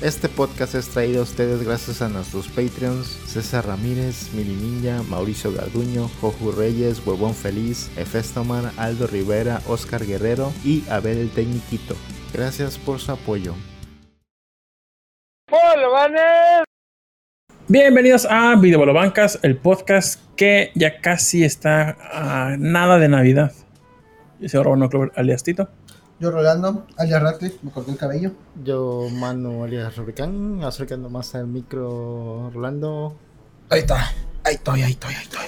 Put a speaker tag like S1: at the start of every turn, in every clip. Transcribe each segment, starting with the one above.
S1: Este podcast es traído a ustedes gracias a nuestros Patreons César Ramírez, Mili Ninja, Mauricio Garduño, Joju Reyes, Huevón Feliz, Efestoman, Aldo Rivera, Oscar Guerrero y Abel el Tecniquito. Gracias por su apoyo.
S2: Bienvenidos a Videobolobancas, el podcast que ya casi está a nada de Navidad. Yo soy Clover alias Tito.
S3: Yo Rolando, alias Radcliffe, me corté el cabello.
S1: Yo, Manu alias Rubicán, acercando más al micro, Rolando.
S3: Ahí está, ahí estoy, ahí estoy, ahí estoy.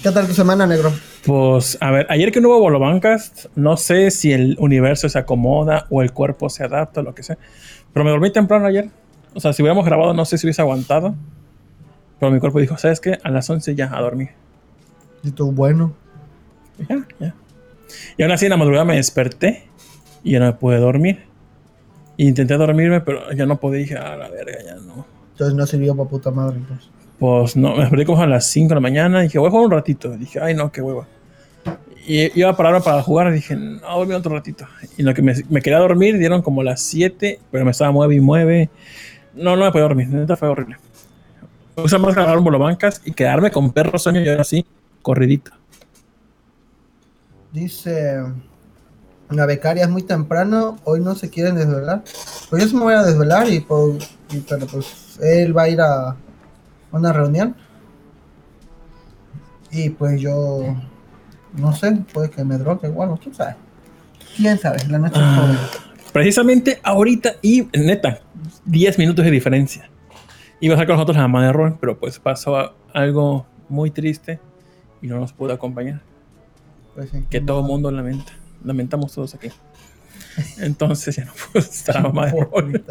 S3: ¿Qué tal tu semana, negro?
S2: Pues, a ver, ayer que no hubo Bolobancas, no sé si el universo se acomoda o el cuerpo se adapta o lo que sea. Pero me dormí temprano ayer. O sea, si hubiéramos grabado, no sé si hubiese aguantado. Pero mi cuerpo dijo, ¿sabes qué? A las 11 ya a dormir.
S3: Y tú, bueno.
S2: Ya, ya. Y aún así en la madrugada me desperté y ya no me pude dormir. Y intenté dormirme, pero ya no podía. Dije, a la verga, ya no.
S3: Entonces no sirvió para puta madre, pues.
S2: Pues no, me desperté como a las 5 de la mañana. Dije, voy a jugar un ratito. dije, ay, no, qué hueva. Y iba a pararme para jugar. Dije, no, voy otro ratito. Y lo que me, me, quería dormir dieron como las 7, pero me estaba mueve y mueve. No, no me podía dormir. Neta fue horrible. Me gusta más un bancas y quedarme con perro sueño y ahora sí, corridito.
S3: Dice la becaria es muy temprano, hoy no se quieren desvelar. Pues yo sí me voy a desvelar y, pues, y pero pues él va a ir a una reunión. Y pues yo no sé, puede que me drogue igual, quién sabe. Quién sabe, la noche es joven.
S2: Precisamente ahorita y neta, 10 minutos de diferencia. Iba a estar con nosotros la mamá de Ron, pero pues pasó algo muy triste y no nos pudo acompañar.
S3: Pues sí,
S2: que todo el mundo lamenta. Lamentamos todos aquí. Entonces ya no puedo estar Ron.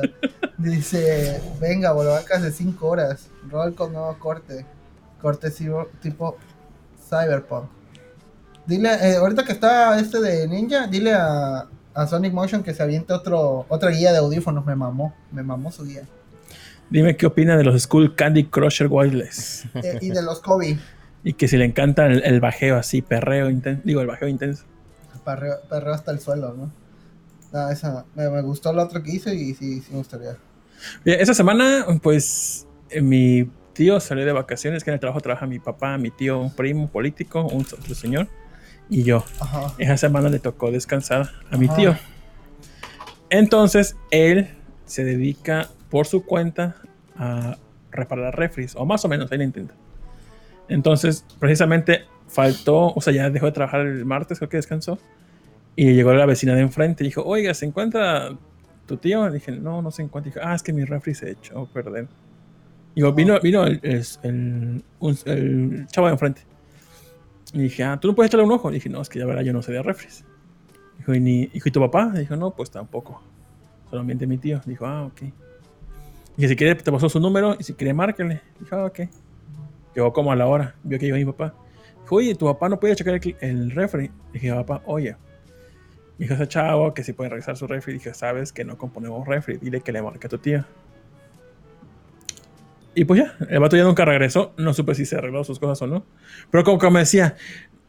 S3: Dice, venga, volvacas de 5 horas. Roll con nuevo corte. Corte tipo Cyberpunk. Dile, eh, ahorita que está este de Ninja, dile a, a Sonic Motion que se aviente otro, otra guía de audífonos. Me mamó, me mamó su guía.
S2: Dime qué opina de los Skull Candy Crusher Wireless.
S3: Eh, y de los Kobe.
S2: Y que si le encanta el, el bajeo así, perreo intenso. Digo, el bajeo intenso.
S3: Perreo, perreo hasta el suelo, ¿no? No, esa, me, me, gustó lo otro que hizo y sí, sí me gustaría.
S2: Bien, esa semana, pues, eh, mi tío salió de vacaciones, que en el trabajo trabaja mi papá, mi tío, un primo político, un otro señor, y yo.
S3: Ajá.
S2: Esa semana le tocó descansar a mi tío. Entonces, él se dedica por su cuenta a reparar refris, o más o menos, él intenta. Entonces, precisamente faltó, o sea, ya dejó de trabajar el martes, creo que descansó, y llegó la vecina de enfrente y dijo, oiga, ¿se encuentra tu tío? dije, no, no se encuentra. dijo, ah, es que mi refri se echó a perder. Digo, vino, vino el, el, el, el, chavo de enfrente. Y dije, ah, ¿tú no puedes echarle un ojo? dije, no, es que ya verá, yo no sé de refris. Dijo, ¿y, ni, ¿y tu papá? dijo, no, pues tampoco. Solamente mi tío. Dijo, ah, ok. Dije, si quiere, te pasó su número y si quiere, márquele. Dijo, ah, ok. Llegó como a la hora. Vio que iba mi papá. Dijo, oye, tu papá no puede checar el, el refri. Dije, papá, oye. Dijo ese chavo que si puede revisar su refri. Dije, sabes que no componemos refri. Dile que le marque a tu tía. Y pues ya, el vato ya nunca regresó. No supe si se arregló sus cosas o no. Pero como que me decía,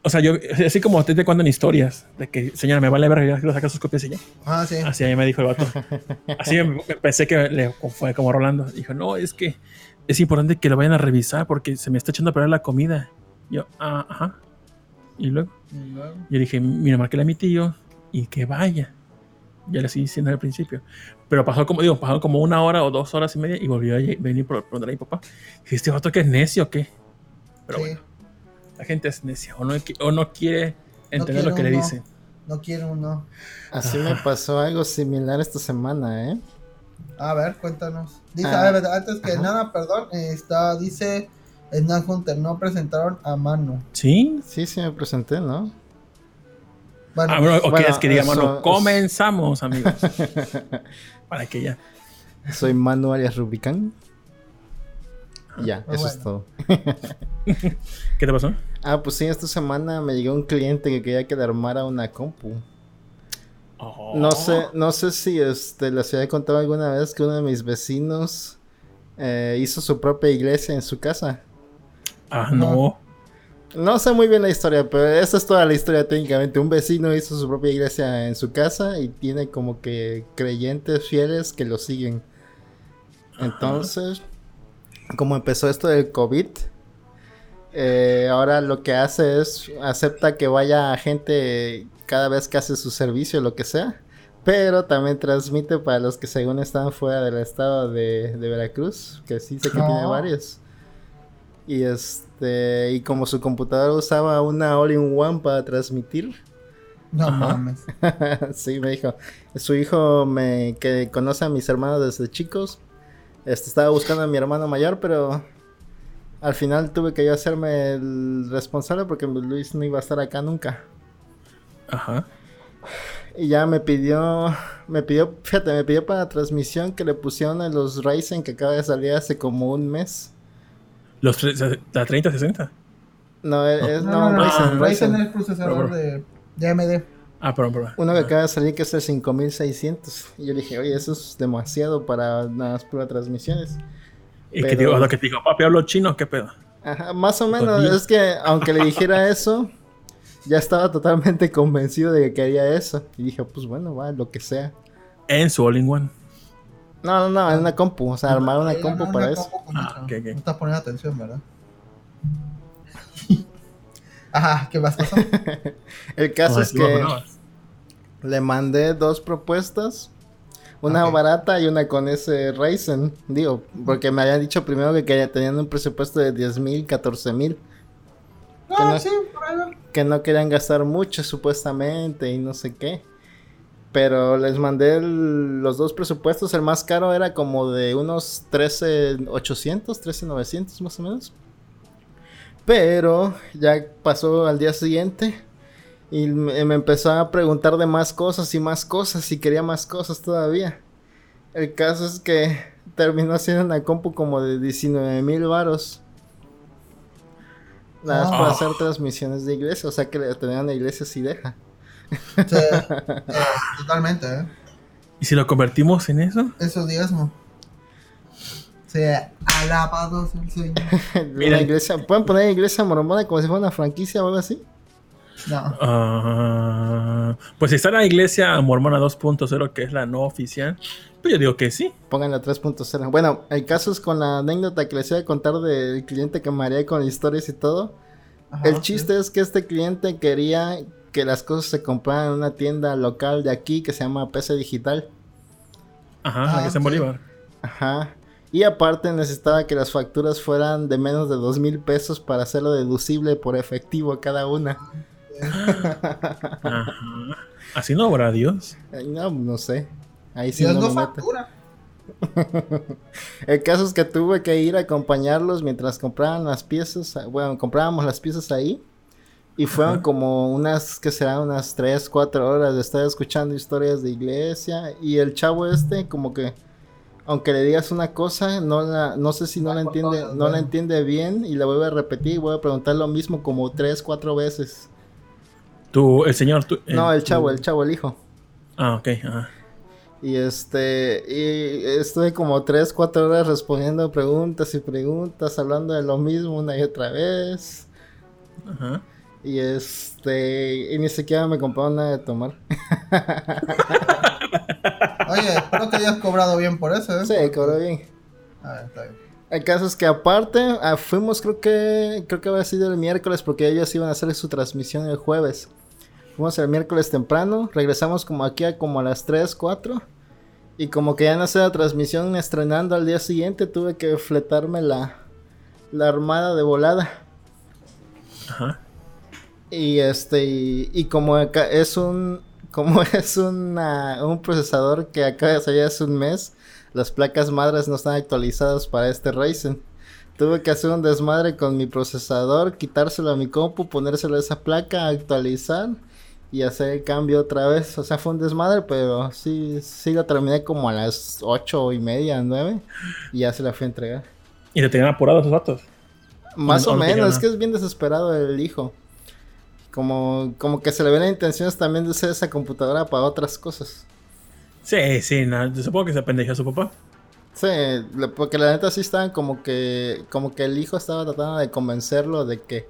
S2: o sea, yo, así como te cuentan historias de que, señora, me vale ver, ya quiero sacar sus copias y ya.
S3: Ah, sí.
S2: Así a mí me dijo el vato. Así me, pensé que le fue como Rolando. Dijo, no, es que es importante que lo vayan a revisar porque se me está echando a perder la comida. Yo, ah, ajá. Y luego,
S3: Y luego,
S2: yo dije, mira, marqué a mi tío y que vaya. Ya le estoy diciendo al principio. Pero pasó como, digo, pasó como una hora o dos horas y media y volvió a venir por preguntar a mi papá. Dije, ¿este vato que es necio o qué? Pero
S3: sí.
S2: bueno, la gente es necia o no, o no quiere entender lo que le dicen.
S3: No quiere uno.
S1: Así me pasó algo similar esta semana, ¿eh?
S3: A ver, cuéntanos. Dice,
S1: Ah,
S3: a ver, antes que
S1: ajá.
S3: nada, perdón, está, dice Snap Hunter, no presentaron a Manu.
S2: ¿Sí?
S1: Sí, sí me presenté, ¿no?
S3: Bueno,
S2: Ah, bueno, o
S1: Bueno,
S2: quieres que diga,
S1: eso-
S2: comenzamos, amigos. Para que ya.
S1: Soy Manu alias Rubicán. Ya,
S3: Muy
S1: eso es todo.
S2: ¿Qué te pasó?
S1: Ah, pues sí, esta semana me llegó un cliente que quería que le armara una compu. No sé, no sé si este, les había contado alguna vez que uno de mis vecinos eh, hizo su propia iglesia en su casa.
S2: Ah, no.
S1: No sé muy bien la historia, pero esa es toda la historia técnicamente. Un vecino hizo su propia iglesia en su casa y tiene como que creyentes fieles que lo siguen. Entonces, como empezó esto del COVID, eh, ahora lo que hace es acepta que vaya gente cada vez que hace su servicio, lo que sea. Pero también transmite para los que según están fuera del estado de, de Veracruz, que sí sé que tiene
S3: No.
S1: varios. Y este, y como su computadora usaba una all-in-one para transmitir,
S3: No mames.
S1: sí, me dijo. Su hijo me que conoce a mis hermanos desde chicos. Este estaba buscando a mi hermano mayor, pero al final tuve que yo hacerme el responsable porque Luis no iba a estar acá nunca.
S2: Ajá.
S1: Y ya me pidió, me pidió, fíjate, me pidió para la transmisión que le pusieron a los Ryzen que acaba de salir hace como un mes.
S2: Los tre- la 3060.
S1: No, es,
S3: No,
S1: no,
S3: no, no,
S1: Ryzen,
S3: Ryzen
S1: Ryzen.
S3: es el procesador
S2: Pero,
S3: de, de AMD.
S2: Ah, perdón, perdón.
S1: Uno que
S2: Ah.
S1: acaba de salir que es el 5600. Y yo le dije, oye, eso es demasiado para nada más prueba transmisiones.
S2: Y que digo, lo que te digo, papi, hablo chino, ¿qué pedo?
S1: Ajá, más o menos. Es que aunque le dijera eso, ya estaba totalmente convencido de que quería eso. Y dije, pues bueno, va, lo que sea.
S2: En su all-in-one.
S1: No, no, no, en una compu. O sea, armar una compu
S3: no,
S1: para
S3: una
S1: eso.
S3: compu con
S2: Ah.
S3: No estás poniendo atención, ¿verdad? Ajá, ¿qué más pasó?
S1: El caso es que le mandé dos propuestas. Una barata y una con ese Ryzen. Digo, porque me habían dicho primero que quería- tenían un presupuesto de 10 mil, 14 mil.
S3: No,
S1: no-
S3: sí, por ahí.
S1: Que no querían gastar mucho supuestamente y no sé qué. Pero les mandé los dos presupuestos. El más caro era como de unos 13,800, 13,900 más o menos. Pero ya pasó al día siguiente y me, me empezó a preguntar de más cosas y más cosas y quería más cosas todavía. El caso es que terminó siendo una compu como de 19 mil varos. Nada más para
S2: Ah.
S1: hacer transmisiones de iglesia. O sea que tener una iglesia sí deja.
S3: Sí, eh, totalmente, ¿eh?
S2: ¿Y si lo convertimos en eso?
S3: Eso es diezmo. Sí, alabados el Señor.
S1: Una iglesia, ¿Pueden poner iglesia mormona como si fuera una franquicia o algo así?
S3: No.
S2: Ah, pues está la iglesia mormona 2.0, que es la no oficial. Pues yo digo que sí.
S1: Pongan la 3.0. Bueno, el caso es con la anécdota que les iba a contar del cliente que me haría con historias y todo.
S3: Ajá,
S1: el chiste es que este cliente quería que las cosas se compraran en una tienda local de aquí que se llama PC Digital.
S2: Ajá,
S3: Ah,
S2: la que está en. Bolívar.
S1: Ajá. Y aparte necesitaba que las facturas fueran de menos de dos mil pesos para hacerlo deducible por efectivo cada una.
S2: Ajá. Así no habrá Dios.
S1: No, no sé. Ahí sí
S3: Dios
S1: no
S3: factura.
S1: El caso es que tuve que ir a acompañarlos mientras compraban las piezas. Bueno, comprábamos las piezas ahí. Y fueron
S2: Ajá.
S1: como unas, que serán unas 3, 4 horas de estar escuchando historias de iglesia. Y el chavo este, como que, aunque le digas una cosa, no la, no sé si no
S3: Va
S1: la entiende, no la entiende bien. Y la vuelve a repetir y vuelve a preguntar lo mismo como 3, 4 veces.
S2: Tú, el señor. Tú,
S1: No, el
S2: tú-
S1: chavo, el chavo, el hijo.
S2: Ah, ok. Ajá.
S1: Y este, y estuve como 3, 4 horas respondiendo preguntas y preguntas, hablando de lo mismo una y otra vez.
S2: Ajá.
S1: Y este, y ni siquiera me compraron nada de tomar.
S3: Oye, espero que hayas cobrado bien por eso, ¿eh?
S1: Sí, cobró bien.
S3: A ver, está bien.
S1: El caso es que aparte, ah, fuimos creo que, creo que había sido el miércoles porque ellos iban a hacer su transmisión el jueves. Fuimos el miércoles temprano, regresamos como aquí a como a las 3, 4. Y como que ya no sé la transmisión estrenando al día siguiente, tuve que fletarme la, la armada de volada.
S2: Ajá.
S1: Y este, y, y como es un, como es una, un procesador que acaba de salir hace un mes, las placas madres no están actualizadas para este Ryzen. Tuve que hacer un desmadre con mi procesador, quitárselo a mi compu, ponérselo a esa placa, actualizar y hacer el cambio otra vez. O sea, fue un desmadre, pero sí, sí lo terminé como a las ocho y media, nueve, y ya se la fui a entregar.
S2: Y te tenían apurado esos datos.
S1: Más
S2: O
S1: menos, es que es bien desesperado el hijo. Como, como que se le ven las intenciones también de usar esa computadora para otras cosas.
S2: Sí, sí, no, yo supongo que se pendejó a su papá.
S1: Sí, porque la neta sí estaban como que, como que el hijo estaba tratando de convencerlo de que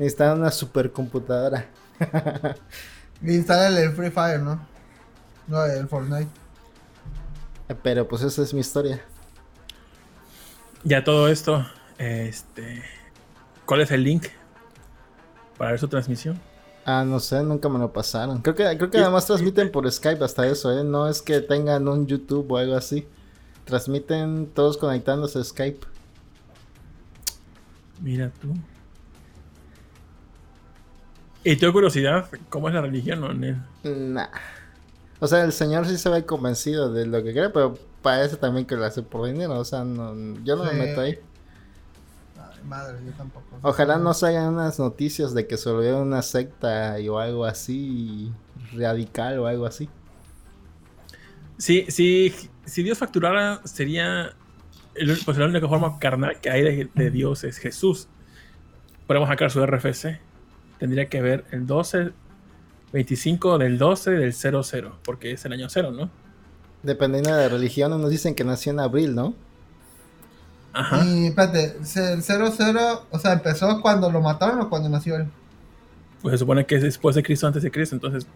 S1: Necesitan una supercomputadora.
S3: Instala el Free Fire, ¿no? No, el Fortnite.
S1: Pero pues esa es mi historia.
S2: Ya todo esto, este, ¿cuál es el link para ver su transmisión?
S1: Ah, no sé, nunca me lo pasaron. Creo que, creo que además transmiten por Skype hasta eso, ¿eh? No es que tengan un YouTube o algo así. Transmiten todos conectándose a Skype.
S2: Mira tú. ¿Y tengo curiosidad? ¿Cómo es la religión, no?
S1: Nah. O sea, el señor sí se ve convencido de lo que cree, pero parece también que lo hace por dinero. O sea, no, yo no me
S3: Sí.
S1: meto ahí.
S3: Madre, yo tampoco.
S1: Ojalá no salgan unas noticias de que se volvió una secta y- o algo así radical o algo así.
S2: Sí, sí, si Dios facturara, sería. el- pues la única forma carnal que hay de, de Dios es Jesús. Podemos sacar su RFC. Tendría que ver el 12, 25 del 12 del 00, porque es el año cero, ¿no?
S1: Dependiendo de la religión, unos dicen que nació en abril, ¿no?
S2: Ajá.
S3: Y espérate, el 00, o sea, ¿empezó cuando lo mataron o cuando nació él?
S2: Pues se supone que es después de Cristo, antes de Cristo. Entonces,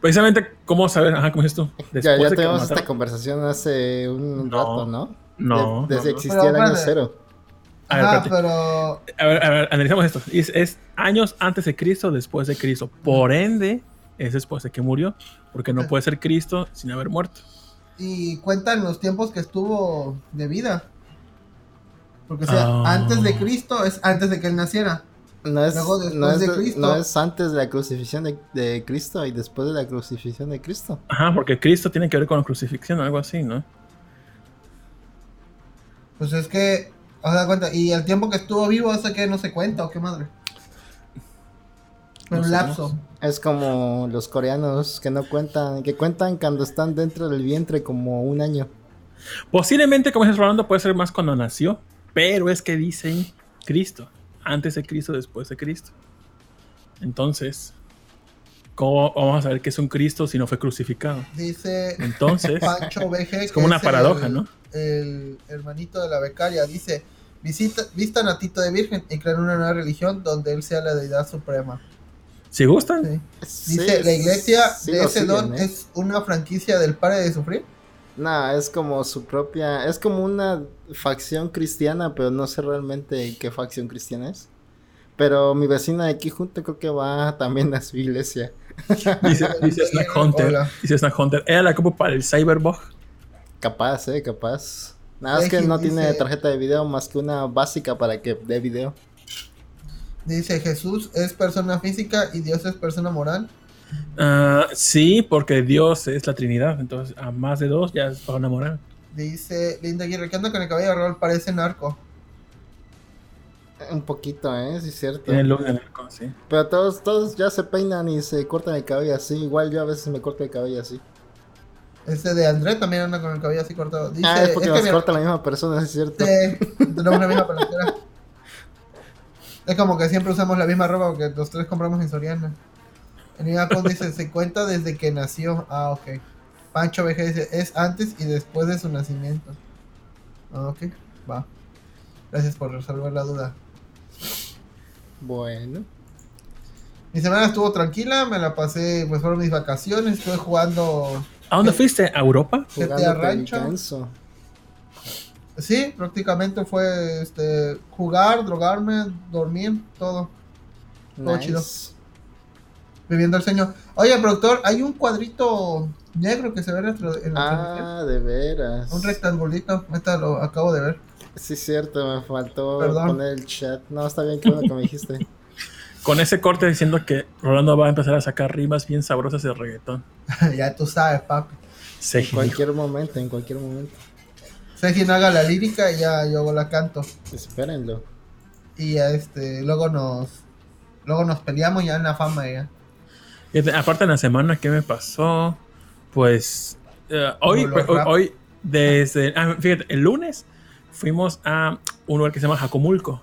S2: precisamente, ¿cómo saber? Ajá, ¿cómo dices tú?
S1: Ya,
S2: Después
S1: ya tuvimos esta conversación hace un
S2: No.
S1: rato, ¿no?
S2: No,
S1: De- desde
S2: no, no.
S1: existía
S3: Pero
S1: el año cero.
S2: A ver,
S3: Ah,
S2: espérate.
S3: pero
S2: A ver, a ver, analizamos esto. Es, es años antes de Cristo, después de Cristo. Por ende, es después de que murió. Porque no puede ser Cristo sin haber muerto.
S3: y cuentan los tiempos que estuvo de vida. Porque o sea,
S2: Ah.
S3: antes de Cristo es antes de que él naciera.
S1: No es,
S3: Luego, después
S1: no, es
S3: de
S1: de-
S3: Cristo.
S1: no es antes de la crucifixión de, de Cristo y después de la crucifixión de Cristo.
S2: Ajá, porque Cristo tiene que ver con la crucifixión o algo así, ¿no?
S3: Pues es que, o sea, cuenta, y el tiempo que estuvo vivo, ¿ese que no se cuenta o qué madre?
S2: No
S3: Un lapso.
S1: Es como los coreanos que no cuentan, que cuentan cuando están dentro del vientre como un año.
S2: Posiblemente, como dices Rolando, puede ser más cuando nació. Pero es que dicen Cristo. Antes de Cristo, después de Cristo. Entonces, ¿cómo vamos a saber que es un Cristo si no fue crucificado?
S3: Dice
S2: Entonces,
S3: Pancho BG.
S2: es como
S3: que
S2: una paradoja,
S3: el-
S2: ¿no?
S3: El hermanito de la becaria dice: Visita, vistan a Tito de Virgen y crean una nueva religión donde él sea la deidad suprema.
S2: si gustan,
S3: Sí. Dice: La iglesia
S1: sí
S3: de ese
S1: siguen,
S3: don
S1: ¿eh?
S3: es una franquicia del padre de sufrir.
S1: No, es como su propia, es como una facción cristiana, pero no sé realmente qué facción cristiana es. Pero mi vecina de aquí junto creo que va también a su iglesia.
S2: dice, dice Snack Hunter.
S3: Hola.
S2: Dice Snack Hunter. Era la copa para el Cyberbug.
S1: Capaz, eh, capaz. Nada, es que no tiene tarjeta de video más que una básica para que dé video.
S3: Dice: Jesús es persona física y Dios es persona moral.
S2: Ah, sí, porque Dios es la Trinidad. Entonces, a más de dos ya es para una moral.
S3: Dice Linda Aguirre: ¿Qué onda con el cabello de rol? Parece narco.
S1: Un poquito, eh, sí es cierto.
S2: Tiene look de narco, sí.
S1: Pero todos, todos ya se peinan y se cortan el cabello así. Igual yo a veces me corto el cabello así.
S3: Este de André también anda con el cabello así cortado. Dice:
S1: ah, es porque nos
S3: mi-
S1: corta la misma persona, es cierto.
S3: Sí, tenemos la misma peluquera. Es como que siempre usamos la misma ropa porque los tres compramos en Soriana. El Ivacon dice, se cuenta desde que nació. Ah, ok. Pancho VG dice, es antes y después de su nacimiento. Ah, ok, va. Gracias por resolver la duda.
S1: Bueno.
S3: Mi semana estuvo tranquila, me la pasé, pues fueron mis vacaciones, estuve jugando...
S2: ¿A dónde fuiste? ¿A Europa?
S3: GTA
S1: Jugando
S3: Rancho.
S1: pelicanzo.
S3: Sí, prácticamente fue este jugar, drogarme, dormir, todo. Todo
S1: Nice.
S3: chido. Viviendo el sueño. Oye, productor, hay un cuadrito negro que se ve en transmisión.
S1: Ah, de veras.
S3: Un rectangulito. Ahorita lo acabo de ver.
S1: Sí, es cierto, me faltó
S3: Perdón.
S1: poner el chat. No, está bien, qué bueno que me dijiste.
S2: Con ese corte diciendo que Rolando va a empezar a sacar rimas bien sabrosas de reggaetón.
S3: ya tú sabes, papi.
S2: Sí,
S1: En cualquier momento, en cualquier momento.
S3: Sé quien haga la lírica y ya yo la canto.
S1: Espérenlo.
S3: Y ya este, luego nos luego nos peleamos ya en la fama ya.
S2: Fíjate, aparte de la semana, ¿qué me pasó? Pues eh, hoy,
S3: los
S2: hoy, desde, ah, fíjate, el lunes fuimos a un lugar que se llama Jacomulco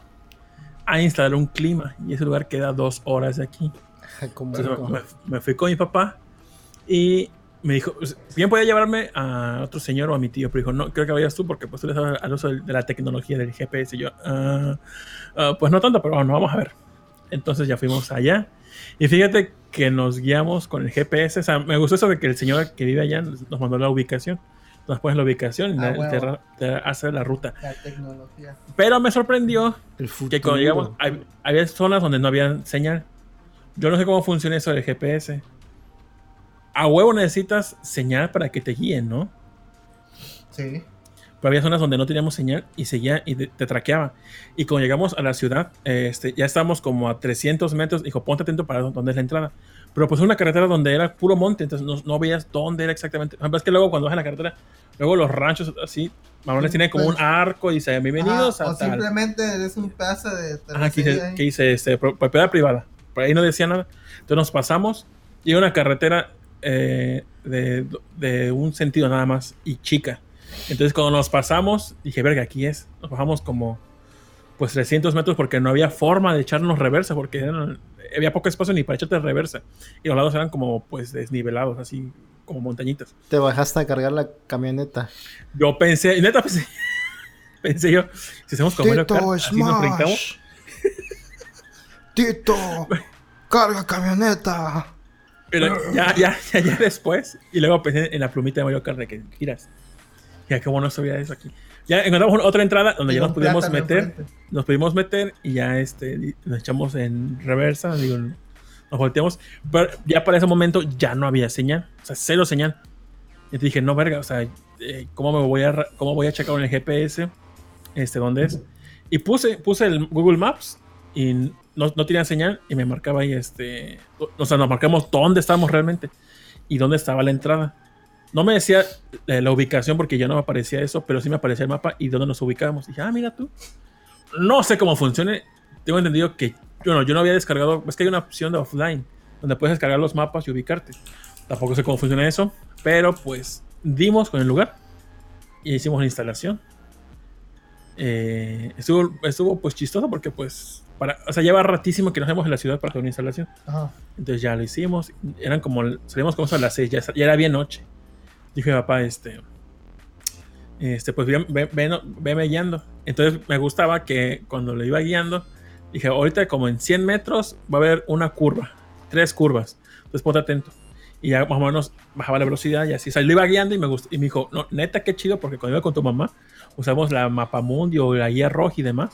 S2: a instalar un clima y ese lugar queda dos horas de aquí. Entonces me, me fui con mi papá y me dijo, pues, bien podía llevarme a otro señor o a mi tío, pero dijo, no, creo que vayas tú porque pues tú le sabes al uso de la tecnología del GPS y yo, "Ah, ah, pues no tanto, pero bueno, vamos a ver. Entonces ya fuimos allá. Y fíjate que nos guiamos con el GPS. O sea, me gustó eso de que el señor que vive allá nos mandó la ubicación. Nos pones la ubicación y
S3: Ah,
S2: te-
S3: huevo.
S2: te, te hace la ruta.
S3: La tecnología.
S2: Pero me sorprendió que cuando llegamos, hab- había zonas donde no había señal. Yo no sé cómo funciona eso del GPS. A huevo necesitas señal para que te guíen, ¿no?
S3: Sí.
S2: Pero había zonas donde no teníamos señal y seguía y te, te traqueaba. Y cuando llegamos a la ciudad, este, ya estábamos como a 300 metros. Dijo, ponte atento para dónde es la entrada. Pero pues una carretera donde era puro monte, entonces no, no veías dónde era exactamente. Es que luego cuando vas en la carretera, luego los ranchos así, mamones tienen como un arco y dice, bienvenidos
S3: Ajá,
S2: a
S3: o
S2: tal.
S3: simplemente es un pedazo de
S2: Ajá,
S3: terracería
S2: dice, que dice este, pro- propiedad privada. Por ahí no decía nada. Entonces nos pasamos y una carretera eh, de, de un sentido nada más y chica. Entonces cuando nos pasamos, dije, verga, aquí es. Nos bajamos como pues 300 metros porque no había forma de echarnos reversa porque eran- había poco espacio ni para echarte reversa. Y los lados eran como pues desnivelados, así como montañitas.
S1: Te bajaste a cargar la camioneta.
S2: Yo pensé, neta pensé, pensé yo, si hacemos como Mario Kart, así nos.
S1: Tito, carga camioneta.
S2: Pero ya, ya, ya, ya después. Y luego pensé en la plumita de Mario Kart de que giras. Ya, qué bueno sabía eso aquí. Ya encontramos otra entrada donde
S3: Y
S2: ya nos pudimos meter.
S3: enfrente.
S2: Nos pudimos meter y ya este, nos echamos en reversa. Digo, nos volteamos. Pero ya para ese momento ya no había señal. O sea, cero señal. Y te dije, no, verga, o sea, eh, ¿cómo me voy a, cómo voy a checar en el GPS? Este, ¿dónde es? Y puse, puse el Google Maps y no, no tenía señal y me marcaba ahí este. O sea, nos marcamos dónde estábamos realmente y dónde estaba la entrada. No me decía eh, la ubicación porque ya no me aparecía eso, pero sí me aparecía el mapa y dónde nos ubicábamos. Y dije, ah, mira tú. No sé cómo funcione. Tengo entendido que yo yo no había descargado. Es que hay una opción de offline donde puedes descargar los mapas y ubicarte. Tampoco sé cómo funciona eso, pero pues dimos con el lugar y hicimos la instalación. Eh, estuvo, estuvo pues chistoso porque pues para, o sea, lleva ratísimo que nos vemos en la ciudad para hacer una instalación.
S3: Ajá.
S2: Entonces ya lo hicimos. Eran como, salimos como a las 6, ya, ya era bien noche. Dije, papá, este, este, pues ve, ve, ve- veme guiando. Entonces me gustaba que cuando lo iba guiando, dije, ahorita como en 100 metros va a haber una curva, tres curvas. Entonces ponte atento. Y ya más o menos bajaba la velocidad y así. O sea, lo iba guiando y me gustó. Y me dijo, no, neta, qué chido, porque cuando iba con tu mamá, usamos la Mapamundi o la guía roja y demás.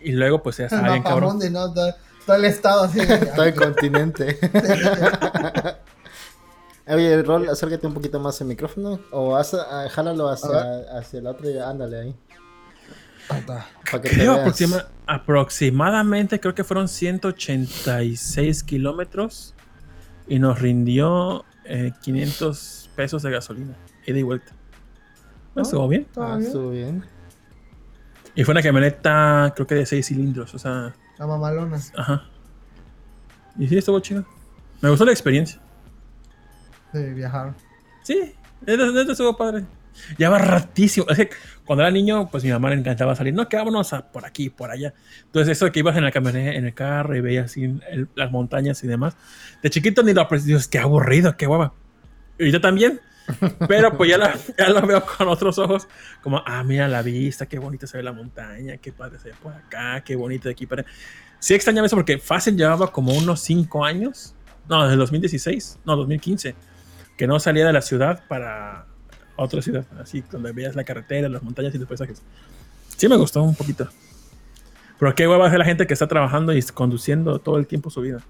S2: Y luego, pues ya estaba bien cabrón.
S3: mapamundi, ¿no? Todo, todo el estado así.
S1: Todo el continente. Oye, Rol, acércate un poquito más el micrófono. O haz, jálalo hacia, hacia el otro y ándale ahí. Para que
S2: Creo aproxima- aproximadamente, creo que fueron 186 kilómetros y nos rindió eh, 500 pesos de gasolina, ida y vuelta.
S3: Ah.
S2: Estuvo bien.
S1: Ah,
S3: bien.
S1: estuvo bien.
S2: Y fue una camioneta, creo que de 6 cilindros, o sea,
S3: La mamalona.
S2: ajá. Y sí, estuvo chido. Me gustó la experiencia.
S3: De viajar.
S2: Sí, neta estuvo padre. Lleva ratísimo. Es que cuando era niño, pues mi mamá le encantaba salir. No, que vámonos a por aquí, por allá. Entonces, eso de que ibas en la camioneta, en el carro y veías así el- las montañas y demás. De chiquito ni lo. Dios, qué aburrido, qué guapa. Y yo también. Pero pues ya, la- ya lo veo con otros ojos. Como, ah, mira la vista, qué bonita se ve la montaña, qué padre se ve por acá, qué bonito de aquí para. Sí extrañaba eso porque fácil llevaba como unos 5 años. No, desde el 2016. No, 2015 que no salía de la ciudad para otra ciudad, así donde veías la carretera, las montañas y los paisajes. Sí me gustó un poquito. Pero qué hueva es la gente que está trabajando y conduciendo todo el tiempo su vida.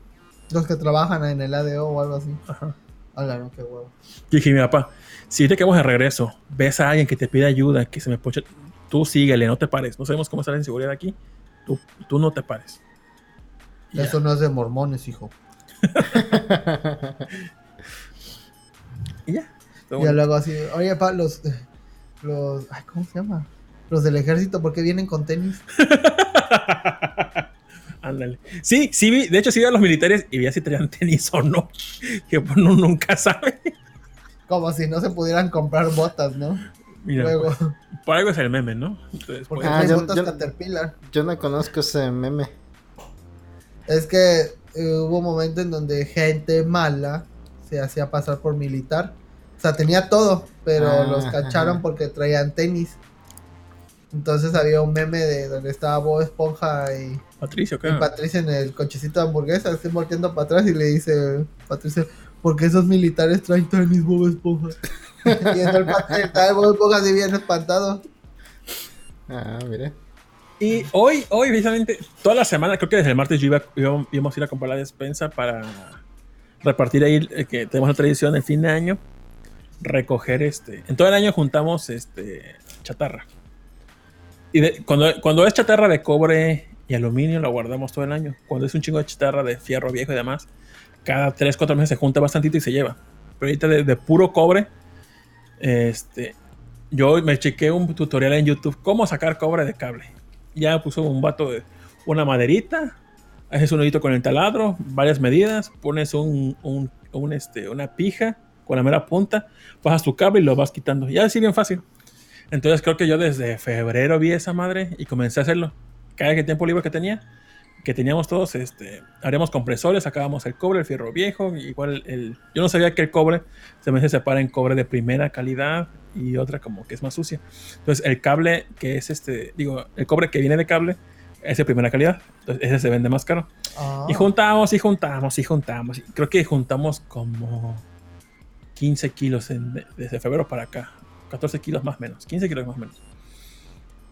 S3: Los que trabajan en el ADO o algo así.
S2: Ajá.
S3: Hola, no, qué huevo.
S2: Yo dije, mi papá, si ahorita que vamos de regreso, ves a alguien que te pide ayuda, que se me poche, tú síguele, no te pares. No sabemos cómo estar en seguridad aquí. Tú, tú no te pares. Y ya.
S3: Eso no es de mormones, hijo.
S2: Y ya.
S3: Y
S2: bueno.
S3: luego así, oye, pa, los, los, ay, ¿cómo se llama? Los del ejército, ¿por qué vienen con tenis?
S2: Ándale. Sí, sí vi, de hecho sí vi a los militares y vi si traían tenis o no. Que pues, uno nunca sabe.
S3: Como si no se pudieran comprar botas, ¿no?
S2: Mira,
S3: Luego,
S2: pues, por algo es el meme, ¿no? Entonces,
S3: porque
S1: Ah, yo-
S3: botas
S1: yo-
S3: Caterpillar.
S1: Yo no conozco ese meme.
S3: Es que eh, hubo un momento en donde gente mala se hacía pasar por militar. O sea, tenía todo, pero
S1: Ah,
S3: los cacharon
S1: ajá.
S3: porque traían tenis. Entonces había un meme de donde estaba Bob Esponja y,
S2: Patricio,
S3: y
S2: ¿qué?
S3: Patricia en el cochecito de hamburguesa, así volteando para atrás y le dice Patricia, ¿por qué esos militares traen tenis Bob Esponja? y en el el Bob Esponja así bien espantado.
S1: Ah, mire.
S2: Y hoy, hoy, precisamente, toda la semana, creo que desde el martes yo iba, iba- íbamos a ir a comprar la despensa para repartir ahí, eh, que tenemos la tradición del fin de año, recoger este. En todo el año juntamos este chatarra. Y cuando, cuando es chatarra de cobre y aluminio, lo guardamos todo el año. Cuando es un chingo de chatarra de fierro viejo y demás, cada 3, 4 meses se junta bastantito y se lleva. Pero ahorita de, puro cobre, este, yo me chequé un tutorial en YouTube cómo sacar cobre de cable. Ya puso un vato de una maderita, haces un nudito con el taladro, varias medidas, pones un- un, este, una pija con la mera punta, bajas tu cable y lo vas quitando. Ya así bien fácil. Entonces creo que yo desde febrero vi esa madre y comencé a hacerlo. Cada que tiempo libre que tenía, que teníamos todos, este, haríamos compresores, sacábamos el cobre, el fierro viejo, igual el, yo no sabía que el cobre se me se separa en cobre de primera calidad y otra como que es más sucia. Entonces el cable que es este, digo, el cobre que viene de cable es de primera calidad, entonces ese se vende más caro.
S3: Ah.
S2: Y juntamos y juntamos y juntamos. y Creo que juntamos como 15 kilos en- desde febrero para acá. 14 kilos más o menos. 15 kilos más o menos.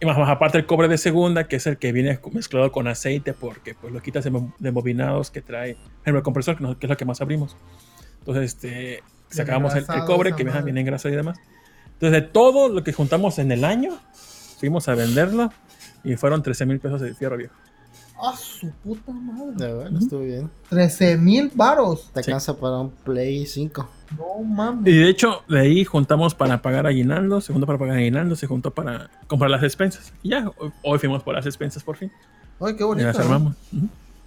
S2: Y más, más aparte el cobre de segunda, que es el que viene mezclado con aceite, porque pues lo quitas de, bobinados que trae el compresor, que, no- que es lo que más abrimos. Entonces, este, sacábamos el, el cobre, que viene, viene engrasado y demás. Entonces, de todo lo que juntamos en el año, fuimos a venderlo y fueron 13 mil pesos de fierro viejo.
S3: Ah, su puta madre.
S1: Ya, bueno, estuvo bien.
S3: 13 mil varos.
S1: Te
S2: Sí.
S1: alcanza para un Play 5.
S3: No mames.
S2: Y de hecho, de ahí juntamos para pagar aguinaldo, se juntó para pagar aguinaldo, se juntó para comprar las despensas. Y ya, hoy, fuimos por las despensas por fin.
S3: Ay, qué
S2: Y
S3: bonito.
S2: las
S3: ¿no?
S2: armamos.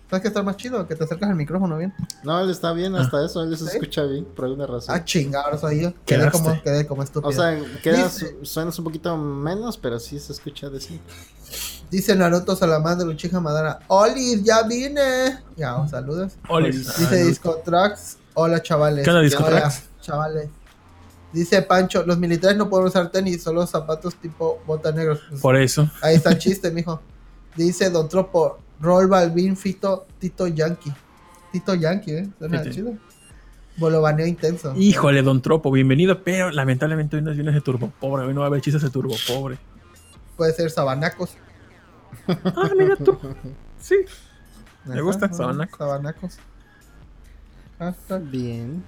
S3: ¿Sabes que está más chido? Que te acercas al micrófono bien.
S1: No, él está bien, hasta eso, él se
S3: ¿Sí?
S1: escucha bien, por alguna razón.
S3: Ah, chingados, ahí yo. Quedé como, quedé como estúpido.
S1: o sea, quedas, suenas un poquito menos, pero sí se escucha decir.
S3: Dice Naruto Salamandra Uchiha Madara. Oli, ya vine. Ya, saludos.
S2: Oli.
S3: Dice
S2: Ah,
S3: Discotrax. Hola, chavales.
S2: ¿Qué onda, Discotrax?
S3: Hola, chavales. Dice Pancho, los militares no pueden usar tenis, solo zapatos tipo bota negros. Pues,
S2: Por eso.
S3: Ahí está el chiste, mijo. Dice Don Tropo, Roll Balvin, Fito, Tito Yankee. Tito Yankee, ¿eh? Suena chido. Bolobaneo intenso.
S2: Híjole, Don Tropo, bienvenido. Pero lamentablemente hoy no viene ese turbo pobre. Hoy no va a haber chistes de turbo pobre.
S3: Puede ser sabanacos.
S2: Ah, mira tú. Sí. Me gusta,
S3: ajá,
S2: sabanaco.
S3: Sabanacos. Hashtag.
S1: Bien.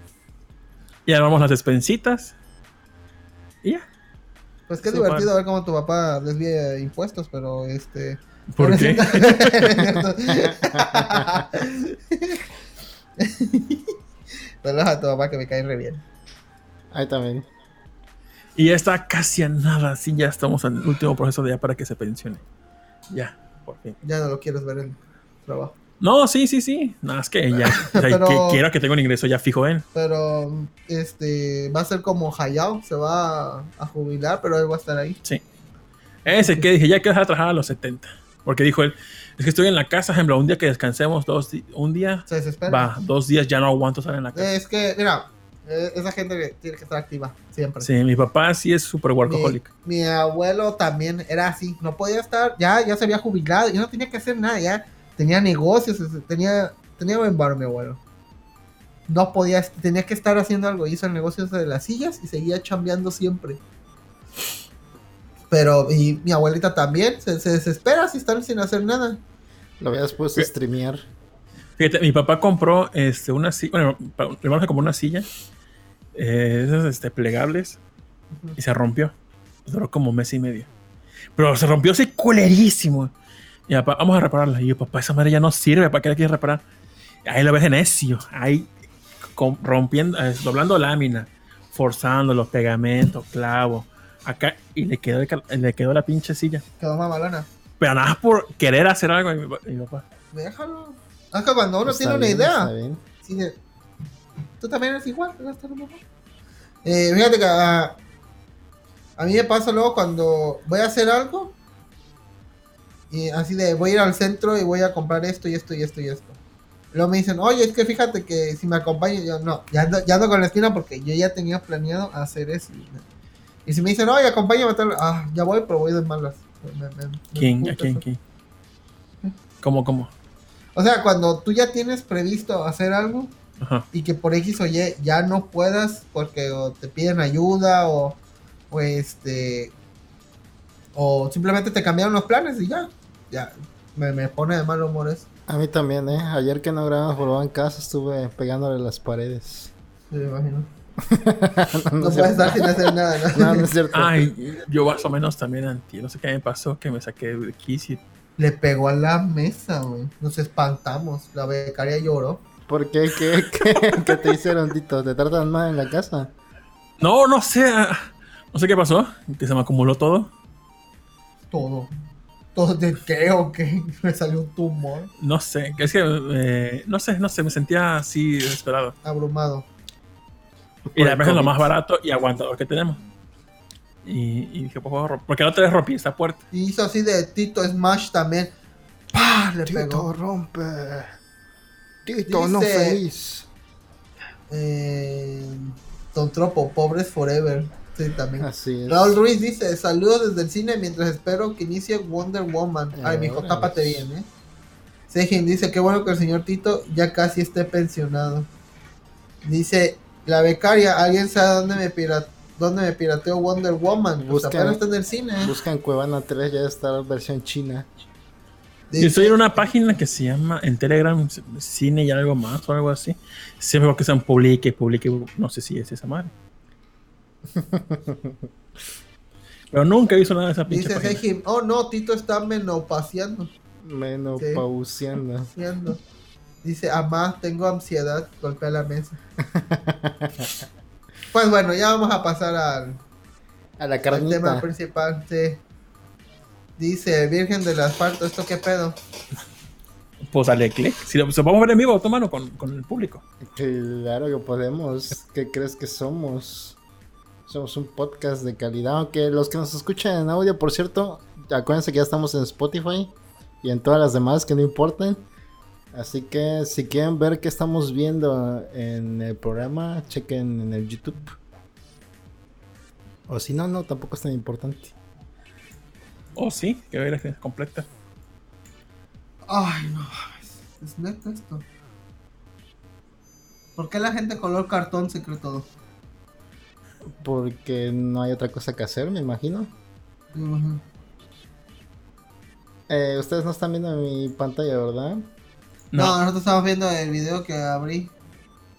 S2: Y armamos las despensitas. Y ya.
S3: Pues qué divertido ver cómo tu papá desvía impuestos, pero este.
S2: ¿Por qué?
S3: Saludos a tu papá que me cae re bien.
S1: Ahí también.
S2: Y ya está casi a nada. Sí, ya estamos en el último proceso de ya para que se pensione. Ya, por fin.
S3: Ya no lo quieres ver en trabajo.
S2: No, sí, sí, sí. Nada, es que ya. o sea,
S3: Pero-
S2: que quiero que tenga un ingreso ya fijo en.
S3: Pero este va a ser como Hayao, se va a, a jubilar, pero él va a estar ahí.
S2: Sí. Ese que dije, ya quiero dejar de trabajar a los 70. Porque dijo él, es que estoy en la casa, ejemplo, un día que descansemos, dos un día,
S3: Se desespera.
S2: va, dos días ya no aguanto estar en la casa.
S3: Es que, mira, esa gente que tiene que estar activa siempre.
S2: Sí, mi papá sí es súper workaholic.
S3: mi abuelo también era así, no podía estar, ya, ya se había jubilado, ya no tenía que hacer nada, ya tenía negocios, tenía, tenía buen bar mi abuelo. No podía, tenía que estar haciendo algo, hizo el negocio de las sillas y seguía chambeando siempre. Pero, y mi abuelita también, se, se desespera si están sin hacer nada.
S1: Lo habías puesto a streamear.
S2: Fíjate, mi papá compró este, una silla, bueno, mi hermano se compró una silla, eh, esas este, plegables, y se rompió. Duró como mes y medio. Pero se rompió así culerísimo. Y papá, vamos a repararla. Y yo, papá, esa madre ya no sirve, ¿para qué la quieres reparar? Ahí lo ves de necio, ahí rompiendo, eh, doblando lámina, forzando los pegamentos, clavos, acá, y le quedó, le quedó la pinche silla.
S3: Quedó mamalona.
S2: Pero nada más por querer hacer algo. Y mi, mi papá,
S3: Déjalo. Es que cuando uno
S1: Está
S3: tiene una idea, de- Tú también eres igual. Eh, fíjate que a, a mí me pasa luego cuando voy a hacer algo y así de voy a ir al centro y voy a comprar esto y esto y esto y esto. Luego me dicen, oye, es que fíjate que si me acompañas, yo no, ya ando, ya ando con la esquina porque yo ya tenía planeado hacer eso. Y si me dicen, oye, acompáñame a tal, ah, ya voy, pero voy de malas. Me- me- me
S2: ¿Quién? ¿A quién? ¿Quién? ¿Cómo, cómo?
S3: O sea, cuando tú ya tienes previsto hacer algo
S2: Ajá.
S3: y que por X o Y ya no puedas porque o te piden ayuda o, o este o simplemente te cambiaron los planes y ya, ya me, me pone de mal humor eso.
S1: A mí también, ¿eh? Ayer que no grabamos por en casa estuve pegándole las paredes.
S3: Sí, me imagino.
S1: no,
S3: No
S1: es
S3: puedes estar sin hacer nada, ¿no?
S1: No, no es cierto.
S2: Ay, yo más o menos también anti. No sé qué me pasó, que me saqué de Kiss y
S3: Le pegó a la mesa, güey. Nos espantamos. La becaria lloró.
S1: ¿Por qué? ¿Qué, qué, qué te hicieron, Tito? ¿Te tratan mal en la casa?
S2: No, no sé. ah, No sé qué pasó. Que se me acumuló todo.
S3: Todo. Todo de qué o qué. Me salió un tumor.
S2: No sé. Es que, eh, no sé, no sé. Me sentía así desesperado.
S3: Abrumado.
S2: Y la es lo más barato y aguantador que tenemos. Y, y dije, por favor, porque la otra vez rompí esta puerta.
S3: Y hizo así de Tito Smash también. ¡Pah! Le
S1: Tito
S3: pegó.
S1: rompe. Tito no
S3: Dice-
S1: feliz.
S3: Eh, Don Tropo, pobres forever. Sí, también.
S1: Así es.
S3: Raúl Ruiz dice, saludos desde el cine mientras espero que inicie Wonder Woman. Ay,
S1: Eh,
S3: mijo, tápate bien, eh. Sejin dice, qué bueno que el señor Tito ya casi esté pensionado. Dice, la becaria, ¿alguien sabe dónde me, dónde me pirateó Wonder Woman? Pues
S1: Busca-
S3: apenas está en el cine.
S1: Buscan Cuevana 3, ya está la versión china.
S3: Dice,
S2: estoy en una página que se llama en Telegram Cine y algo más o algo así. Siempre que sean publique, publique, no sé si es esa madre. Pero nunca he visto nada de esa pinche
S3: dice
S2: página.
S3: Oh no, Tito está. Menopausiando. Haciendo. Dice, amá, tengo ansiedad, golpea la mesa. pues bueno, ya vamos a pasar al,
S1: A la
S3: al tema
S1: carnita.
S3: principal. Sí. Dice, Virgen del Asfalto, ¿esto qué pedo?
S2: Pues dale click. Si lo, si lo vamos a ver en vivo, tu mano con, con el público.
S1: Claro que podemos. ¿Qué crees que somos? Somos un podcast de calidad. Aunque los que nos escuchan en audio, por cierto, acuérdense que ya estamos en Spotify y en todas las demás que no importan. Así que si quieren ver qué estamos viendo en el programa, chequen en el YouTube. O si no, no, tampoco es tan importante.
S2: Oh, sí, que ver la completa.
S3: Ay, no, es, es neta esto. ¿Por qué la gente color cartón se cree todo?
S1: Porque no hay otra cosa que hacer, me imagino.
S3: Ujú.
S1: Eh, ustedes no están viendo mi pantalla, ¿verdad?
S3: No.
S2: No,
S3: nosotros estamos viendo el video que abrí.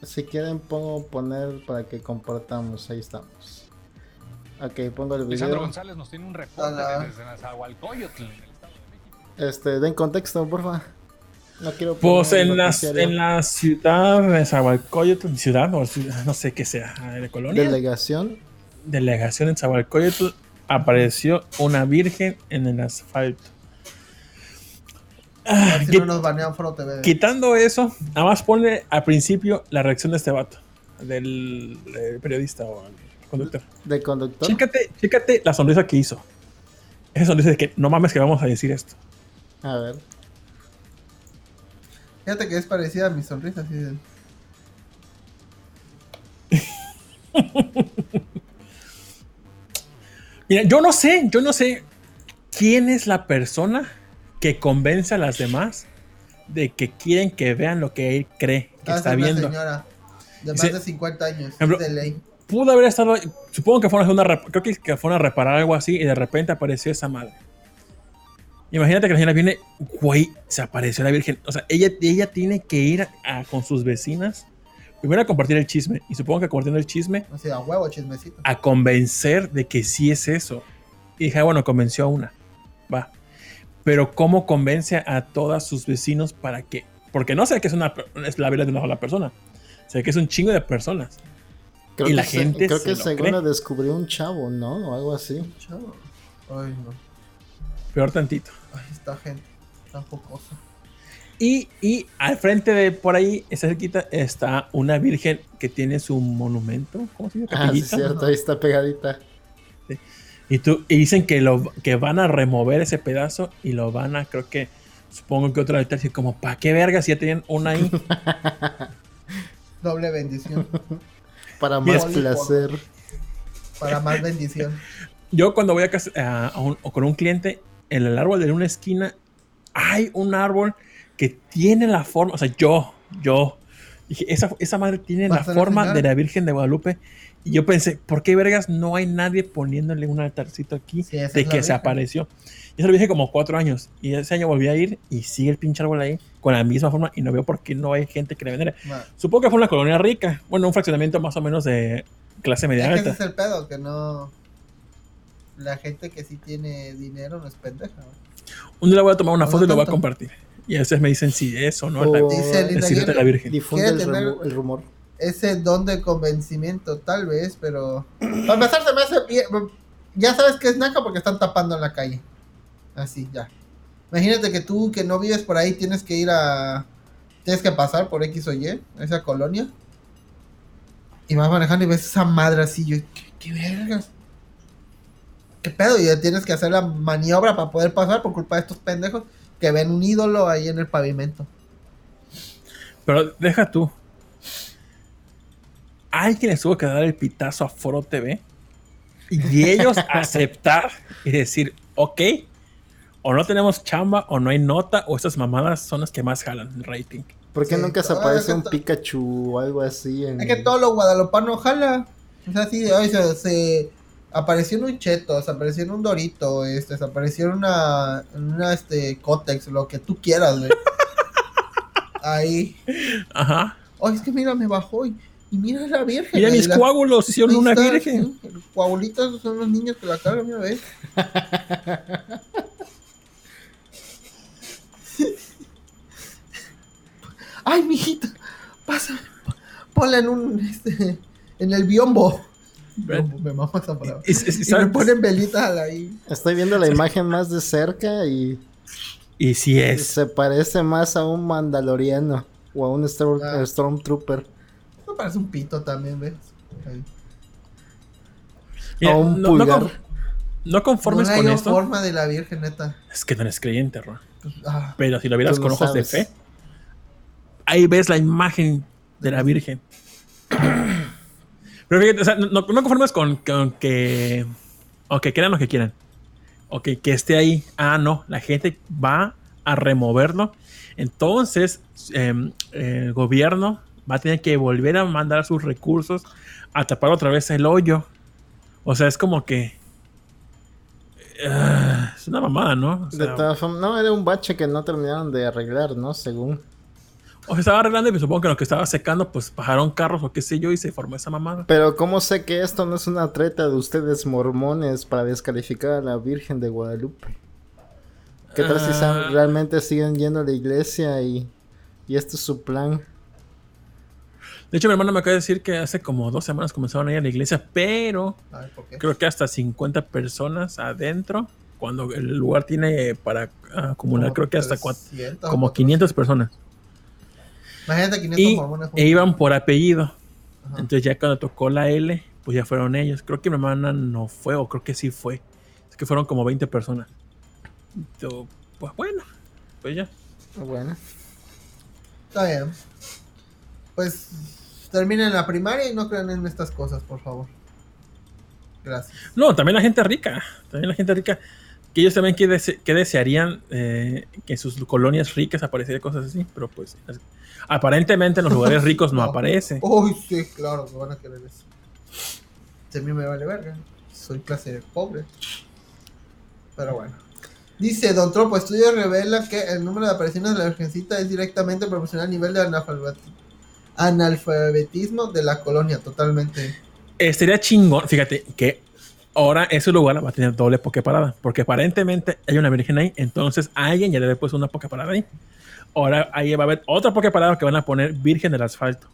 S1: Si quieren pongo poner para que compartamos, ahí estamos. Ok, pongo el
S4: Lisandro
S1: video.
S4: González nos tiene un reporte
S3: Hola.
S4: desde Nezahualcóyotl, en el estado de México.
S1: Este, den contexto, porfa. No quiero
S2: Pues
S1: poner
S2: en
S1: el
S2: la, en la ciudad de Zahualcóyotl, ciudad o ciudad, no sé qué sea, de colonia,
S1: delegación.
S2: delegación en Zahualcóyotl, apareció una virgen en el asfalto.
S3: A
S2: Ah,
S3: si no nos banean Foro TV.
S2: Quitando eso, nada más ponle al principio la reacción de este vato, del, periodista o el conductor.
S1: De conductor.
S2: Chécate, chécate la sonrisa que hizo. Esa sonrisa de que no mames que vamos a decir esto.
S1: A ver.
S3: Fíjate que es parecida a mi sonrisa. Así de...
S2: Mira, yo no sé, yo no sé quién es la persona que convence a las demás de que quieren que vean lo que él cree que
S3: Ah,
S2: está
S3: es una
S2: viendo.
S3: señora de más de 50 años.
S2: Ejemplo,
S3: es de ley.
S2: Pudo haber estado, supongo que fueron a una, creo que, fueron a reparar algo así y de repente apareció esa madre. Imagínate que la señora viene, güey, se apareció la Virgen. O sea, ella, ella tiene que ir a- a- con sus vecinas, primero a compartir el chisme, y supongo que compartiendo el chisme,
S3: O sea, a huevo, chismecito.
S2: a convencer de que sí es eso. Y dije, ah, bueno, convenció a una. Va. Pero ¿cómo convence a todos sus vecinos para que? Porque no sé que es, una, es la vida de una sola persona. Sé que es un chingo de personas.
S1: Creo
S2: Y la
S1: se-
S2: gente
S1: creo
S2: se
S1: que
S2: lo
S1: según
S2: cree.
S1: la descubrió un chavo, ¿no? O algo así.
S3: Chavo. Ay, no.
S2: Peor tantito.
S3: Ay, esta gente tan jocosa.
S2: Y, y al frente de por ahí, esa cerquita, está una virgen que tiene su monumento. ¿Cómo se dice?
S1: Ah, sí, cierto, ahí está pegadita.
S2: y, tú, y dicen que, lo, que van a remover ese pedazo y lo van a, creo que, supongo que otra vez decir como, ¿para qué verga si ya tenían una ahí?
S3: Doble bendición.
S1: Para
S2: Mira,
S1: más placer.
S3: para más bendición.
S2: Yo cuando voy a casa a un- o con un cliente en el árbol de una esquina hay un árbol que tiene la forma, o sea, yo, yo, dije, esa, esa madre tiene la
S3: ¿Vas a
S2: forma de la Virgen de Guadalupe. Y yo pensé, ¿por qué vergas no hay nadie poniéndole un altarcito aquí
S3: Sí,
S2: de que se
S3: Virgen.
S2: apareció? Yo se lo dije como cuatro años. Y ese año volví a ir y sigue el pinche árbol ahí con la misma forma. Y no veo por qué no hay gente que le venera.
S3: Ma,
S2: Supongo que fue una colonia rica. Bueno, un fraccionamiento más o menos de clase media
S3: Es que ese
S2: alta.
S3: es el pedo, que no. La gente que sí tiene dinero no es pendeja.
S2: Un día le voy a tomar una
S3: No
S2: foto y lo voy a compartir. Y a veces me dicen si es o no la-
S1: O
S3: Dice
S2: el
S3: Linda
S2: silueta de la Virgen.
S1: difunde
S3: Quiere
S1: el,
S3: tener-
S1: el rumor.
S3: ese don de convencimiento, tal vez, pero. Para empezar, se me hace. Ya sabes que es naca porque están tapando en la calle. Así, ya. Imagínate que tú, que no vives por ahí, tienes que ir a. Tienes que pasar por X o Y, a esa colonia. Y vas manejando y ves esa madre así. Yo, ¿qué, qué vergas? ¿Qué pedo? Y ya tienes que hacer la maniobra para poder pasar por culpa de estos pendejos que ven un ídolo ahí en el pavimento.
S2: Pero deja tú. Hay quienes tuvo que dar el pitazo a Foro TV y ellos aceptar y decir, ok, o no tenemos chamba, o no hay nota, o estas mamadas son las que más jalan el rating.
S1: ¿Por qué
S3: Sí,
S1: nunca se
S3: todo
S1: aparece un Pikachu o algo así? En...
S3: Es que todo lo guadalupano jala. O sea, así de hoy se, se apareció en un cheto, se apareció en un dorito, este, se apareció en una, en una este, cótex, lo que tú quieras, güey. Ahí.
S2: Ajá.
S3: Oye, es que mira, me bajó y, y mira la virgen.
S2: Mira mis
S3: la-
S2: coágulos, hicieron una
S3: está,
S2: virgen.
S3: sí, Los coagulitos son los niños que la cargan, mira, ve. Ay, mijita, pasa, ponla en un, este, en el biombo. Me mama esa palabra.
S2: Y, y- y-
S3: me ponen velitas ahí.
S1: Estoy viendo la imagen más de cerca y
S2: Y si es.
S1: se parece más a un mandaloriano o a un Storm-
S3: Ah.
S1: Stormtrooper.
S3: Me parece un pito también, ¿ves?
S2: Mira,
S1: a un
S2: no, no
S1: pulgar.
S2: con- no conformes
S3: no
S2: con
S3: hay
S2: esto.
S3: forma de la virgen, neta.
S2: Es que no eres creyente, Ron.
S3: Ah,
S2: Pero si lo vieras con ojos de fe, ahí ves la imagen de la Virgen. Pero fíjate, o sea, no, no conformes con, con que. O que quieran lo que quieran. O que, que esté ahí. Ah, no. La gente va a removerlo. Entonces, em, el gobierno va a tener que volver a mandar sus recursos a tapar otra vez el hoyo. O sea, es como que. Ah, es una mamada, ¿no? O
S1: De todas formas, no, era un bache que no terminaron de arreglar, ¿no? Según.
S2: O se estaba arreglando y pues, supongo que lo que estaba secando, pues bajaron carros o qué sé yo y se formó esa mamada.
S1: Pero ¿cómo sé que esto no es una treta de ustedes mormones para descalificar a la Virgen de Guadalupe? ¿Qué tal si
S2: Ah.
S1: realmente siguen yendo a la iglesia y, y este es su plan?
S2: De hecho, mi hermano me acaba de decir que hace como dos semanas comenzaron a ir a la iglesia, pero creo que hasta 50 personas adentro, cuando el lugar tiene para acumular,
S3: Como
S2: creo que hasta cua-
S3: 300,
S2: como
S3: 400.
S2: 500 personas.
S3: Imagínate 500
S2: Y
S3: mormones
S2: e iban por apellido.
S3: Ajá.
S2: Entonces ya cuando tocó la L, pues ya fueron ellos. Creo que mi hermana no fue, o creo que sí fue. Es que fueron como 20 personas. Yo, pues bueno, pues ya.
S1: Bueno,
S3: Está bien. Pues terminen la primaria y no crean en estas cosas, por favor. Gracias.
S2: No, también la gente rica. También la gente rica. Que ellos también que, dese- que desearían eh, que en sus colonias ricas apareciera cosas así. Pero pues es- aparentemente en los lugares ricos no
S3: No.
S2: aparece.
S3: Uy, sí, claro, que van a querer eso. Si a mí me vale verga. Soy clase pobre. Pero bueno. Dice Don Tropo, estudio revela que el número de apariciones de la Virgencita es directamente proporcional al nivel de analfabeti- analfabetismo de la colonia, totalmente.
S2: Estaría chingón. Fíjate que ahora ese lugar va a tener doble parada Porque aparentemente hay una virgen ahí. Entonces alguien ya le puesto una parada ahí. Ahora ahí va a haber otra parada que van a poner Virgen del Asfalto.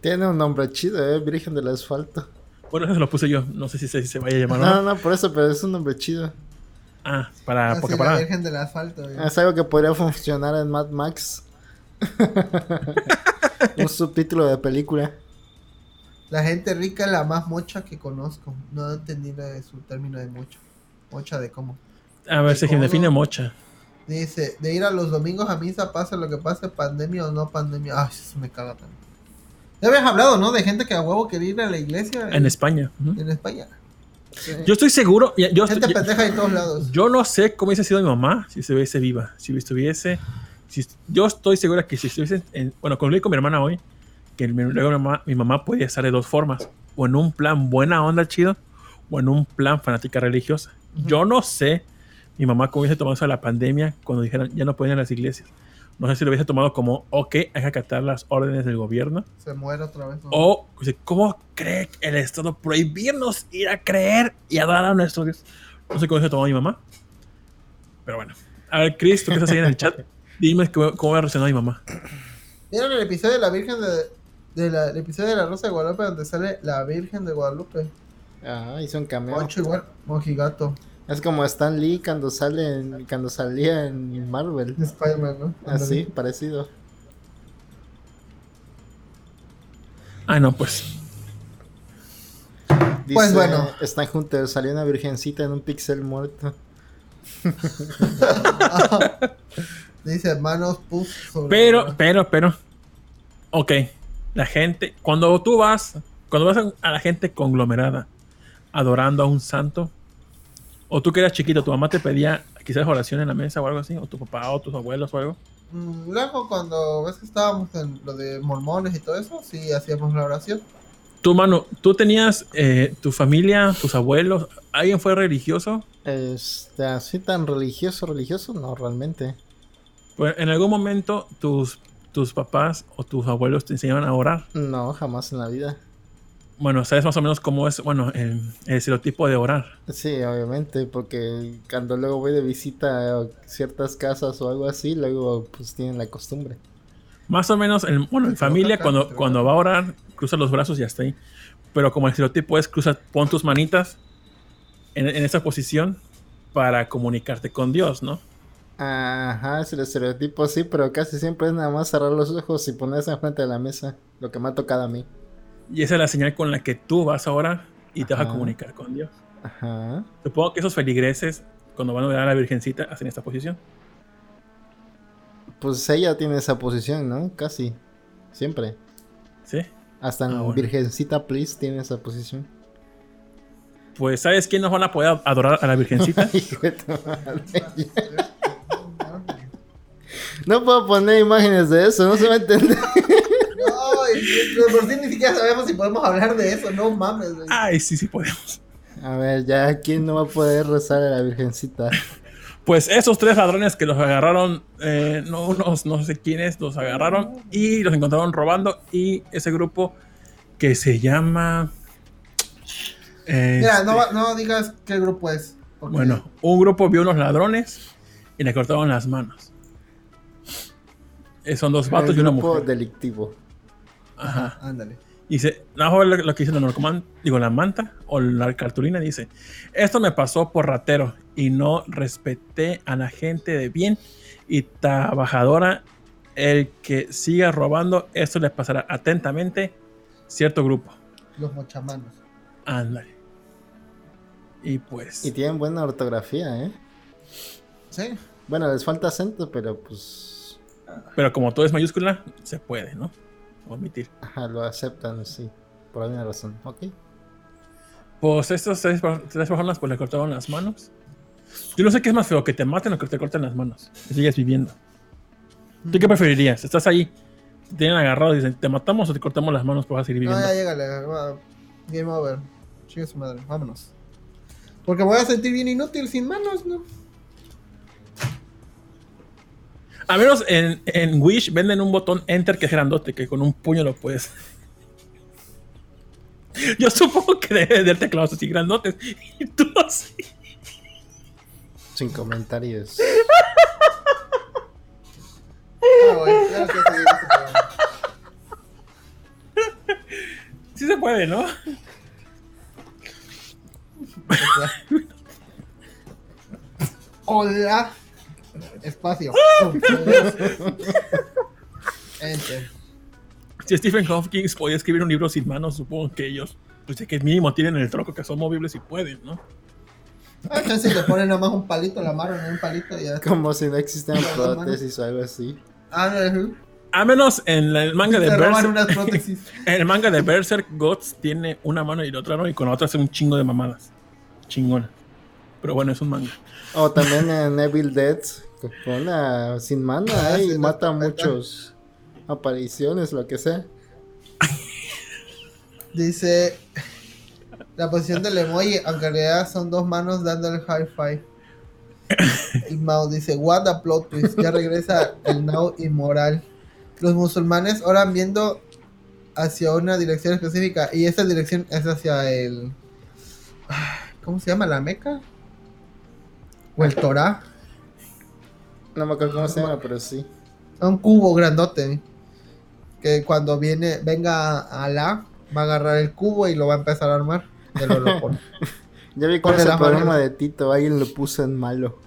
S1: tiene un nombre chido, ¿eh? Virgen del Asfalto.
S2: Bueno, eso se lo puse yo. No sé si se, si se vaya a llamar
S1: No,
S2: no.
S1: no, por eso, pero es un nombre chido.
S2: Ah, para
S3: la
S2: parada.
S3: Virgen del Asfalto.
S1: Es algo que podría funcionar en Mad Max. un subtítulo de película.
S3: La gente rica es la más mocha que conozco. No entendí de su término de mocha. Mocha de cómo.
S2: A ver, se
S3: ¿Cómo?
S2: define mocha.
S3: Dice, de ir a los domingos a misa, pase lo que pase, pandemia o no pandemia. Ay, eso me caga también. Ya habías hablado, ¿no? De gente que a huevo quería ir a la iglesia
S2: En España.
S3: En España. Sí.
S2: Yo estoy seguro, yo,
S3: Gente
S2: estoy-
S3: pendeja de todos lados.
S2: yo no sé cómo hubiese sido mi mamá si estuviese viva. Si estuviese. Si, yo estoy segura que si estuviese. En, bueno, concluí con mi hermana hoy. Que mi, luego mi mamá, mi mamá podía estar de dos formas. O en un plan buena onda chido. O en un plan fanática religiosa. Yo no sé. Mi mamá cómo hubiese tomado eso de la pandemia. Cuando dijeron ya no pueden ir a las iglesias. No sé si lo hubiese tomado como, ok, hay que acatar las órdenes del gobierno.
S3: Se muere otra vez. ¿no?
S2: O, ¿cómo cree el Estado prohibirnos ir a creer y adorar a nuestro Dios? No sé cómo se tomó mi mamá. Pero bueno. A ver, Chris, tú que estás ahí en el chat, dime cómo, cómo va a reaccionar mi mamá.
S3: ¿Vieron el episodio de la Virgen de, de la, el episodio de la Rosa de Guadalupe donde sale la Virgen de Guadalupe?
S1: Ah, hizo un cameo.
S3: Poncho igual, mojigato,
S1: Es como Stan Lee cuando sale en- cuando salía en Marvel.
S3: de Spider-Man, ¿no?
S1: Así, parecido.
S2: Ah, no, pues.
S1: Dice,
S3: Pues bueno.
S1: Están juntos, salió una virgencita en un pixel muerto.
S3: Dice hermanos, sobre
S2: Pero, pero, pero. Ok. La gente, cuando tú vas, cuando vas a, a la gente conglomerada adorando a un santo, o tú que eras chiquito, tu mamá te pedía quizás oración en la mesa o algo así, o tu papá o tus abuelos o algo.
S3: Mm, Luego cuando ves que estábamos en lo de mormones y todo eso, sí hacíamos la oración.
S2: Tu mano, tú tenías eh, tu familia, tus abuelos, ¿alguien fue religioso?
S1: Este, así tan religioso, religioso, no, realmente.
S2: En algún momento tus, tus papás o tus abuelos te enseñaban a orar.
S1: No, jamás en la vida.
S2: Bueno, sabes más o menos cómo es, bueno, el, el estereotipo de orar.
S1: Sí, obviamente, porque cuando luego voy de visita a ciertas casas o algo así, luego pues tienen la costumbre.
S2: Más o menos, en, bueno, en familia, cuando, cuando va a orar, cruza los brazos y hasta ahí. Pero como el estereotipo es, cruza, pon tus manitas en, en esa posición para comunicarte con Dios, ¿no?
S1: Ajá, es el estereotipo, sí, pero casi siempre es nada más cerrar los ojos y ponerse enfrente de la mesa, lo que me ha tocado a mí.
S2: Y esa es la señal con la que tú vas a orar y te vas a comunicar con Dios.
S1: Ajá.
S2: Supongo que esos feligreses, cuando van a orar a la Virgencita, hacen esta posición.
S1: Pues ella tiene esa posición, ¿no? Casi. Siempre.
S2: ¿Sí?
S1: Hasta en
S2: Ah, bueno.
S1: Virgencita Please tiene esa posición.
S2: Pues, ¿sabes quién nos van a poder adorar a la Virgencita?
S1: Hijo de. No puedo poner imágenes de eso, no se va a entender.
S3: No, por sí ni siquiera sabemos si podemos hablar de eso, no mames, güey.
S2: Ay, sí, sí podemos.
S1: A ver, ya, ¿quién no va a poder rezar a la Virgencita?
S2: Pues esos tres ladrones que los agarraron, eh, no, unos, no sé quiénes, los agarraron y los encontraron robando. Y ese grupo que se llama.
S3: Mira,
S2: este,
S3: no, va- no digas qué grupo es. porque-
S2: bueno, un grupo vio unos ladrones y le cortaron las manos. Eh, son dos vatos y una mujer.
S3: Ah.
S2: Ajá.
S3: Ajá, ándale.
S2: Dice, no, lo, lo que dice la narcoman, digo, la manta o la cartulina dice, esto me pasó por ratero y no respeté a la gente de bien y trabajadora. El que siga robando, esto le pasará atentamente cierto grupo.
S3: Los mochamanos.
S2: Ándale. Y pues,
S1: Y tienen buena ortografía, ¿eh?
S3: Sí.
S1: Bueno, les falta acento, pero pues.
S2: Pero como todo es mayúscula, se puede, ¿no? Omitir.
S1: Ajá, lo aceptan, sí. Por alguna razón. Ok.
S2: Pues estos tres, tres personas pues le cortaron las manos. Yo no sé qué es más feo, que te maten o que te corten las manos. Que sigues viviendo. ¿Tú qué preferirías? Estás ahí, te tienen agarrado y dicen, ¿te matamos o te cortamos las manos para seguir
S3: No,
S2: viviendo?
S3: ya llégale. Game over. Chica su madre, vámonos. Porque voy a sentir bien inútil sin manos, ¿no?
S2: A menos en, en Wish venden un botón Enter que es grandote, que con un puño lo puedes. Yo supongo que debe del teclado así grandotes. Y tú así.
S1: Sin comentarios.
S3: Ah, este.
S2: Sí se puede, ¿no?
S3: Hola. Espacio. Enter.
S2: Si Stephen Hawking podía escribir un libro sin manos, supongo que ellos, pues ya que mínimo tienen el troco que son movibles y pueden, ¿no?
S3: Ah, chance le ponen nada más un palito, la amarran en un palito y ya.
S1: Como si no existieran prótesis o algo así.
S3: Ah, no,
S2: A menos en el manga de Berserk. En el manga de Berserk, Guts tiene una mano y la otra no, y con la otra hace un chingo de mamadas. chingona. Pero bueno, es un manga.
S1: O también en Evil Dead, que pone sin mana
S3: Ah,
S1: eh, y mata muchos apariciones, lo que sea.
S3: Dice la posición del emoji, aunque en realidad son dos manos dando el high five. El Mao dice, what a plot twist, ya regresa el Now inmoral. Los musulmanes oran viendo hacia una dirección específica y esa dirección es hacia el... ¿Cómo se llama? ¿La Meca? ¿O el Torah?
S1: No me acuerdo cómo se llama, pero sí.
S3: Un cubo grandote. Que cuando viene, venga Alá, va a agarrar el cubo y lo va a empezar a armar. Pone.
S1: Ya vi cuál es el
S3: la
S1: problema de Tito, alguien lo puso en malo.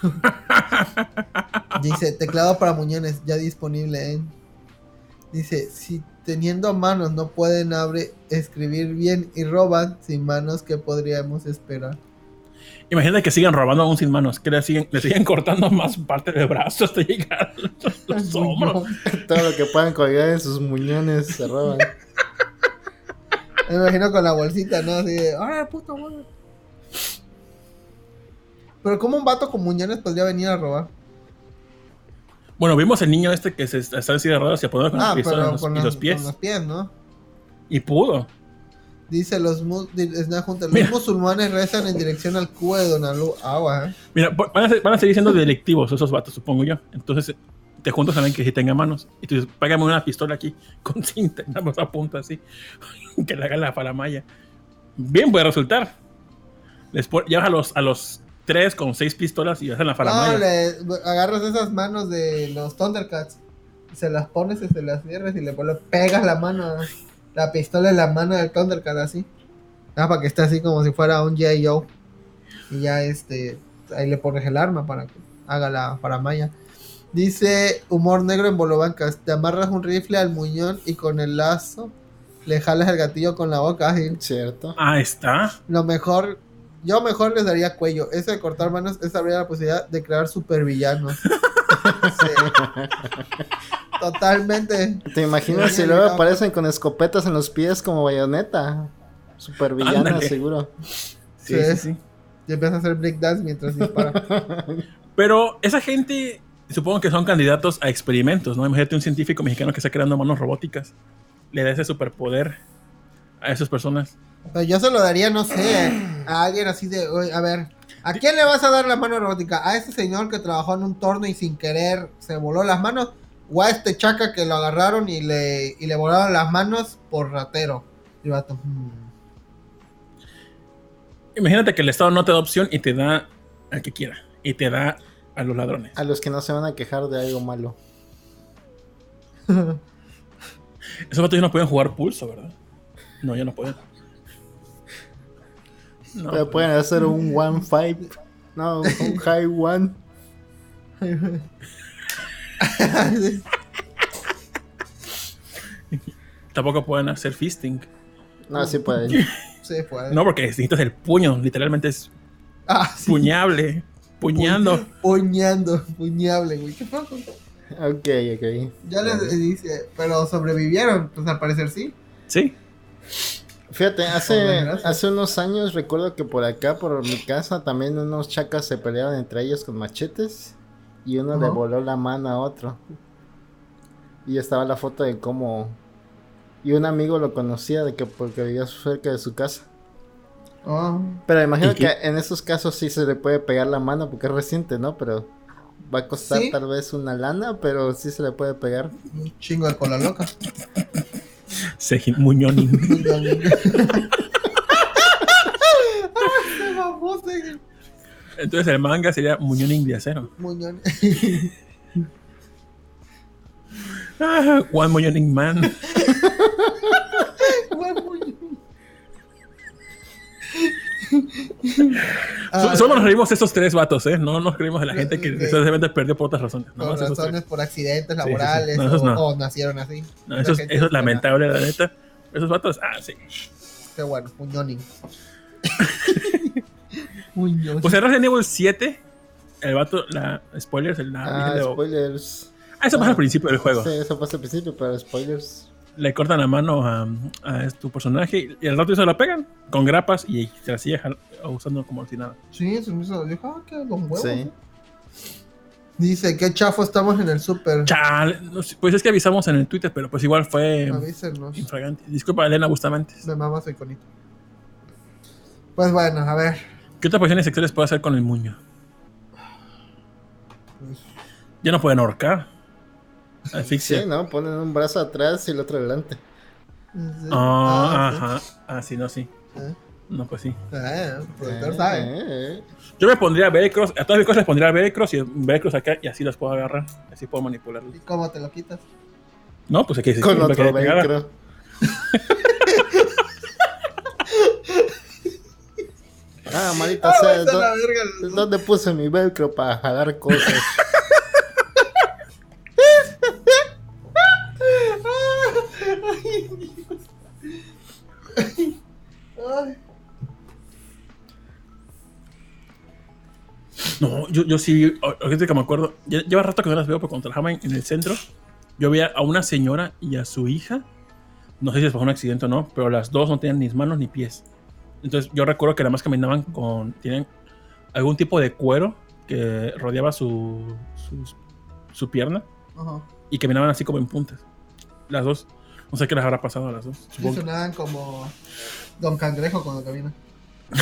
S3: Dice, teclado para muñones, ya disponible en... Dice, si teniendo manos no pueden abre, escribir bien y roban, sin manos, ¿qué podríamos esperar?
S2: Imagínate que sigan robando aún sin manos, que le siguen, le siguen cortando más parte del brazo hasta llegar a los hombros.
S1: Todo lo que puedan colgar en sus muñones se roban.
S3: Me imagino con la bolsita, ¿no? Así de, ¡ah, puto madre! Pero ¿cómo un vato con muñones podría venir a robar?
S2: Bueno, vimos el niño este que se está en silla de ruedas y con
S3: Ah,
S2: los pies.
S3: con los pies, ¿no?
S2: Y pudo.
S3: Dice los, mu- di- es nada junto, los musulmanes rezan en dirección al cubo de Donalu. Agua, ¿eh?
S2: Mira, van a, ser- van a seguir siendo delictivos esos vatos, supongo yo. Entonces eh, te juntas también que si tenga manos. Y tú dices, págame una pistola aquí con cinta, más a punta así. que le haga la faramaya. Bien puede resultar. Les pon- llevas a los, a los tres con seis pistolas y hacen la
S3: No,
S2: faramaya.
S3: le agarras esas manos de los Thundercats, se las pones y se las cierras y le pones- pegas la mano, la pistola en la mano del Thundercat así. Ah, para que esté así como si fuera un J. Joe. Y ya este, ahí le pones el arma para que haga la faramaya. Dice humor negro en Bolobancas, te amarras un rifle al muñón y con el lazo le jalas el gatillo con la boca. así.
S1: ¿Cierto?
S2: Ah, está.
S3: Lo mejor, yo mejor les daría cuello. Eso de cortar manos, esa habría la posibilidad de crear supervillanos. Sí. Totalmente.
S1: ¿Te imaginas si luego aparecen con escopetas en los pies como bayoneta? Super villana,
S2: Ándale.
S1: seguro.
S2: Sí,
S3: Sí.
S2: sí, sí.
S3: Y empieza a hacer breakdance mientras dispara.
S2: Pero esa gente, supongo que son candidatos a experimentos, ¿no? Imagínate un científico mexicano que está creando manos robóticas. Le da ese superpoder a esas personas.
S3: Pero yo se lo daría, no sé, a alguien así de, "Oye, a ver, ¿a quién le vas a dar la mano robótica? ¿A ese señor que trabajó en un torno y sin querer se voló las manos? ¿O a este chaca que lo agarraron y le, y le volaron las manos por ratero? Y vato, "Hmm".
S2: Imagínate que el Estado no te da opción y te da al que quiera. Y te da a los ladrones.
S1: A los que no se van a quejar de algo malo.
S2: Esos vatos ya no pueden jugar pulso, ¿verdad? No, ya no pueden. No,
S1: Pero pueden hacer un one five. No, un high one.
S2: tampoco pueden hacer fisting.
S1: No, sí pueden.
S3: Sí, puede.
S2: No, porque necesitas el puño. Literalmente es
S3: Ah, sí.
S2: puñable. Puñando.
S3: Puñando, puñable, güey. ¿Qué pasó?
S1: Ok, ok.
S3: Ya les dice, pero sobrevivieron, pues al parecer sí.
S2: Sí.
S1: Fíjate, hace, hace unos años recuerdo que por acá, por mi casa, también unos chacas se peleaban entre ellos con machetes y uno le voló la mano a otro. Y estaba la foto de cómo... Y un amigo lo conocía de que porque vivía cerca de su casa.
S3: Oh,
S1: Pero imagino
S2: ¿Y
S1: que en esos casos sí se le puede pegar la mano porque es reciente, ¿no? Pero va a costar
S3: Sí.
S1: tal vez una lana, pero sí se le puede pegar.
S3: un chingo de cola loca.
S2: Se muñoning.
S3: Se mamó, se-
S2: Entonces el manga sería muñoning de acero.
S3: Muñón.
S2: Ah, one muñoning man.
S3: Güey, muñón. Ah,
S2: Solo nos reímos esos tres vatos, ¿eh? No nos reímos de la gente que necesariamente perdió por otras razones.
S3: por
S2: Nomás
S3: razones, por accidentes
S2: Sí, sí, sí.
S3: laborales
S2: No,
S3: o,
S2: no.
S3: o nacieron así.
S2: No, eso, es- eso lamentable, la neta. Esos vatos, ah, sí.
S3: Qué bueno, muñoning. Muñón.
S2: Pues en Resident Evil 7, el vato, la spoilers, el la
S1: Ah, spoilers.
S2: Ah, eso pasa
S3: Ah.
S2: al principio del juego.
S1: Sí, eso pasa al principio, pero spoilers.
S2: Le cortan la mano a, a tu personaje y al rato se la pegan con grapas y se la sigue usando como si nada.
S3: Sí, se me hizo. Dijo, ah, qué don huevos.
S1: Sí.
S3: Dice, qué chafo estamos en el súper.
S2: Chale, pues es que avisamos en el Twitter, pero pues igual fue
S3: Avísenos.
S2: infragante. Disculpa, Elena Bustamante.
S3: Me mama su iconito. Pues bueno, a ver.
S2: ¿Qué otras posiciones sexuales puede hacer con el muño?
S3: Pues,
S2: Ya no pueden ahorcar. Asfixia.
S1: Sí, ¿no? Ponen un brazo atrás y el otro adelante.
S3: sí.
S2: Ah,
S3: Ah, sí.
S2: ajá. Ah, sí, no, sí.
S3: Eh,
S2: No, pues sí.
S3: eh, el productor sabe.
S1: eh.
S2: Yo me pondría velcros, a todas mis cosas les pondría velcros y velcros acá y así las puedo agarrar. Así puedo manipularlos.
S3: ¿Y cómo te lo quitas?
S2: No, pues aquí sí,
S1: Con otro velcro. ah, malita
S3: Ah,
S1: sea,
S3: vete a
S1: ¿dó-
S3: la verga.
S1: ¿dónde puse mi velcro para jalar cosas?
S2: No, yo, yo sí, ahorita que me acuerdo, lleva rato que no las veo, pero cuando trabajaba en, en el centro, yo veía a una señora y a su hija, no sé si les pasó un accidente o no, pero las dos no tenían ni manos ni pies. Entonces yo recuerdo que además caminaban con, tienen algún tipo de cuero que rodeaba su, su, su pierna
S3: Ajá.
S2: y caminaban así como en puntas. Las dos, no sé qué les habrá pasado a las dos.
S3: Sí, sonaban como Don Cangrejo cuando camina.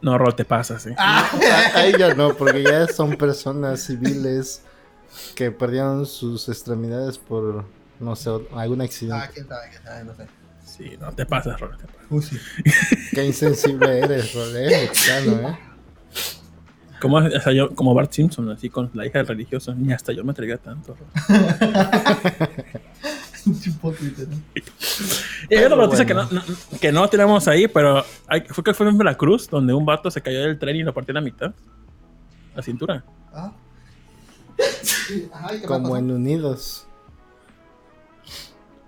S2: No, Rol, te pasas, ¿eh?
S3: Ah,
S1: A- Ahí ya no, porque ya son personas civiles que perdieron sus extremidades por, no sé, algún
S3: ah,
S1: accidente.
S3: quién sabe, quién sabe, no sé.
S2: Sí, no, te pasas, Rol. te pasas.
S3: Pussy.
S1: Qué insensible eres, mexicano, ¿eh?
S2: Como, o sea, yo, como Bart Simpson, así con la hija del religioso, ni hasta yo me atrevería tanto.
S3: Hipócrita, ¿no?
S2: Y hay otra noticia que, no, no- que no tenemos ahí, pero hay- fue que fue en Veracruz, donde un vato se cayó del tren y lo partió en la mitad. La cintura.
S3: Ah. Ajá, ¿y qué más
S1: Como en Unidos.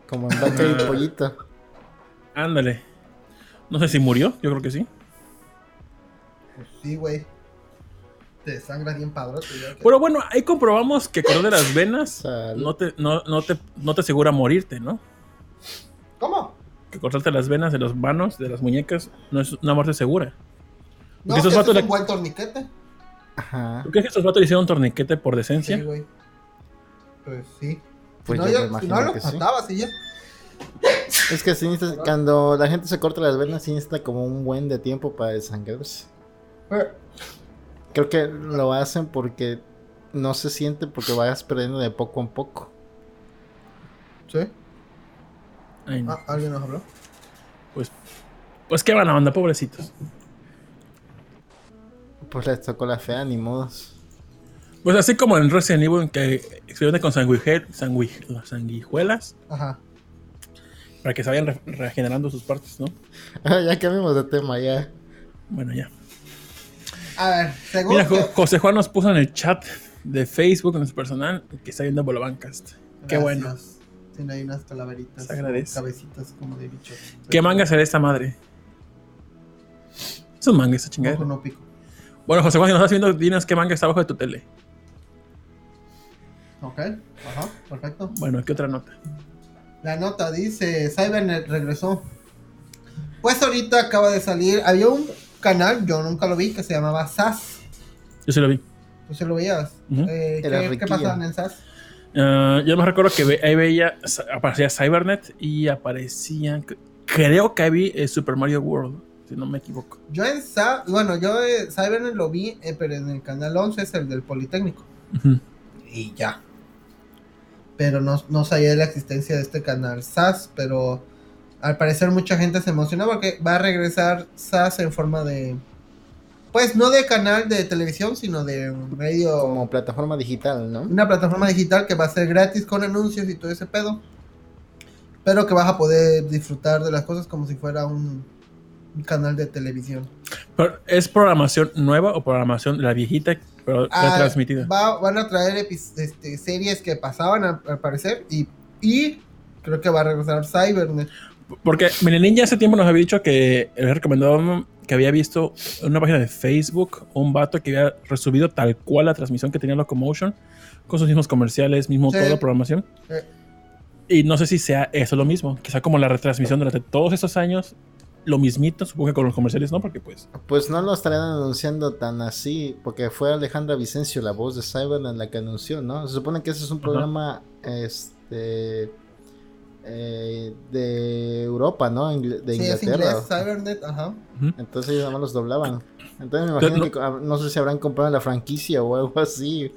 S1: Como en Vaca y Pollito.
S2: Ándale. No sé si murió, yo creo que sí.
S3: Pues sí, güey. Te sangras bien que-
S2: Pero bueno, ahí comprobamos que correr de las venas no te, no, no te, no te asegura morirte, ¿no?
S3: ¿Cómo?
S2: Que cortarte las venas de los manos, de las muñecas, no es una muerte segura.
S3: No,
S2: esos vatos
S3: es
S2: le-
S3: un buen torniquete.
S1: Ajá.
S2: ¿Tú crees que estos vatos le hicieron un torniquete por decencia?
S3: Sí, güey. Pues sí.
S1: Pues
S3: si no,
S1: yo
S3: ya-
S1: me
S3: si
S1: imagino
S3: no lo
S1: que sí.
S3: matabas y ya.
S1: Es que necesitas- cuando la gente se corta las venas, sí necesita como un buen de tiempo para desangrarse. Creo que lo hacen porque no se siente porque vayas perdiendo de poco en poco.
S3: Sí.
S2: Ay, no.
S3: Ah, ¿alguien nos habló?
S2: Pues, pues qué van a onda, pobrecitos.
S1: Pues les tocó la fea, ni modos.
S2: Pues así como en Resident Evil que experimenta con sanguije- sangui- las sanguijuelas
S3: Ajá.
S2: para que se vayan re- regenerando sus partes, ¿no?
S1: Ya cambiamos de tema, ya.
S2: Bueno, ya.
S3: A ver, según.
S2: Mira,
S3: que-
S2: José Juan nos puso en el chat de Facebook, en su personal, que está viendo Bolobancast. Qué bueno.
S3: Tiene ahí unas calaveritas.
S2: Se agradece.
S3: Cabecitas como de bichos.
S2: ¿Qué manga será esta madre? Es un manga esta chingadera.
S3: no pico.
S2: Bueno, José Juan, si nos estás viendo, dinos qué manga está abajo de tu tele.
S3: Ok. Ajá, perfecto.
S2: Bueno, ¿qué otra nota?
S3: La nota dice: Cybernet regresó. Pues ahorita acaba de salir. Había un canal, yo nunca lo vi, que se llamaba SAS.
S2: Yo sí lo vi.
S3: ¿Tú sí lo veías? Eh, ¿qué, ¿Qué pasaban en SAS?
S2: Ah, yo me recuerdo que ve- ahí veía, aparecía Cybernet y aparecían, creo que ahí vi eh, Super Mario World, si no me equivoco.
S3: Yo en SAS, bueno, yo eh, Cybernet lo vi, eh, pero en el canal 11 es el del Politécnico. Y ya. Pero no, no sabía de la existencia de este canal SAS, pero al parecer mucha gente se emocionó porque va a regresar SAS en forma de... Pues no de canal de televisión, sino de un medio...
S1: Como plataforma digital, ¿no?
S3: Una plataforma digital que va a ser gratis con anuncios y todo ese pedo. Pero que vas a poder disfrutar de las cosas como si fuera un, un canal de televisión.
S2: Pero, ¿Es programación nueva o programación de la viejita, pero
S3: Ah,
S2: transmitida?
S3: va- van a traer este, series que pasaban al, al parecer y, y creo que va a regresar Cybernet.
S2: Porque Mini Ninja hace tiempo nos había dicho que le recomendado que había visto en una página de Facebook un vato que había resubido tal cual la transmisión que tenía Locomotion, con sus mismos comerciales, mismo
S3: Sí.
S2: todo, programación.
S3: Sí.
S2: Y no sé si sea eso lo mismo, sea como la retransmisión durante todos estos años, lo mismito, supongo que con los comerciales no, porque pues...
S1: Pues no lo estarían anunciando tan así, porque fue Alejandra Vicencio, la voz de Cybernet, la que anunció, ¿no? Se supone que ese es un programa este eh, de Europa, ¿no? Ingl- De
S3: Sí, es
S1: Inglaterra.
S3: inglés, Cybernet, ajá.
S1: Entonces ellos nada más los doblaban. Entonces me imagino
S2: Pero-
S1: que ah, no sé si habrán comprado la franquicia o algo así.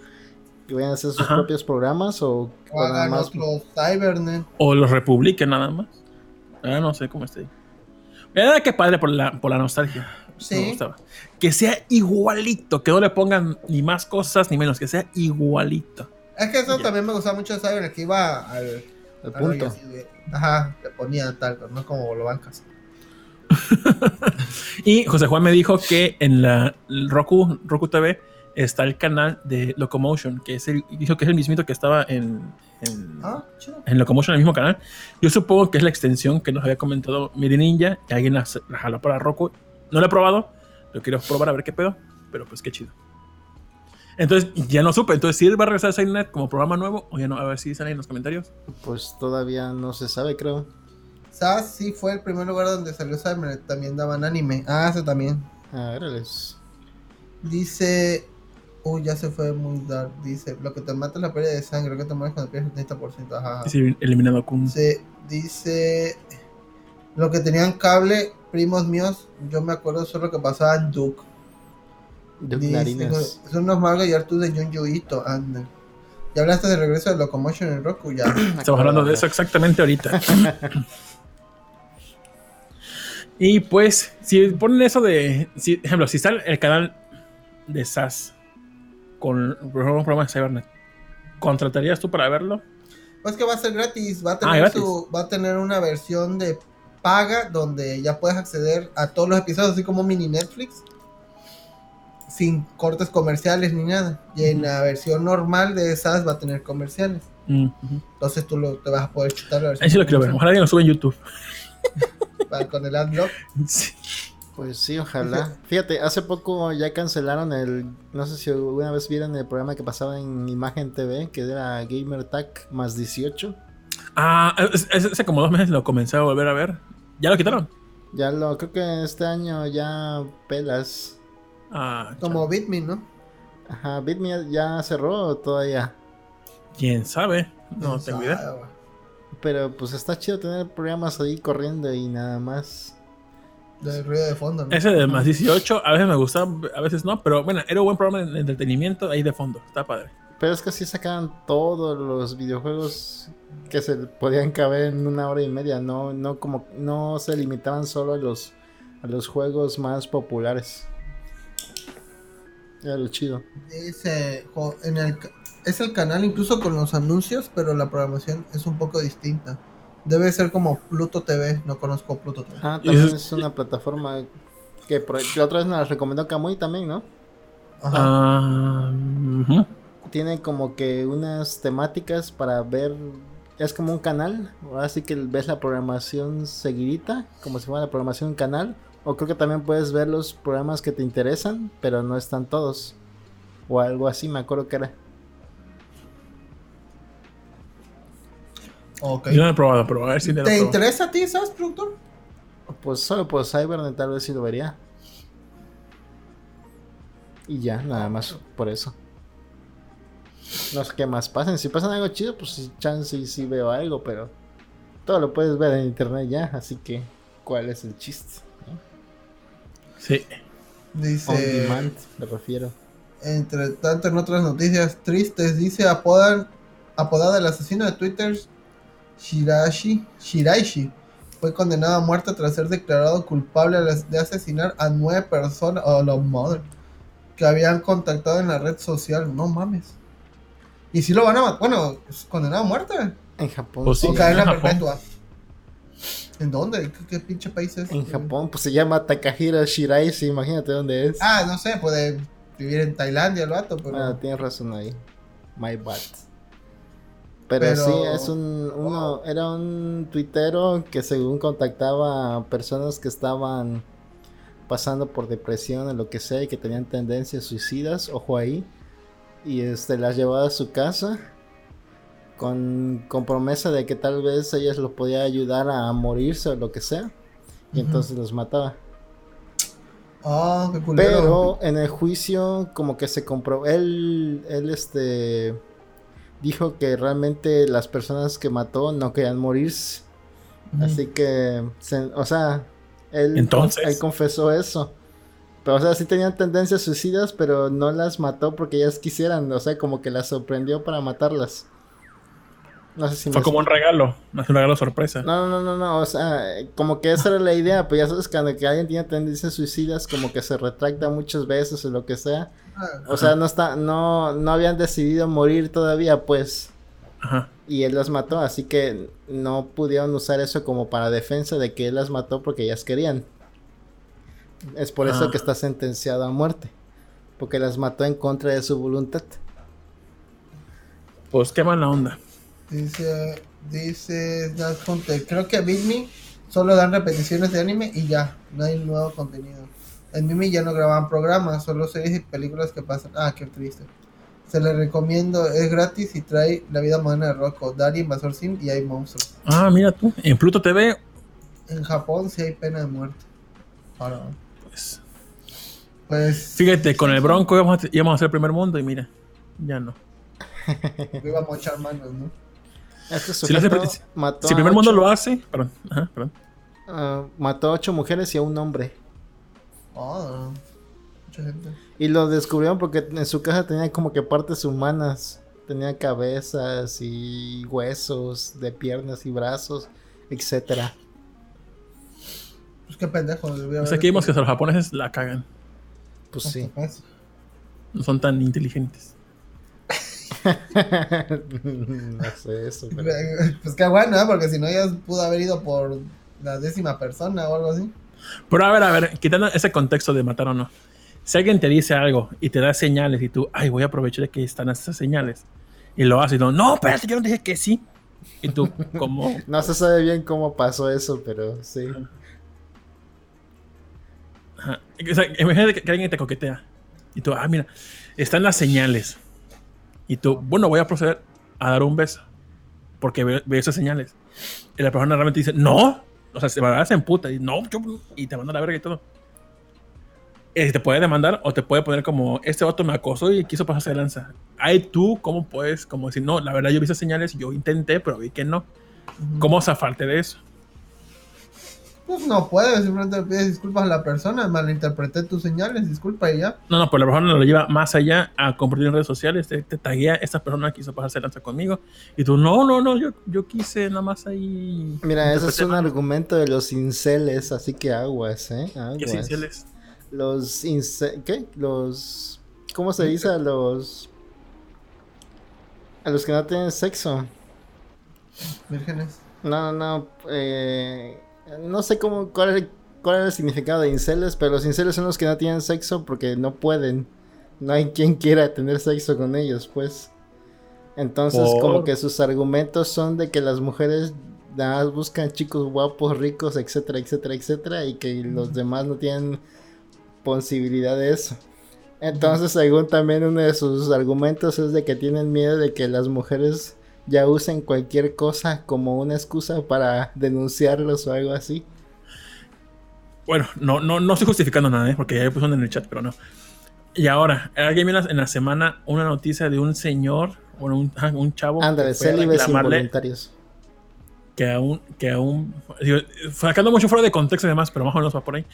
S1: Que vayan a hacer sus
S2: Ajá.
S1: propios programas o,
S3: O
S1: o nada
S3: hagan
S1: más.
S3: otro Cybernet.
S2: O los republiquen nada más. Ah, no sé cómo esté. ahí. Verdad que padre por la, por la nostalgia.
S3: Sí.
S2: Me gustaba. Que sea igualito, que no le pongan ni más cosas ni menos, que sea igualito.
S3: Es que eso
S2: Ya.
S3: también me gustaba mucho de Cybernet, que iba al,
S1: El punto.
S3: rollo así de- ajá, le ponía tal, pero no como lo bancas.
S2: Y José Juan me dijo que en la Roku, Roku TV está el canal de Locomotion, que es el, dijo que es el mismito que estaba en, en,
S3: Ah,
S2: en Locomotion, en el mismo canal. Yo supongo que es la extensión que nos había comentado Miri Ninja, que alguien la, la jaló para Roku. No lo he probado, lo quiero probar a ver qué pedo, pero pues qué chido. Entonces, ya no supe. Entonces, si él va a regresar a Silent como programa nuevo, o ya no, a ver si dicen ahí en los comentarios.
S1: Pues todavía no se sabe, creo.
S3: SAS sí fue el primer lugar donde salió Cybernet, también daban anime. Ah, ese también.
S1: Ah, órales.
S3: Dice. Uy, ya se fue muy dark. Dice: Lo que te mata es la pérdida de sangre, lo que te mueres cuando pierdes el 30%. Ajá.
S2: Dice eliminado con.
S3: Dice, dice. Lo que tenían cable, primos míos, yo me acuerdo solo que pasaba en Duke.
S1: De
S3: son unos Marga y Artu de Junjo Ito, anda. ¿Ya hablaste del regreso de Locomotion en Roku? Ya.
S2: Estamos hablando de eso exactamente ahorita. y pues, si ponen eso de. Si, ejemplo, si está el canal de SAS con por ejemplo, un programa de Cybernet, ¿contratarías tú para verlo?
S3: Pues que va a ser gratis, va a
S2: Ah,
S3: tener
S2: gratis.
S3: su, va a tener una versión de paga donde ya puedes acceder a todos los episodios, así como mini Netflix, sin cortes comerciales ni nada. Y en la versión normal de SAS va a tener comerciales.
S2: Mm.
S3: Entonces tú lo, te vas a poder chutar la versión
S2: Ahí sí lo quiero ver. Ojalá alguien lo suba en YouTube.
S3: para- con el adblock.
S2: Sí.
S1: Pues sí, ojalá. Fíjate, hace poco ya cancelaron el. No sé si alguna vez vieron el programa que pasaba en Imagen TV, que era Gamer Tag más 18.
S2: Ah, es- es- hace como dos meses lo comencé a volver a ver. ¿Ya lo quitaron?
S1: Ya lo, creo que este año ya pelas.
S2: Ah,
S3: Como Bitme, ¿no?
S1: Ajá, Bitme ya cerró o todavía.
S2: quién sabe. No
S3: Quién
S2: tengo idea.
S1: Pero pues está chido tener programas ahí corriendo y nada más.
S3: Del ruido de fondo, ¿no?
S2: Ese de más 18, a veces me gusta, a veces no, pero bueno, era un buen programa de entretenimiento ahí de fondo. Está padre.
S1: Pero es que sí sacaban todos los videojuegos que se podían caber en una hora y media, no, no como no se limitaban solo a los a los juegos más populares. Era lo chido.
S3: En el, es el canal incluso con los anuncios, pero la programación es un poco distinta. Debe ser como Pluto TV, no conozco Pluto TV.
S1: Ah, también es una plataforma que la otra vez nos la recomendó Kamui también, ¿no?
S3: Ajá.
S2: Ah.
S1: Tiene como que unas temáticas para ver. Es como un canal. Así que ves la programación seguidita. Como si fuera la programación en canal. O creo que también puedes ver los programas que te interesan. Pero no están todos. O algo así, me acuerdo que era.
S3: ok.
S2: Yo no lo he probado, pero a ver si le
S3: ¿Te
S2: lo pruebo.
S3: interesa a ti, sabes, productor?
S1: Pues solo por Cybernet tal vez sí lo vería. Y ya, nada más por eso. No sé qué más pasen. Si pasan algo chido, pues sí, chance y sí veo algo, pero todo lo puedes ver en internet ya, así que ¿cuál es el chiste?
S2: Sí.
S1: On
S3: Dice,
S1: demand, me refiero.
S3: entre tanto en otras noticias tristes, dice apodan, apodada el asesino de Twitter, Shirashi, Shiraishi, fue condenado a muerte tras ser declarado culpable de asesinar a nueve personas, oh la madre, que habían contactado en la red social, no mames. Y si lo van a matar, bueno, es condenado a muerte.
S1: En Japón.
S2: Pues sí.
S3: o cadena
S2: en Japón.
S3: ¿En dónde? ¿Qué, qué pinche país es?
S1: En Japón, pues se llama Takahiro Shiraishi, imagínate dónde es.
S3: Ah, no sé, puede vivir en Tailandia el vato, pero.
S1: Ah, tienes razón ahí. My bad. Pero,
S3: Pero-
S1: sí, es un uno, era un tuitero que según contactaba a personas que estaban pasando por depresión o lo que sea y que tenían tendencias suicidas, ojo ahí, y este las llevaba a su casa con, con promesa de que tal vez ellas lo podía ayudar a morirse o lo que sea, y entonces los mataba.
S3: Ah, qué culero.
S1: Pero en el juicio como que se comprobó, él, él este dijo que realmente las personas que mató no querían morirse. Así que, se- o sea, él,
S2: Entonces.
S1: él confesó eso. Pero, o sea, sí tenían tendencias suicidas, pero no las mató porque ellas quisieran. O sea, como que las sorprendió para matarlas. No sé si me
S2: Fue como un regalo, un regalo sorpresa.
S1: No, no, no, no, o sea, como que esa era la idea, pues ya sabes que cuando que alguien tiene tendencias suicidas, como que se retracta muchas veces o lo que sea.
S3: Ah,
S1: O sea, no está, no, no habían decidido morir todavía, pues.
S2: Ajá.
S1: Y él las mató, así que no pudieron usar eso como para defensa de que él las mató porque ellas querían. Es por eso
S2: Ah.
S1: que está sentenciado a muerte. Porque las mató en contra de su voluntad.
S2: Pues qué mala onda.
S3: Dice, dice Snap Hunter, creo que a Bitme solo dan repeticiones de anime y ya, no hay nuevo contenido. En Mimi ya no graban programas, solo series y películas que pasan. Ah, qué triste. Se le recomiendo, es gratis y trae La vida moderna de Rocco, Dari, Invasor Sim y hay monstruos.
S2: Ah, mira tú. En Pluto TV,
S3: En Japón sí hay pena de muerte. Ahora,
S2: pues.
S3: pues
S2: Fíjate, con el Bronco íbamos a, íbamos a hacer el primer mundo y mira, ya no.
S3: íbamos a echar manos, ¿no?
S1: Este
S2: Si lo hace-
S1: sujeto mató
S2: Si el
S1: a
S2: primer mundo lo hace, perdón, ajá, perdón.
S1: ah, mató a ocho mujeres y a un hombre.
S3: Ah, mucha gente.
S1: Y lo descubrieron porque en su casa tenía como que partes humanas. Tenía cabezas y huesos de piernas y brazos, etcétera.
S3: Pues qué pendejo. haber-
S2: aquí vimos que los japoneses la cagan.
S1: Pues sí.
S3: Pues,
S2: No son tan inteligentes.
S1: no sé eso, pero...
S3: Pues qué bueno, ¿eh? porque si no ya pudo haber ido por la décima persona o algo así.
S2: Pero a ver, a ver, quitando ese contexto de matar o no. Si alguien te dice algo y te da señales y tú, ay, voy a aprovechar de que están esas señales. Y lo haces y no, no, espérate, yo no dije que sí. Y tú, como,
S1: No se sabe bien cómo pasó eso, pero sí.
S2: Ajá. O sea, imagínate que alguien te coquetea. Y tú, ah, mira, están las señales. Y tú, bueno, voy a proceder a dar un beso. Porque veo, esas señales. Y la persona realmente dice, no. O sea, se va a en puta. Y no, yo. Y te manda a la verga y todo. Y te puede demandar o te puede poner como, este vato me acosó y quiso pasarse de lanza. Ahí tú, ¿cómo puedes? Como decir, no, la verdad yo vi esas señales yo intenté, pero vi que no. ¿Cómo zafarte de eso?
S3: Pues no puedes, simplemente le pides disculpas a la persona, malinterpreté tus señales, disculpa y ya.
S2: No, no, pero la persona lo lleva más allá a compartir en redes sociales. Te, te taguea, esta persona quiso pasarse lanza conmigo. Y tú, no, no, no, yo, yo quise nada más ahí.
S1: Mira, ese es un
S2: mal".
S1: argumento de los inceles, así que aguas, ¿eh? Aguas.
S2: ¿Qué esenciales?
S1: Los ince... ¿Qué? Los... ¿Cómo se dice a los... A los que no tienen sexo?
S3: Vírgenes.
S1: No, no, no. eh, no sé cómo, cuál, es- cuál es el significado de inceles, pero los inceles son los que no tienen sexo porque no pueden. No hay quien quiera tener sexo con ellos, pues. Entonces,
S2: Por-
S1: como que sus argumentos son de que las mujeres nada más buscan chicos guapos, ricos, etcétera, etcétera, etcétera, y que los demás no tienen posibilidad de eso. Entonces, según también uno de sus argumentos es de que tienen miedo de que las mujeres ya usen cualquier cosa como una excusa para denunciarlos o algo así.
S2: Bueno, no, no, no estoy justificando nada, ¿eh? porque ya pusieron en el chat, pero no. Y ahora, alguien vio en la- semana una noticia de un señor, bueno, un, un chavo.
S1: Ándale, célibes involuntarios.
S2: que aún, que aún, digo, sacando mucho fuera de contexto y demás, pero más o menos va por ahí,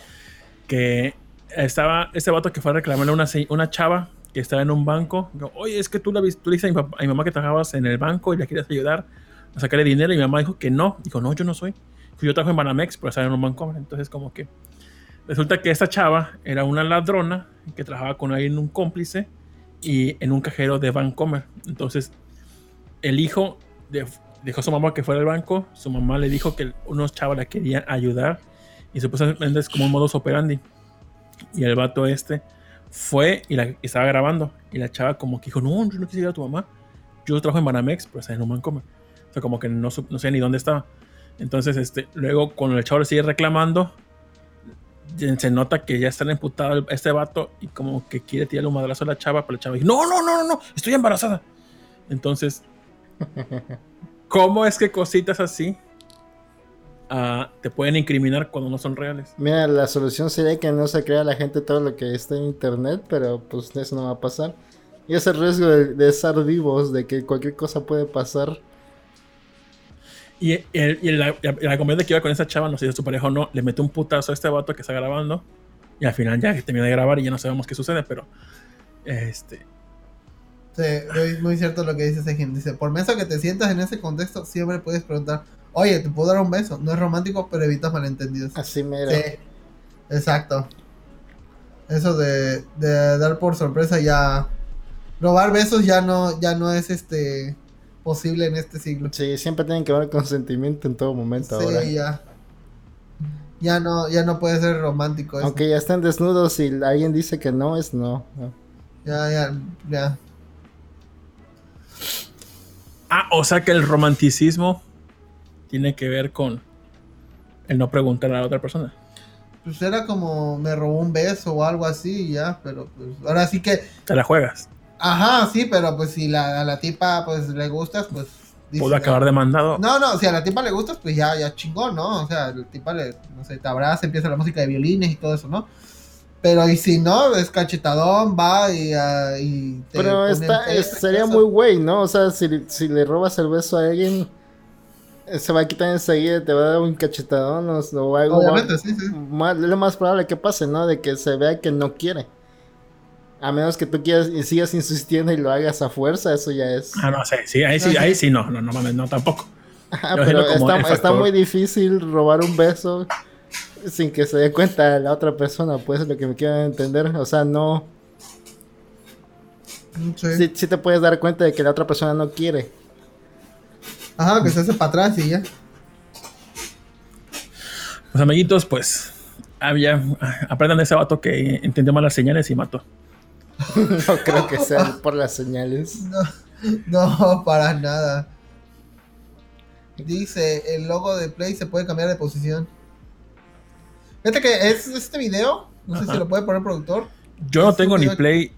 S2: que estaba este vato que fue a reclamarle a una, una chava que estaba en un banco, digo, oye, es que tú, la, tú le dijiste a mi, mamá que trabajabas en el banco y le querías ayudar a sacarle dinero y mi mamá dijo que no, dijo, no, yo no soy, yo trabajo en Banamex, pero estaba en un banco, entonces como que resulta que esta chava era una ladrona que trabajaba con alguien, un cómplice, y en un cajero de Vancomer, entonces el hijo de- dejó a su mamá que fuera al banco. Su mamá le dijo que unos chavos la querían ayudar. Y supuestamente es como un modus operandi. Y el vato este fue y, la, y estaba grabando. Y la chava como que dijo, no, yo no quisiera a tu mamá. Yo trabajo en Banamex, pero está en un. O sea, como que no, no sé ni dónde estaba. Entonces, este, luego cuando el chavo le sigue reclamando, se nota que ya está emputado este vato y como que quiere tirarle un madrazo a la chava, pero la chava dice, no, no, no, no, no, estoy embarazada. Entonces, ¿cómo es que cositas así ah, te pueden incriminar cuando no son reales?
S1: Mira, la solución sería que no se crea la gente todo lo que está en internet, pero pues eso no va a pasar. Y ese riesgo de, de estar vivos, de que cualquier cosa puede pasar.
S2: Y, el- y la, y la comediante que iba con esa chava, no sé si es su pareja o no, le mete un putazo a este vato que está grabando. Y al final ya termina de grabar y ya no sabemos qué sucede, pero este,
S3: Sí, es muy cierto lo que dice ese gente. Dice, por menos que te sientas en ese contexto, siempre puedes preguntar, oye, ¿te puedo dar un beso? No es romántico, pero evitas malentendidos.
S1: Así mero.
S3: Sí, exacto. Eso de, de dar por sorpresa ya... Robar besos ya no, ya no es este posible en este siglo.
S1: Sí, siempre tienen que haber consentimiento en todo momento ahora.
S3: Sí, ya. Ya no, ya no puede ser romántico eso.
S1: Aunque ya estén desnudos y alguien dice que no, es no. no.
S3: Ya, ya, ya.
S2: Ah, o sea que el romanticismo tiene que ver con el no preguntar a la otra persona.
S3: Pues era como me robó un beso o algo así y ya, pero pues ahora sí que
S2: Te la juegas.
S3: Ajá, sí, pero pues si la, a la tipa pues le gustas, pues... dice,
S2: Pudo acabar demandado.
S3: No, no, si a la tipa le gustas, pues ya, ya chingón, ¿no? O sea, la tipa le, no sé, te abraza, empieza la música de violines y todo eso, ¿no? Pero y si no, es cachetadón, va y... ah, y te
S1: Pero
S3: pone
S1: está,
S3: en
S1: es-
S3: pedo y
S1: sería muy güey, ¿no? O sea, si, si le robas el beso a alguien, se va a quitar enseguida, te va a dar un cachetadón o, o algo.
S3: Obviamente,
S1: va-
S3: sí, sí.
S1: más- es lo más probable que pase, ¿no? De que se vea que no quiere. A menos que tú quieras y sigas insistiendo y lo hagas a fuerza, eso ya es.
S2: Ah, no sé, sí, ahí sí, ahí sí no, no, no mames, no tampoco. Yo
S1: pero está, muy difícil robar un beso sin que se dé cuenta la otra persona, pues es lo que me quiero entender. O sea, no.
S3: Sí.
S1: Sí, sí te puedes dar cuenta de que la otra persona no quiere.
S3: Ajá, que se hace para atrás y ya.
S2: Los amiguitos, pues, había, aprendan de ese vato que entendió mal las señales y mató.
S1: No creo que sea por las señales.
S3: No, no, para nada. Dice, el logo de Play se puede cambiar de posición. Fíjate que es este video, no sé si lo puede poner el productor.
S2: Yo no tengo ni Play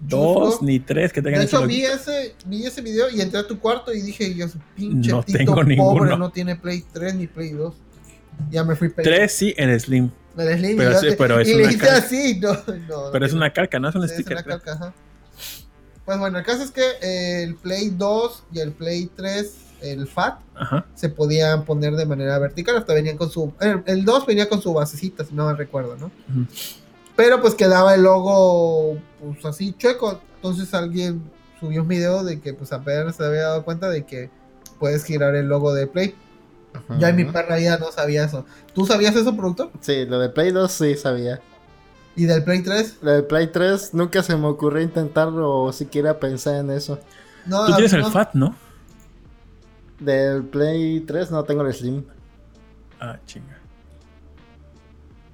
S2: 2
S3: chusco.
S2: ni 3 que tengan
S3: De hecho, vi ese, vi ese video y entré a tu cuarto y dije, yo su pinche
S2: No
S3: tito
S2: tengo
S3: pobre
S2: ninguno.
S3: no tiene Play 3 ni Play 2. Ya me fui Play
S2: 3 sí en Slim,
S3: El Slim,
S2: Pero sí, pero es
S3: y le
S2: una
S3: hice
S2: calca.
S3: así, no, no,
S2: pero es una calca, no es un
S3: es
S2: sticker.
S3: una calca, ajá. Pues bueno, el caso es que eh, el Play 2 y el Play 3, el FAT,
S2: Ajá.
S3: se podían poner de manera vertical. Hasta venían con su. El, el 2 venía con su basecita, si no me recuerdo, ¿no?
S2: Ujú.
S3: Pero pues quedaba el logo, pues así chueco. Entonces alguien subió un video de que, pues apenas se había dado cuenta de que puedes girar el logo de Play. Ya en mi perra ya no sabía eso. ¿Tú sabías eso, productor?
S1: Sí, lo de Play 2 sí sabía.
S3: ¿Y del Play 3?
S1: Lo de Play 3 nunca se me ocurrió intentarlo o siquiera pensar en eso.
S3: No,
S2: Tú tienes el. FAT, ¿no?
S1: Del Play 3 no tengo el Slim.
S2: Ah, chinga.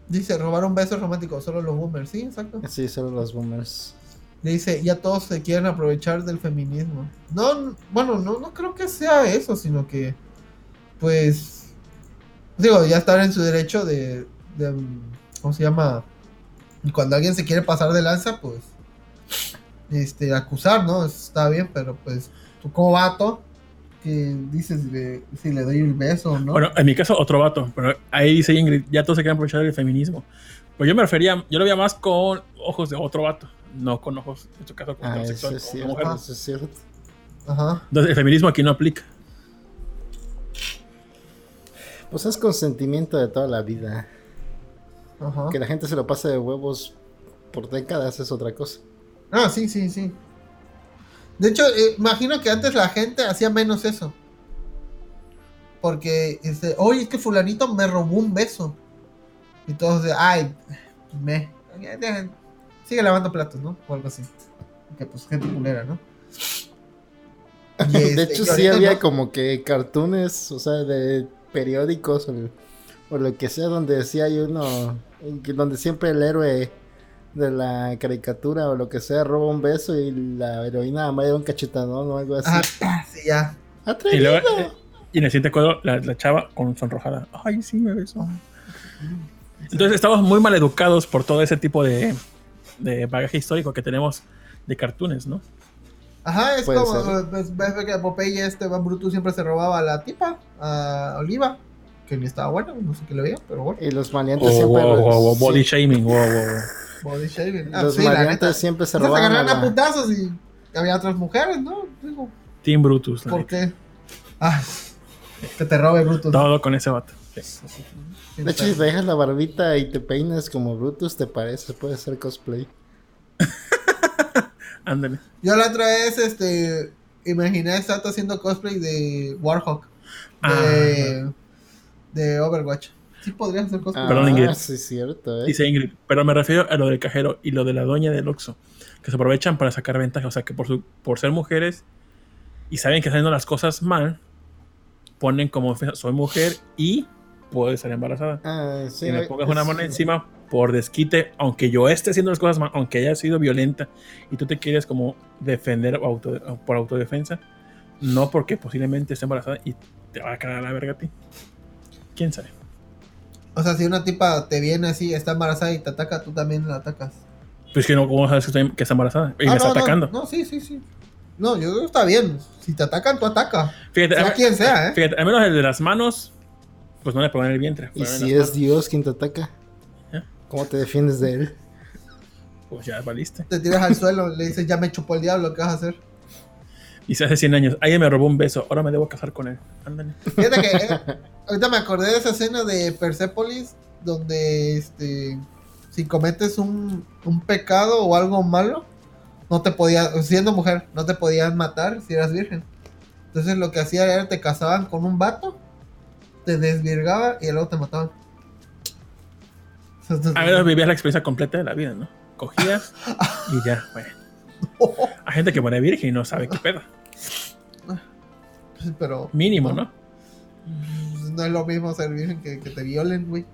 S3: Dice, robar un beso romántico, solo los boomers. Sí, exacto.
S1: Sí, solo los boomers.
S3: Le dice, ya todos se quieren aprovechar del feminismo. No, bueno, no, no creo que sea eso, sino que, pues, digo, ya estar en su derecho de, de, ¿cómo se llama? Y Cuando alguien se quiere pasar de lanza, pues, este, acusar, ¿no? Está bien, pero pues, tú como vato, que dices si le, si le doy el beso o no.
S2: Bueno, en mi caso, otro vato. Pero ahí dice Ingrid, ya todos se quieren aprovechar del feminismo. Pues yo me refería, yo lo veía más con ojos de otro vato, no con ojos, en su caso, con
S1: Ah, eso es cierto,
S2: mujer.
S1: eso es cierto.
S3: Ajá.
S2: Entonces, el feminismo aquí no aplica.
S1: Pues es consentimiento de toda la vida.
S3: Ajá.
S1: Que la gente se lo pase de huevos por décadas es otra cosa.
S3: Ah, sí, sí, sí. De hecho, eh, imagino que antes la gente hacía menos eso. Porque, este, oye, es que fulanito me robó un beso. Y todos de, ay, me. Sigue lavando platos, ¿no? O algo así. Que pues gente culera, ¿no? Y,
S1: de
S3: este,
S1: hecho, sí había
S3: no.
S1: como que cartoons, o sea, de periódicos o, o lo que sea, donde decía hay uno, donde siempre el héroe de la caricatura o lo que sea roba un beso y la heroína me da un cachetadón o algo así.
S3: Ah, sí, ya.
S2: Y, luego, eh, y en el siguiente cuadro, la, la chava con sonrojada. Ay, sí, me besó. Entonces estamos muy mal educados por todo ese tipo de, de bagaje histórico que tenemos de cartoons, ¿no?
S3: Ajá, es
S1: Puede
S3: como, pues, ves que Popeye, este Van Brutus siempre se robaba a la tipa, a Oliva, que ni estaba buena, no sé qué le veía, pero bueno.
S1: Y los
S2: O,
S1: maleantes siempre.
S2: o- o
S1: sí,
S2: body shaming, wow, wow, wow.
S3: Body shaving. Ah,
S1: los
S3: sí, la
S1: maleantes
S3: neta.
S1: siempre se
S3: Se
S1: robaban. a
S3: agarraron a
S1: la-
S3: putazos y había otras mujeres, ¿no? Digo,
S2: Team Brutus.
S3: ¿por
S2: neta.
S3: qué? Ah, que te robe Brutus.
S2: Todo con ese vato. Sí.
S1: De hecho, si te dejas la barbita y te peinas como Brutus, te parece, puede ser cosplay.
S2: Ándale.
S3: Yo la otra vez, este, imaginé a Sato haciendo cosplay de Warhawk,
S2: Ah,
S3: de Overwatch. Sí podrías hacer cosplay.
S2: Perdón, Ingrid.
S1: Ah, sí, es cierto, ¿eh?
S2: Dice Ingrid, pero me refiero a lo del cajero y lo de la doña del Oxxo, que se aprovechan para sacar ventaja, o sea, que por, su, por ser mujeres y saben que están haciendo las cosas mal, ponen como defensa, soy mujer y puedo estar embarazada.
S1: Ah, sí,
S2: y me pongas una mano encima por desquite, aunque yo esté haciendo las cosas mal, aunque haya sido violenta y tú te quieres como defender auto- por autodefensa, no porque posiblemente esté embarazada y te va a caer a la verga a ti. ¿Quién sabe?
S3: O sea, si una tipa te viene así, está embarazada y te ataca, tú también la atacas.
S2: Pues que no, ¿cómo sabes que, estoy- que está embarazada? Y
S3: Ah,
S2: me está
S3: no,
S2: atacando.
S3: No, sí, sí, sí. No, yo creo que está bien. Si te atacan, tú ataca.
S2: Fíjate,
S3: Sea
S2: a-
S3: quien sea, ¿eh?
S2: Fíjate, al menos el de las manos, pues no le ponen el vientre.
S1: Y si es Dios quien te ataca,
S2: ¿Eh?
S1: ¿cómo te defiendes de él?
S2: Pues ya valiste.
S3: Te tiras al suelo, le dices, ya me chupó el diablo, ¿qué vas a hacer?
S2: Y si hace 100 años, alguien me robó un beso, ahora me debo casar con él. Ándale.
S3: Fíjate que eh, ahorita me acordé de esa escena de Persepolis donde este si cometes un, un pecado o algo malo, no te podías, siendo mujer, no te podían matar si eras virgen. Entonces lo que hacía era te casaban con un vato, te desvirgaba y luego te mataban. Entonces,
S2: A ver, vivías la experiencia completa de la vida, ¿no? Cogías y ya, bueno. Hay gente que muere virgen y no sabe qué pedo.
S3: pero
S2: Mínimo, ¿no?
S3: pues, no es lo mismo ser virgen que, que te violen, güey.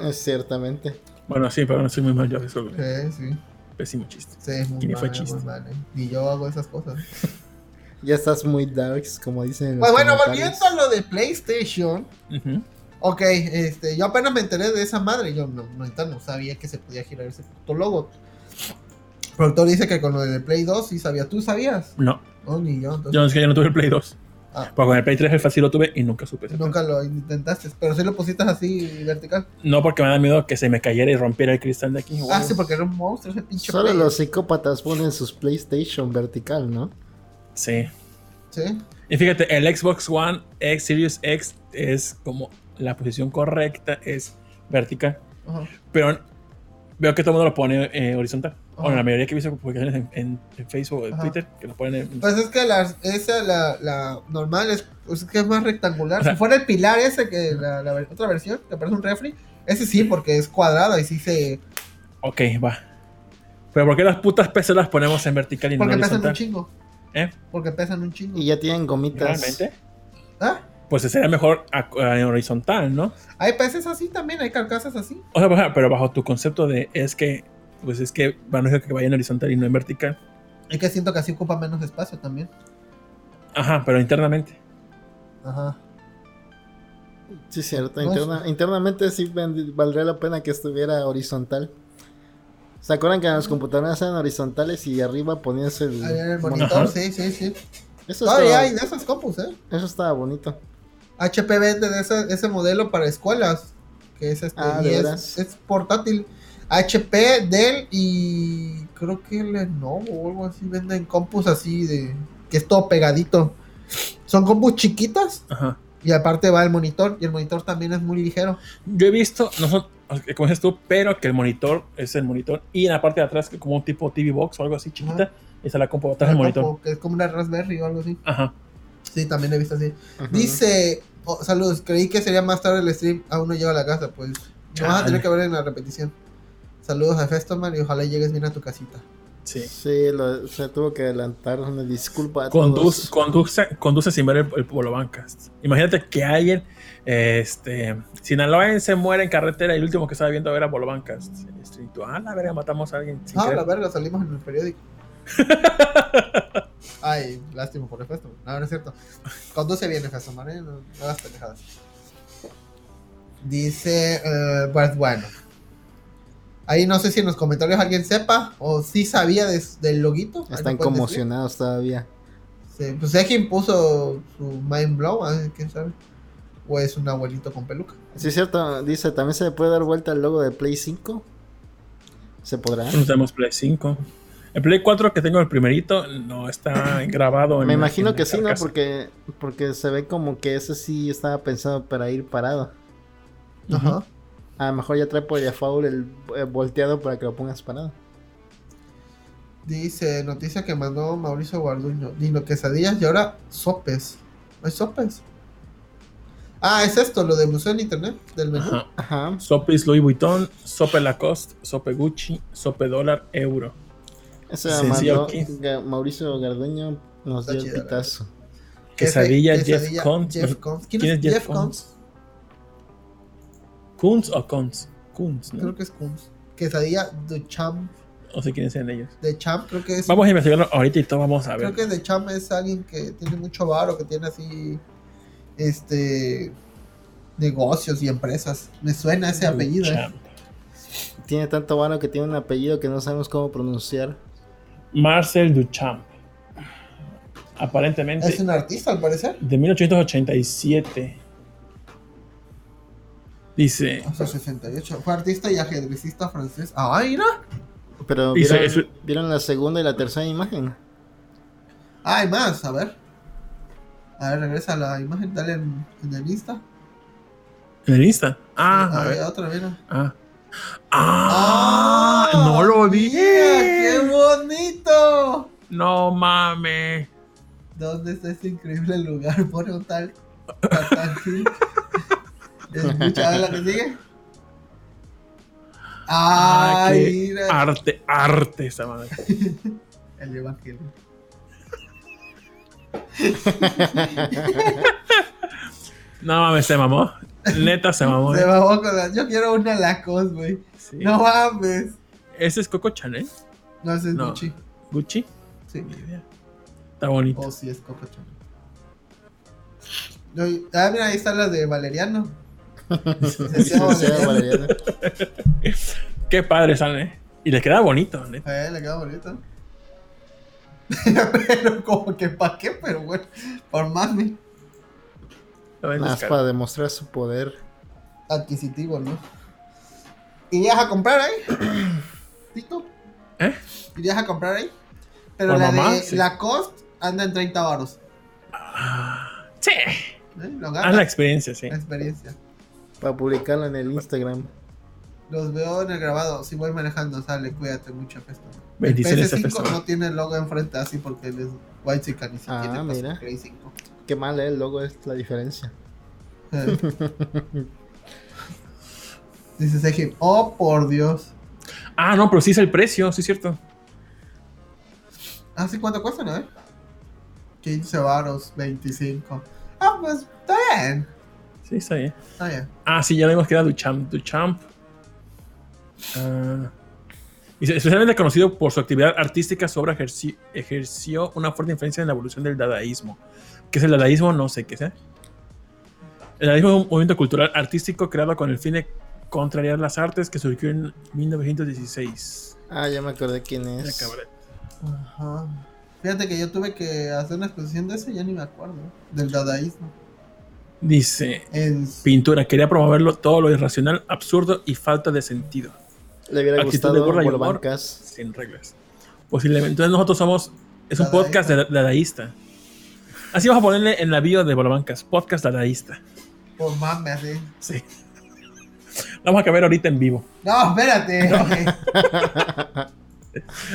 S1: Eh, ciertamente.
S2: Bueno, sí, pero no soy muy mal yo de eso, güey.
S3: Sí, sí.
S2: Pésimo chiste.
S3: Sí, es muy
S2: Y ni fue
S3: mal,
S2: chiste.
S3: muy mal, eh. Ni yo hago esas cosas.
S1: Ya estás muy darks, como dicen.
S3: Pues bueno, volviendo a lo de PlayStation.
S2: Ujú.
S3: Ok, este, yo apenas me enteré de esa madre. Yo no, no, no sabía que se podía girar ese puto logo. El productor dice que con lo del Play 2 sí sabía. ¿Tú sabías?
S2: No,
S3: No, ni yo. Entonces,
S2: yo es que yo no tuve el Play 2.
S3: Ah.
S2: Porque con el Play 3 el fácil lo tuve y nunca supe.
S3: nunca lo intentaste. Pero sí lo pusiste así vertical.
S2: No, porque me da miedo que se me cayera y rompiera el cristal de aquí.
S3: Ah, sí, porque era un monstruo ese pinche
S1: Solo
S3: Play.
S1: los psicópatas ponen sus PlayStation vertical, ¿no?
S2: Sí.
S3: Sí.
S2: Y fíjate, el Xbox One X Series X es como la posición correcta, es vertical.
S3: Ajá.
S2: Pero veo que todo el mundo lo pone eh, horizontal.
S3: Ajá.
S2: O la mayoría que he visto publicaciones en, en- en Facebook o en
S3: Ajá.
S2: Twitter, que lo ponen en.
S3: Pues es que la, esa, la, la normal, es, pues es que es más rectangular.
S2: O sea-
S3: si fuera el pilar ese, que la, otra versión, que parece un refri, ese sí, porque es cuadrado y sí se.
S2: Ok, va. Pero ¿por qué las putas PC las ponemos en vertical y no
S3: Porque
S2: en
S3: pesan un
S2: horizontal?
S3: chingo.
S2: ¿Eh?
S3: Porque pesan un chingo.
S1: Y ya tienen gomitas.
S2: ¿Realmente?
S3: ¿Ah?
S2: Pues sería mejor a- a- en horizontal, ¿no?
S3: Hay peces así también, hay carcasas así.
S2: O sea, pero bajo tu concepto de es que, pues es que van a que vaya en horizontal y no en vertical.
S3: Es que siento que así ocupa menos espacio también.
S2: Ajá, pero internamente.
S3: Ajá.
S1: Sí, cierto.
S3: No,
S1: Interna- internamente sí valdría la pena que estuviera horizontal. ¿Se acuerdan que en las computadoras eran horizontales y arriba ponías el.
S3: El
S1: monitor?
S2: Ajá.
S3: sí, sí, sí.
S1: Eso
S3: Todavía
S1: estaba,
S3: hay de esas compus, ¿eh?
S1: eso estaba bonito.
S3: HP vende de ese, ese modelo para escuelas. Que es este.
S1: Ah,
S3: y
S1: ¿de
S3: es,
S1: veras?
S3: es portátil. HP, Dell y creo que Lenovo o algo así venden compus así de. que es todo pegadito. Son compus chiquitas
S2: Ajá.
S3: y aparte va el monitor. Y el monitor también es muy ligero.
S2: Yo he visto, no son, como dices tú, pero que el monitor es el monitor y en la parte de atrás, que como un tipo TV Box o algo así chiquita, está la compu atrás del
S3: El
S2: monitor.
S3: compu, Que es como una Raspberry o algo así.
S2: Ajá.
S3: Sí, también he visto así. Dice, oh, saludos, creí que sería más tarde el stream, aún no llego a la casa, pues no vas a tener que ver en la repetición. Saludos a Festoman y ojalá llegues bien a tu casita.
S2: Sí.
S1: Sí, lo- se tuvo que adelantar. Una disculpa a
S2: Conduce,
S1: todos.
S2: conduce, conduce sin ver el, el Polo Bancast. Imagínate que alguien, este, sinaloense muere en carretera y el último que estaba viendo era Polo Bancast. Este, y tú, ah, la verga, matamos a alguien. sin
S3: Ah,
S2: querer".
S3: la verga, salimos en el periódico. Ay, lástima por el Festoman. No, no es cierto. Conduce bien el Festoman, ¿eh? No, no hagas pendejadas. Dice, eh, pues bueno. Ahí no sé si en los comentarios alguien sepa o si sabía de- del loguito.
S1: Están
S3: decir.
S1: conmocionados todavía.
S3: Sí, pues es quien puso su mind blow, quién sabe. O es un abuelito con peluca.
S1: Sí, es cierto. Dice, también se le puede dar vuelta al logo de Play 5. ¿Se podrá?
S2: No tenemos Play 5. El Play 4 que tengo el primerito no está grabado en
S1: Me imagino
S2: la
S1: que sí, ¿no? Porque, porque se ve como que ese sí estaba pensado para ir parado.
S3: Ajá.
S1: A lo mejor ya trae por default el eh, volteado para que lo pongas parado.
S3: Dice, noticia que mandó Mauricio Guarduño. Dino quesadillas y ahora sopes. ¿Hay sopes? Ah, es esto, lo de museo en internet, del menú.
S2: Ajá.
S1: Ajá.
S2: Sopes Louis Vuitton, Sope Lacoste, Sope Gucci, Sope Dólar, Euro.
S1: Ese
S2: Sencillo
S1: mandó Mauricio Garduño nos
S3: Está
S1: dio el pitazo.
S2: Quesadilla,
S3: Quesadilla,
S2: Jeff Koons.
S3: ¿Quién,
S2: ¿Quién
S3: es
S2: Jeff
S3: Jeff Koons?
S2: ¿Kunz o Kunz? Kunz, ¿no?
S3: Creo que es Koons. Quesadilla de Champ.
S2: No sé quiénes sean ellos.
S3: De Champ, creo que es.
S2: Vamos a investigarlo ahorita y todo vamos a ver.
S3: Creo que de Champ es alguien que tiene mucho varo, que tiene así. Este. Negocios y empresas. Me suena ese apellido. eh.
S1: Tiene tanto vano que tiene un apellido que no sabemos cómo pronunciar.
S2: Marcel Duchamp. Aparentemente
S3: Es un artista, al parecer.
S2: de 1887. Dice.
S3: 68. Fue artista y ajedrecista francés. ¡Ah, mira!
S1: Pero
S2: Dice,
S1: ¿vieron,
S2: es-
S1: vieron la segunda y la tercera imagen?
S3: Ah, hay más, a ver. A ver, regresa a la imagen, dale en, en el Insta.
S2: ¿En el Insta? Ah, a ver.
S3: otra, mira.
S2: Ah. Ah, no lo vi.
S3: ¡Qué bonito!
S2: No mames.
S3: ¿Dónde está este increíble lugar? Pone un tal Tatán Hill. Escucha, a ver la que sigue.
S2: Ah,
S3: ¡Ay, mira!
S2: arte, arte esa madre.
S3: El evangelio.
S2: No mames, se mamó. Neta se mamó.
S3: Se
S2: eh.
S3: mamó con la... Yo quiero una Lacoste, güey.
S2: Sí.
S3: No mames.
S2: Ese es Coco Chanel.
S3: No, ese es
S2: No.
S3: Gucci.
S2: Gucci.
S3: Sí.
S2: Ni idea. Está bonito.
S3: Oh, sí, es Coco Chanel. No, ah, mira, ahí está la de Valeriano.
S2: Qué padre sale. eh. Y le queda bonito, neta.
S3: Eh, le queda bonito. pero como que pa' qué, pero bueno, por mami.
S1: Más para demostrar su poder.
S3: Adquisitivo, ¿no? ¿Irías a comprar ahí? ¿Tito?
S2: ¿Eh?
S3: ¿Irías a comprar ahí? Pero
S2: Por
S3: la
S2: mamá,
S3: de
S2: sí.
S3: Lacoste anda en 30 baros.
S2: Sí.
S3: ¿eh?
S2: Haz la experiencia, sí.
S3: La experiencia.
S1: Para publicarlo en el Instagram.
S3: Los veo en el grabado. Si voy manejando, sale, cuídate mucho, Festo. El
S2: Bendiciones a
S3: PS5
S2: Festo.
S3: no tiene el logo enfrente así porque él es White Chicken y si
S1: Ah,
S3: tiene
S1: mira.
S3: Play 5.
S1: Qué mal, ¿eh? El logo es la diferencia.
S3: Eh. Dice Sejim, oh por Dios.
S2: Ah, no, pero sí es el precio, sí es cierto.
S3: Ah, sí, ¿cuánto cuesta, no? 15 varos, 25. Ah, pues está bien.
S2: Sí, está bien.
S3: Está bien.
S2: Ah, sí, ya vimos que era Duchamp. Duchamp. Ah, especialmente conocido por su actividad artística, su obra ejerci- ejerció una fuerte influencia en la evolución del dadaísmo. ¿Qué es el dadaísmo? No sé qué sea. El dadaísmo es un movimiento cultural artístico creado con el fin de contrariar las artes que surgió en 1916.
S1: Ah, ya me acordé quién
S2: Ya
S1: es.
S3: Ajá. Fíjate que yo tuve que hacer una exposición de eso, ya ni me acuerdo. Del dadaísmo.
S2: Dice,
S3: En
S2: pintura, quería promoverlo todo lo irracional, absurdo y falta de sentido.
S1: Le hubiera
S2: Actitud de
S1: gustado
S2: burla y humor. Sin reglas. Posiblemente. Entonces nosotros somos. Es un
S3: Dadaísta.
S2: podcast de- dadaísta. Así vamos a ponerle en la bio de Bolobancas. Podcast dadaísta.
S3: por mame así.
S2: Sí. Vamos a caber ahorita en vivo.
S3: No, espérate.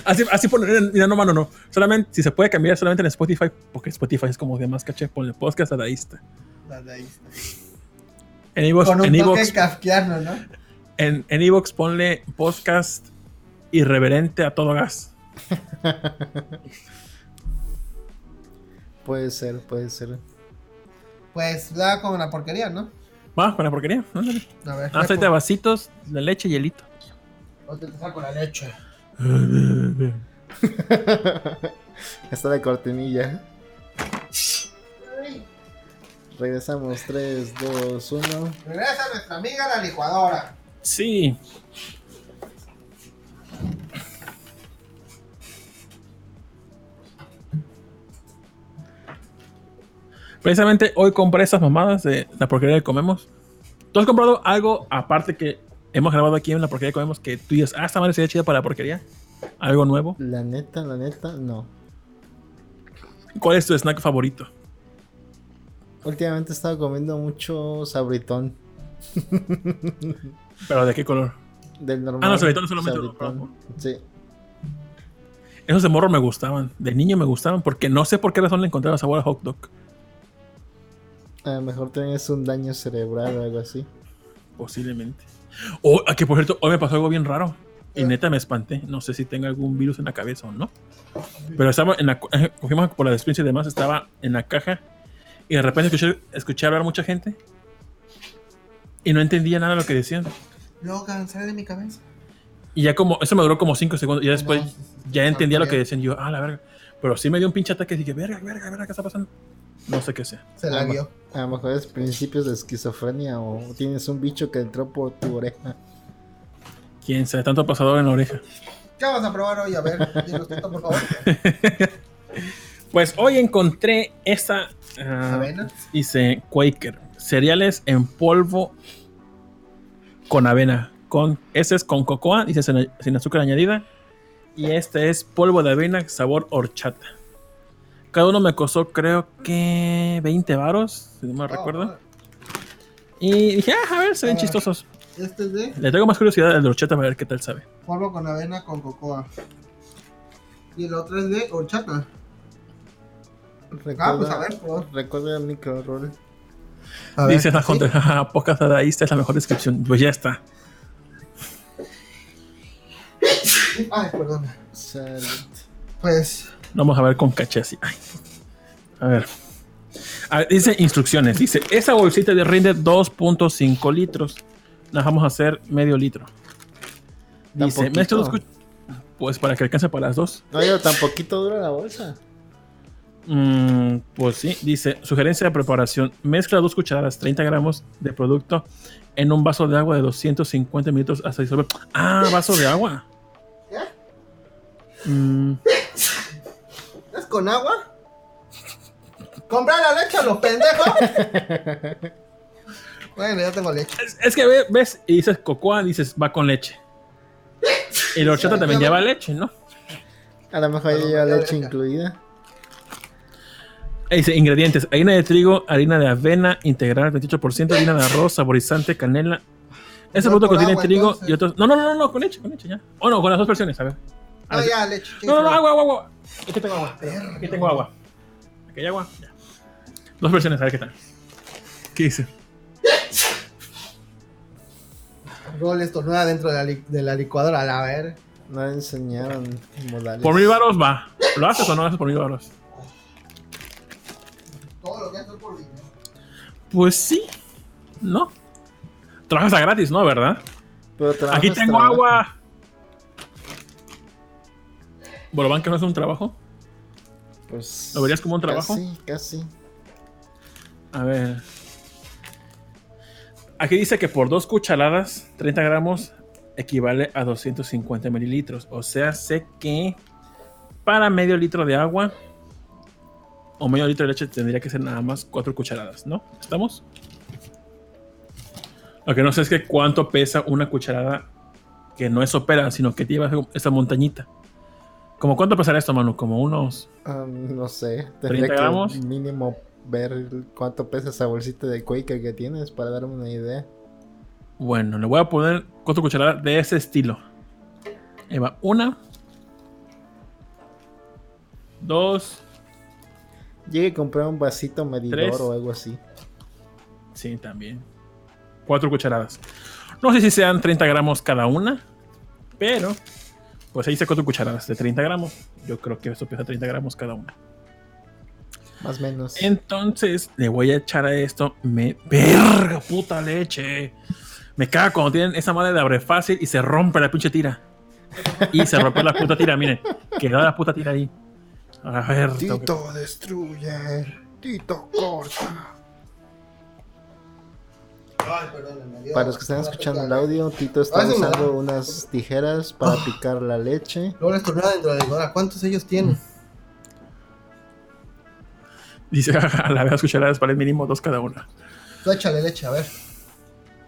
S2: Así, así poner. Mira, no, mano, no. Solamente, si se puede cambiar solamente en Spotify, porque Spotify es como de más caché, ponle podcast dadaísta.
S3: Dadaísta.
S2: En Evox,
S3: Con un
S2: en
S3: toque
S2: Evox,
S3: kafkiano, ¿no?
S2: en, en Evox ponle podcast irreverente a todo gas.
S1: Puede ser, puede ser.
S3: Pues da como una porquería, ¿no?
S2: Va, con la porquería. Ándale.
S3: A ver.
S2: Aceite de vasitos, la leche y hielito.
S3: Ahorita te saco la leche.
S1: Está de cortinilla. Regresamos 3, 2, 1.
S3: Regresa nuestra amiga la licuadora.
S2: Sí. Precisamente hoy compré esas mamadas de la porquería que comemos. ¿Tú has comprado algo aparte que hemos grabado aquí en la porquería que comemos que tú dices, ah, esta madre sería chida para la porquería? ¿Algo nuevo?
S1: La neta, la neta, no.
S2: ¿Cuál es tu snack favorito?
S1: Últimamente he estado comiendo mucho sabritón.
S2: ¿Pero de qué color?
S1: Del normal.
S2: Ah, no, sabritón solamente
S1: Sabritón. Sí.
S2: Esos de morro me gustaban. De niño me gustaban porque no sé por qué razón le encontraba sabor a hot dog.
S1: A lo mejor tienes un daño cerebral o algo así.
S2: Posiblemente. O, ah, que por cierto, hoy me pasó algo bien raro. Y neta me espanté. No sé si tengo algún virus en la cabeza o no. Pero estaba en la. eh, Cogimos por la experiencia y demás. Estaba en la caja. Y de repente escuché, escuché hablar mucha gente. Y no entendía nada de lo que decían.
S3: Logan, sale de mi cabeza.
S2: Y ya como. Eso me duró como 5 segundos. Y ya después
S3: No, sí, sí,
S2: ya entendía lo que decían. Yo, ah, la verga. Pero sí me dio un pinche ataque. Dije, verga, verga, verga, ¿qué está pasando? No sé qué sea.
S3: Se la vio.
S1: A lo mejor es principios de esquizofrenia o tienes un bicho que entró por tu oreja.
S2: Quién sabe, tanto pasador en la oreja.
S3: ¿Qué vas a probar hoy? A ver, tú, por favor.
S2: Pues hoy encontré esta. ah,
S3: Avena.
S2: Dice Quaker. Cereales en polvo con avena. Con, este es con cocoa, dice sin, sin azúcar añadida. Y este es polvo de avena sabor horchata. Cada uno me costó creo que 20 varos, si no me recuerdo. Y dije, ah, a ver, se ven
S3: Ah.
S2: chistosos.
S3: Este es de
S2: Le tengo más curiosidad al de horchata para ver qué tal sabe.
S3: polvo con avena con cocoa. Y el otro es de horchata. Ah, pues a ver, por favor.
S1: Recuerda el micro
S3: A ver,
S2: Dice la
S3: ¿sí?
S2: Hunter, jaja, pocas dadaísta es la mejor descripción. Pues ya está.
S3: Ay, perdón.
S1: Salud.
S3: Pues,
S2: Vamos a ver con caché así. Ay. A ver. A ver, Dice instrucciones. Dice, esa bolsita de rinde 2.5 litros. La vamos a hacer medio litro. Dice,
S1: poquito?
S2: mezcla dos cuch- Pues para que alcance para las dos.
S1: No, yo tan poquito dura la bolsa.
S2: Mm, pues sí. Dice, sugerencia de preparación. Mezcla dos cucharadas, 30 gramos de producto en un vaso de agua de 250 minutos hasta disolver. Ah, vaso de agua. Mm,
S3: ¿es con agua? ¿Comprar la leche a los pendejos? bueno, ya tengo leche.
S2: Es, es que ve- ves y dices cocoa, dices va con leche. Y la horchata también lleva leche, ¿no?
S1: A lo mejor lleva leche incluida.
S2: Ahí dice ingredientes: harina de trigo, harina de avena integral 28%, harina de arroz, saborizante, canela.
S3: No,
S2: producto contiene
S3: agua,
S2: trigo
S3: entonces.
S2: y otros. No, no, no, no, con leche, con leche ya. O no, con las dos versiones, a ver. A
S3: No,
S2: ver.
S3: ya, leche.
S2: No, no, no, agua, agua, agua. Aquí tengo agua. Aquí tengo agua. Aquí hay agua. Ya. Dos versiones, a ver qué tal. ¿Qué dice?
S3: Rol esto nueva dentro de la, li- de la licuadora, a ver.
S1: No enseñaron modales.
S2: Por mil varos va. ¿Lo haces o no lo haces por mil varos?
S3: Todo lo que haces por dinero.
S2: Pues sí. ¿No? Trabajas a gratis, ¿no? ¿Verdad?
S1: Pero trabajas,
S2: Aquí tengo
S1: trabajas.
S2: agua. ¿Bolovan que no es un trabajo?
S1: Pues,
S2: ¿Lo verías como un trabajo?
S1: Casi, casi.
S2: A ver. Aquí dice que por dos cucharadas, 30 gramos, equivale a 250 mililitros. O sea, sé que para medio litro de agua o medio litro de leche tendría que ser nada más cuatro cucharadas, ¿no? ¿Estamos? Lo que no sé es que cuánto pesa una cucharada que no es sopera, sino que lleva esa montañita. ¿Como cuánto pesará esto, Manu? Como unos...
S1: Ah, no sé.
S2: 30
S1: Tendría que
S2: gramos.
S1: mínimo ver cuánto pesa esa bolsita de Quaker que tienes para darme una idea.
S2: Bueno, le voy a poner cuatro cucharadas de ese estilo. Ahí va. Una. Dos.
S1: Llegué a comprar un vasito medidor
S2: Tres.
S1: o algo así.
S2: Sí, también. Cuatro cucharadas. No sé si sean 30 gramos cada una. Pero. Pues ahí hice cuatro cucharadas de 30 gramos. Yo creo que esto pesa 30 gramos cada una.
S1: Más o menos.
S2: Entonces le voy a echar a esto. Me. ¡Verga, puta leche! Me caga cuando tienen esa madre de abre fácil y se rompe la pinche tira. Y se rompió la puta tira, miren. Quedó la puta tira ahí. A ver. que-
S1: destruye. Tito corta.
S3: Ay,
S1: Para los que están escuchando el audio, Tito está
S3: Ah,
S1: usando unas tijeras para picar la leche.
S3: Luego les tornaba dentro de la licuadora. ¿Cuántos ellos tienen?
S2: Dice, a la vez cucharadas valen mínimo dos cada una.
S3: Tú échale leche, a ver.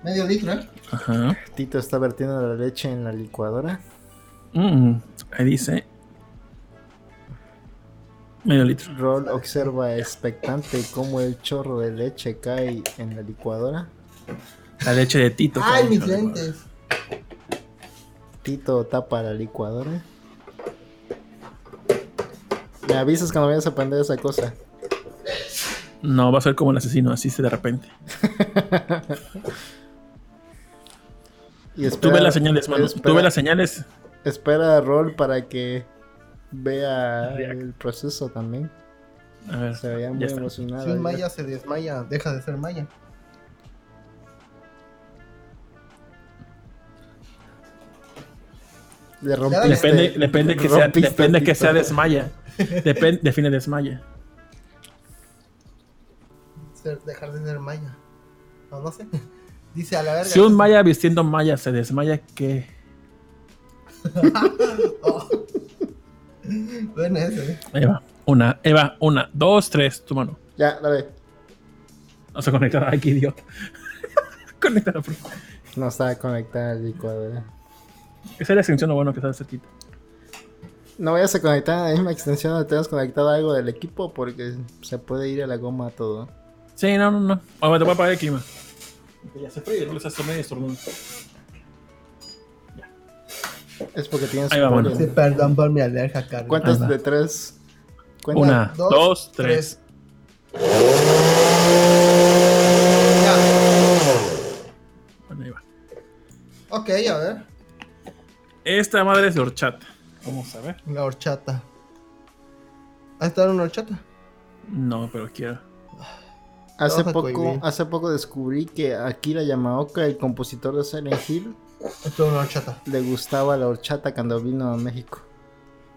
S3: Medio litro, ¿eh?
S2: Ajá.
S1: Tito está vertiendo la leche en la licuadora.
S2: Mm, ahí dice. Medio litro.
S1: Roll observa expectante cómo el chorro de leche cae en la licuadora.
S2: La leche de Tito.
S3: ¡Ay,
S2: cabrón.
S3: mis lentes!
S1: Tito tapa la licuadora. Me avisas cuando vayas a aprender esa cosa.
S2: No, va a ser como el asesino, así se de repente.
S1: Y
S2: Tú
S1: espera,
S2: ves las señales, mano. Tú
S1: espera-
S2: ves las señales.
S1: Espera a Roll para que vea el proceso también.
S2: A ver,
S1: Se veía muy emocionado.
S3: Si maya se desmaya, deja de ser maya.
S1: Le rompiste.
S2: Depende, depende que sea, depende que sea desmaya. Depende, define desmaya.
S3: Dejar de ser maya. No, no sé. Dice a la verga.
S2: Si un maya vistiendo maya se desmaya, ¿qué?
S3: Oh. Ven ese.
S2: Ahí va. Una, ahí va. Una, dos, tres. Tu mano.
S1: Ya, dale.
S2: No se conecta. Ay, qué idiota. Conectada, por favor.
S1: No está conectada la licuadora.
S2: Esa es la extensión lo bueno que está cerquita.
S1: No vayas a conectar a la misma extensión donde tengas conectado algo del equipo porque se puede ir a la goma todo.
S2: Sí, no, no, no. Ahora te voy a apagar el clima. Ya se fríe, no les hace medio estornudo.
S1: Es porque tienes
S2: Ahí va,
S1: polen.
S2: mano.
S3: Sí, perdón por mi alergia, Carlos.
S1: ¿Cuántas de tres? Cuenta.
S2: Una,
S3: dos,
S2: dos, tres.
S3: Ya.
S2: Bueno, ahí va.
S3: Ok, a ver.
S2: Esta madre es de horchata. Vamos a ver.
S3: La horchata. ¿Ha estado una horchata?
S2: No, pero quiero.
S1: Hace poco, hace poco descubrí que Akira Yamaoka, el compositor de Silent Hill,
S3: Esto es una horchata.
S1: le gustaba la horchata cuando vino a México.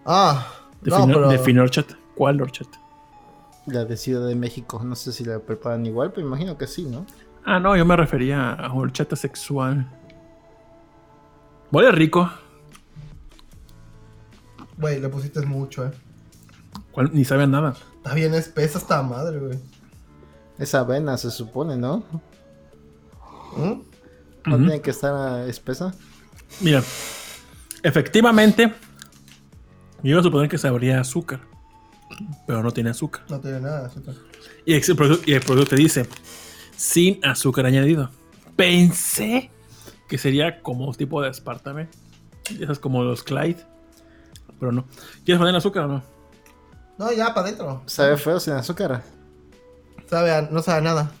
S3: Ah, no,
S2: Define,
S3: pero.
S2: define horchata. ¿Cuál horchata?
S1: La de Ciudad de México. No sé si la preparan igual, pero imagino que sí, ¿no?
S2: Ah, no, yo me refería a horchata sexual. Huele rico.
S3: Güey, le pusiste mucho, eh.
S2: ¿Cuál? Ni sabe a nada.
S3: Está bien espesa esta madre, güey.
S1: Esa avena se supone, ¿no?
S3: ¿Mm?
S1: No tiene que estar ah, espesa.
S2: Mira, efectivamente, yo iba a suponer que sabría azúcar, pero no tiene azúcar.
S3: No tiene nada de azúcar.
S2: Y el, y el producto te dice, sin azúcar añadido. Pensé que sería como un tipo de aspartame. Esas como los Clyde. Pero no. ¿Quieres poner azúcar o no?
S3: No, ya, para adentro.
S1: Sabe feo sin azúcar.
S3: Sabe a- no sabe a nada.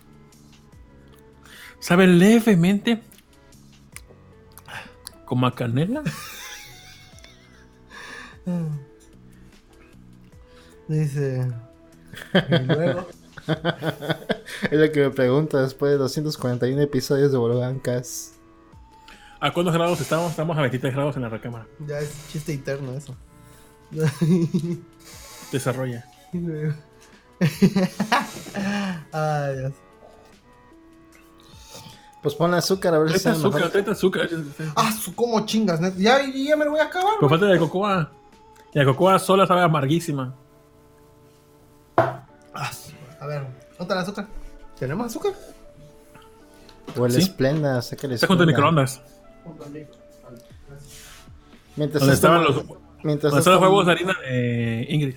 S2: Sabe levemente como a canela.
S3: Dice. Y luego.
S1: Es lo que me pregunto después de 241 episodios de Bologancas.
S2: ¿A cuántos grados estamos? Estamos a 23 grados en la recámara.
S3: ya es chiste interno eso.
S2: Desarrolla.
S3: Ay, Dios.
S1: Pues pon azúcar a ver si sabe
S2: azúcar,
S1: mejor.
S2: azúcar.
S3: Ah, su como chingas, neta. Ya, ya me lo voy a acabar.
S2: Con falta de cocoa. Y la cocoa sola sabe amarguísima.
S3: Ah, a ver, ¿dónde está el azúcar? ¿Tenemos azúcar?
S1: O el
S2: ¿Sí?
S1: esplenda, sácale
S2: Está junto al
S1: esplenda.
S2: microondas.
S1: Mientras estás,
S2: estaban los,
S1: mientras
S2: están los
S1: tom-
S2: huevos de harina de Ingrid.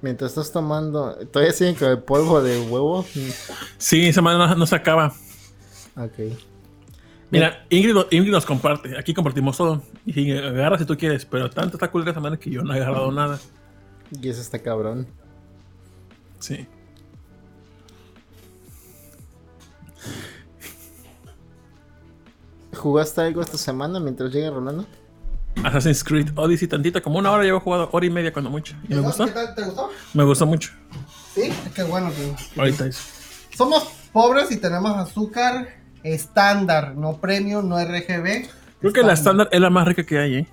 S1: mientras estás tomando, todavía siguen con el polvo de huevo.
S2: Sí, esa manera no, no se acaba.
S1: Ok.
S2: Mira, Ingrid, Ingrid nos comparte. Aquí compartimos todo. Y si agarra si tú quieres. Pero tanto está cool de esa manera que yo no he agarrado nada.
S1: Y ese está cabrón.
S2: Sí.
S1: ¿Jugaste algo esta semana mientras llega Rolando?
S2: Assassin's Creed Odyssey tantito, como una hora llevo jugado, hora y media cuando mucho. Y me gustó.
S3: ¿Qué tal? ¿Te gustó?
S2: Me gustó mucho.
S3: Sí, qué bueno que.
S2: Ahorita eso.
S3: Somos pobres y tenemos azúcar estándar, no premium, no RGB.
S2: Creo que la estándar es la más rica que hay, ¿eh?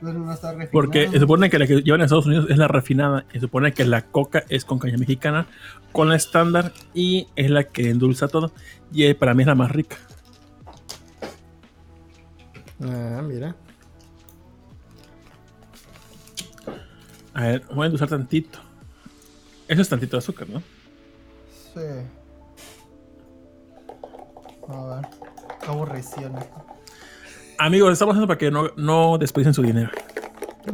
S3: Pero no está refinado.
S2: Porque se supone que la que llevan a Estados Unidos es la refinada. Y se supone que la coca es con caña mexicana, con la estándar y es la que endulza todo. Y para mí es la más rica.
S1: Ah, mira.
S2: A ver, voy a endulzar tantito. Eso es tantito de azúcar, ¿no?
S3: Sí. A ver. Aburrición.
S2: Amigos, lo estamos haciendo para que no, no desperdicien su dinero.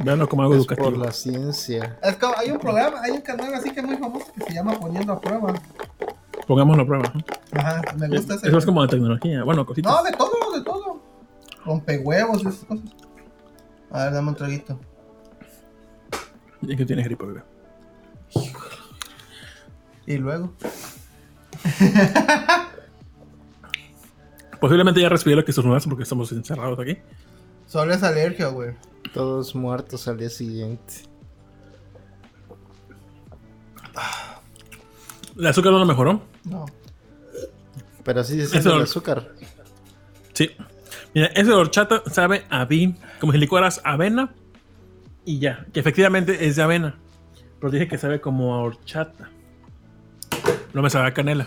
S2: Veanlo como algo
S1: Es
S2: educativo.
S1: por la ciencia.
S3: Es como, hay un programa, hay un canal así que es muy famoso que se llama Poniendo a Prueba.
S2: Pongámoslo a prueba.
S3: Ajá, me gusta ese.
S2: Eso es como de tecnología. Bueno, cositas.
S3: No, de todo, de todo. Rompehuevos y esas cosas. A ver, dame un traguito.
S2: Es que tienes gripe, bebé.
S3: Y luego.
S2: Posiblemente ya respiré lo que estornudaste porque estamos encerrados aquí.
S3: Solo es alergia, güey.
S1: Todos muertos al día siguiente.
S2: El azúcar no lo mejoró.
S3: No.
S1: Pero sí se siente
S2: Eso-
S1: el azúcar.
S2: Sí. Mira, ese de horchata sabe a vin, como si licuaras avena y ya. Que efectivamente es de avena. Pero dije que sabe como a horchata. No me sabe a canela.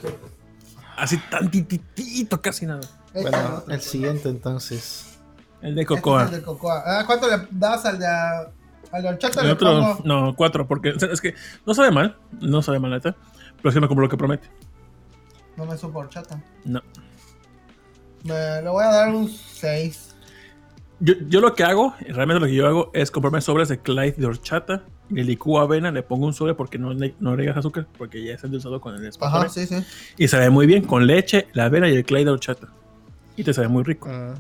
S2: Así tantitito, casi nada.
S1: Bueno, el siguiente entonces.
S2: El de
S3: Este es el de cocoa. Ah, ¿Cuánto le das al de al de horchata?
S2: El
S3: Le
S2: otro,
S3: pongo
S2: no, cuatro, porque o sea, es que no sabe mal, no sabe mal, neta. Pero es que no como lo que promete.
S3: No me supo horchata.
S2: No.
S3: Me, le voy a dar un 6.
S2: Yo, yo lo que hago, realmente lo que yo hago es comprarme sobres de Clyde de horchata, le licúo avena, le pongo un sobre porque no, le- no agregas azúcar, porque ya es endulzado con el espacio.
S3: Ajá, sí, sí.
S2: Y sabe muy bien con leche, la avena y el Clyde de horchata. Y te sabe muy rico.
S1: Ah,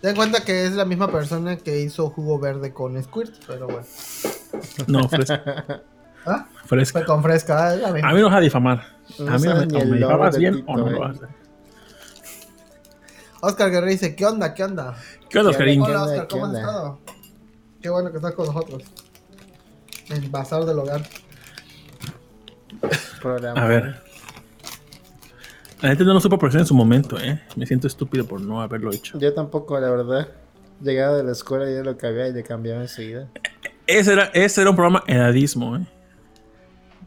S3: Ten en cuenta que es la misma persona que hizo jugo verde con Squirt, pero bueno.
S2: No, fresca.
S3: ¿Ah?
S2: fresca.
S3: Fue con fresca, es la misma.
S2: A mí no vas a difamar.
S1: No
S2: a mí no me, me difabas bien
S1: Tito,
S2: o no
S1: eh.
S2: lo haces.
S3: Oscar Guerrero dice, ¿qué onda? ¿Qué onda?
S2: ¿Qué onda,
S1: ¿Qué
S2: Oscarín?
S1: onda?
S3: Hola? Oscar, ¿cómo has
S1: ¿Qué onda?
S3: estado? Qué bueno que estás con nosotros. El bazar del hogar.
S1: programa.
S2: A ver. La gente no lo supo apreciar en su momento, ¿eh? Me siento estúpido por no haberlo hecho.
S1: Yo tampoco, la verdad. Llegaba de la escuela y ya lo cambiaba y le cambiaba enseguida.
S2: Ese era, ese era un programa edadismo, ¿eh?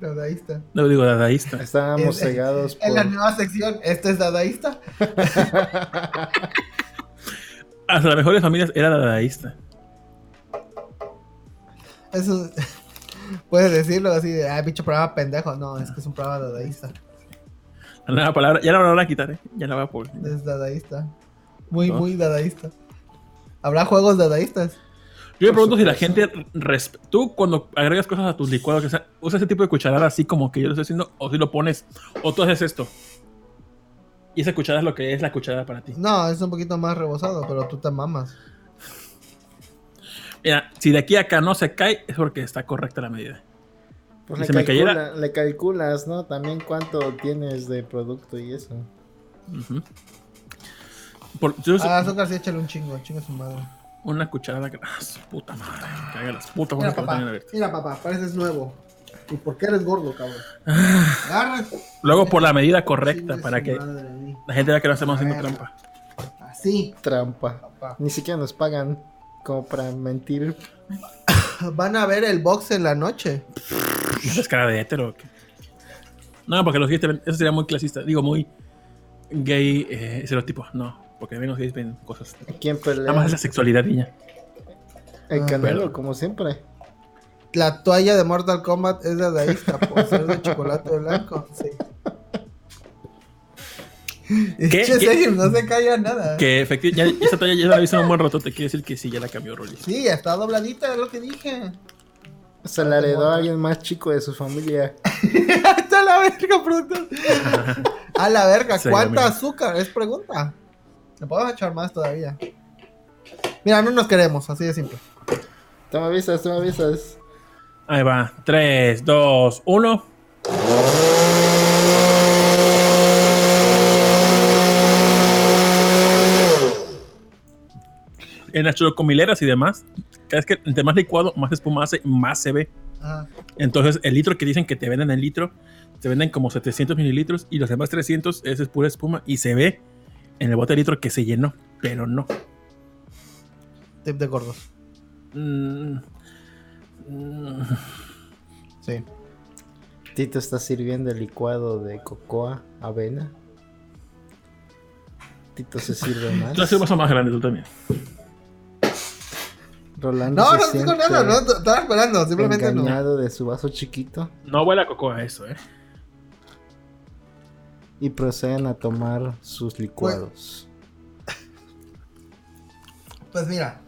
S3: Dadaísta.
S2: No digo dadaísta.
S1: Estábamos
S3: Es-
S1: cegados
S3: En la
S1: por...
S3: nueva sección, ¿este es dadaísta?
S2: Hasta las mejores familias era dadaísta.
S3: Eso... Puedes decirlo así de, ah, bicho programa pendejo. No, es que es un programa dadaísta.
S2: La nueva palabra, ya la van a quitar, ¿eh? Ya la va a poner.
S3: Es dadaísta. Muy,
S2: ¿No?
S3: muy dadaísta. ¿Habrá juegos dadaístas?
S2: Yo me pregunto si la gente. Tú, cuando agregas cosas a tus licuados, que sea, ¿usas ese tipo de cucharada así como que yo lo estoy haciendo? ¿O si lo pones? ¿O tú haces esto? Y esa cucharada es lo que es la cucharada para ti.
S3: No, es un poquito más rebosado, pero tú te mamas.
S2: Mira, si de aquí a acá no se cae, es porque está correcta la medida.
S1: Pues
S2: Si
S1: le,
S2: se me cayera-
S1: le calculas, ¿no? También cuánto tienes de producto y eso.
S2: Ujú. Por- yo
S3: Ah, azúcar sí, échale un chingo, chingo su madre.
S2: Una cucharada. que- Ah, su puta madre. Caga las putas
S3: Mira,
S2: cosas que no
S3: papá, mira, papá, pareces nuevo. ¿Y por qué eres gordo, cabrón?
S2: Ah.
S3: Agarra.
S2: Luego por la medida correcta, para que
S3: madre,
S2: la gente vea que no estamos haciendo trampa.
S3: Así,
S1: Trampa.
S3: papá.
S1: Ni siquiera nos pagan como para mentir.
S3: Van a ver el box en la noche.
S2: ¿Es cara de hetero o qué? No, porque los gays eso sería muy clasista. Digo, muy gay eh, estereotipo. No, porque ven los gays ven cosas.
S1: ¿Quién pelea?
S2: Nada más es la sexualidad, niña.
S1: El
S3: Ah,
S1: canelo,
S2: pero-
S1: como siempre.
S3: La toalla de Mortal Kombat es dadaísta por ser de chocolate blanco. Sí.
S2: ¿Qué?
S3: Che,
S2: ¿Qué?
S3: Sergio, no se calla nada.
S2: Que efectivamente, ya, esa talla ya la en un buen rato. Te quiere decir que sí, ya la cambió Rolly.
S3: Sí, está dobladita, es lo que dije.
S1: Se la heredó a alguien más chico de su familia.
S3: está la verga, pronto. A la verga, ¿cuánta azúcar? Es pregunta. Le podemos echar más todavía. Mira, no nos queremos, así de simple.
S1: Toma avisas, toma avisas.
S2: Ahí va. 3, 2, 1. En las chocomileras y demás, cada vez que entre más licuado, más espuma hace, más se ve.
S3: Ajá.
S2: Entonces, el litro que dicen que te venden el litro, te venden como 700 mililitros y los demás 300 esa es pura espuma y se ve en el bote de litro que se llenó, pero no.
S3: Tip de gordos.
S2: Mm, mm,
S3: Sí.
S1: Tito está sirviendo el licuado de cocoa, avena. Tito se sirve más.
S2: Tú vaso más grande, tú también.
S1: Rolando
S3: No, no digo nada, no, estaba esperando, simplemente no.
S1: engañado de su vaso chiquito
S2: No huele a cocoa eso, eh.
S1: Y proceden a tomar sus licuados.
S3: Pues mira,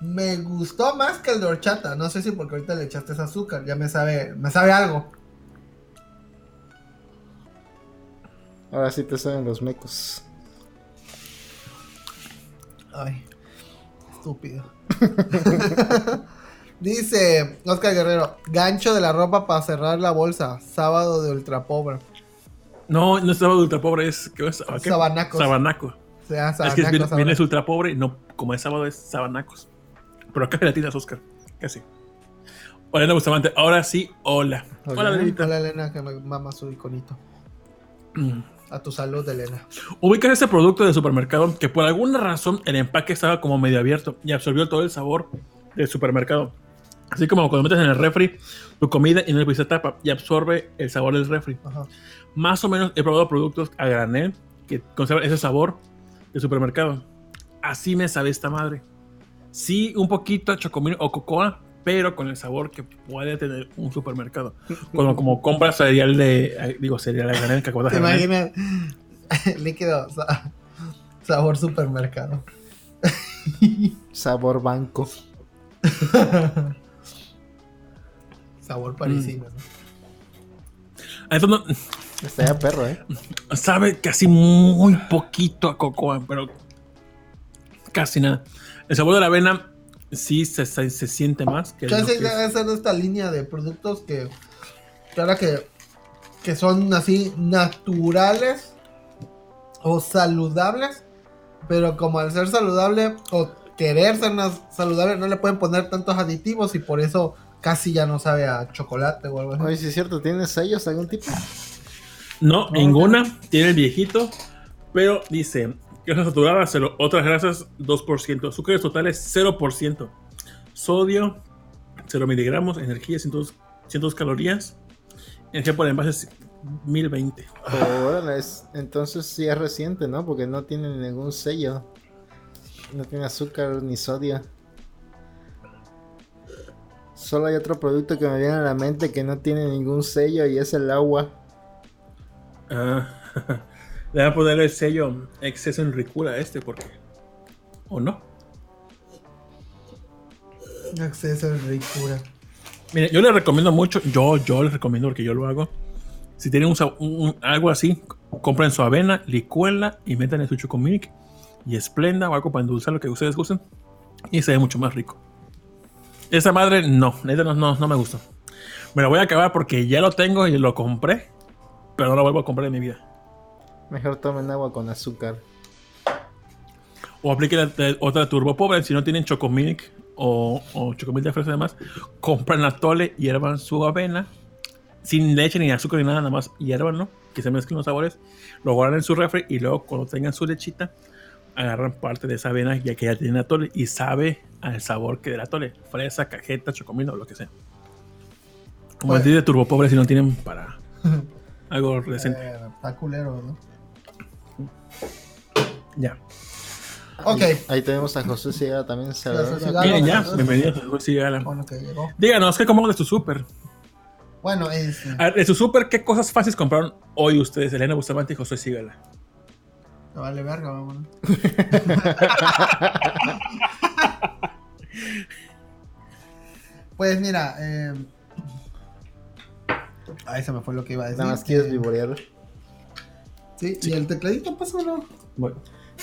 S3: me gustó más que el de horchata. No sé si porque ahorita le echaste ese azúcar, ya me sabe, me sabe algo.
S1: Ahora sí te saben los mecos.
S3: Ay, estúpido. Dice Oscar Guerrero, gancho de la ropa para cerrar la bolsa, sábado de ultra pobre.
S2: No, no es sábado ultra pobre, es. ¿qué es? ¿A qué?
S3: Sabanacos.
S2: Sabanaco.
S3: O sea,
S2: es que
S3: sabanacos,
S2: viene, viene
S3: ahora.
S2: ultra pobre, no, como es sábado es sabanacos. Pero acá gelatinas, Oscar. Casi. Hola, Elena Bustamante. Ahora sí, hola. Hola,
S1: Hola.
S2: Elenita.
S3: Hola Elena, que me mama su iconito.
S2: Mm.
S3: A tu salud, Elena.
S2: Ubicas ese producto de supermercado que por alguna razón el empaque estaba como medio abierto y absorbió todo el sabor del supermercado. Así como cuando metes en el refri tu comida y no le pusiste tapa y absorbe el sabor del refri.
S3: Ajá.
S2: Más o menos he probado productos a granel que conservan ese sabor del supermercado. Así me sabe esta madre. Sí, un poquito a chocomil o cocoa, pero con el sabor que puede tener un supermercado. Cuando como compras cereal de, digo, cereal a granel, que
S3: ¿Te imaginas? Líquido, sa- sabor supermercado.
S1: Sabor banco.
S3: Sabor parisino. ¿no?
S2: Eso no,
S1: Está ya perro, ¿eh?
S2: sabe casi muy poquito a cocoa, pero casi nada. El sabor de la avena sí se, se, se siente más que,
S3: Chance
S2: que es-
S3: debe ser esta línea de productos que, que ahora que, que son así naturales o saludables, pero como al ser saludable o querer ser saludable no le pueden poner tantos aditivos y por eso casi ya no sabe a chocolate o algo así.
S1: Oye, si es cierto, ¿tienes sellos algún tipo?
S2: No, ninguna. Tiene el viejito. Pero dice, grasas saturadas, cero, otras grasas 2%. Azúcares totales 0%. Sodio 0 miligramos. Energía 100, 100 calorías. Energía por envases 1020.
S1: Órale, es- entonces sí es reciente, ¿no? Porque no tiene ningún sello. No tiene azúcar ni sodio. Solo hay otro producto que me viene a la mente que no tiene ningún sello y es el agua.
S2: Ah, le voy a poner el sello exceso en ricura a este porque... ¿O no?
S3: Acceso a ricura.
S2: Mire, yo le recomiendo mucho, yo, yo les recomiendo porque yo lo hago. Si tienen un, algo así, compren su avena, licuenla y metan en su chocomilk y esplenda o algo para endulzar lo que ustedes gusten. Y se ve mucho más rico. Esa madre, no, no, no, no me gusta. Me la voy a acabar porque ya lo tengo y lo compré, pero no lo vuelvo a comprar en mi vida.
S1: Mejor tomen agua con azúcar.
S2: O apliquen la- la otra turbo pobre. Si no tienen chocomilk o, o chocomilk de fresa y demás, compran la tole, hiervan su avena, sin leche ni azúcar ni nada, nada más hiervanlo, que se mezclen los sabores, lo guardan en su refri y luego cuando tengan su lechita, agarran parte de esa avena ya que ya tienen la tole y sabe al sabor que de la tole, fresa, cajeta, chocomilk o lo que sea. Como el de turbo pobre si no tienen para algo decente.
S3: Eh, está culero, ¿no?
S2: Ya.
S3: Ok.
S1: Ahí tenemos a José Ciega también.
S3: José Ciega.
S2: Miren ya, bienvenidos. Sí, Alan.
S3: Bueno, que llegó.
S2: Díganos, ¿qué comemos de su súper?
S3: Bueno, es.
S2: A ver, de su súper, ¿qué cosas fáciles compraron hoy ustedes, Elena Bustamante y José Sigala?
S3: Me vale verga, vámonos. pues mira, eh... Ahí se me fue lo que iba a decir.
S1: Nada más quieres vivorear.
S3: Sí, y el tecladito, pásalo.
S2: Bueno,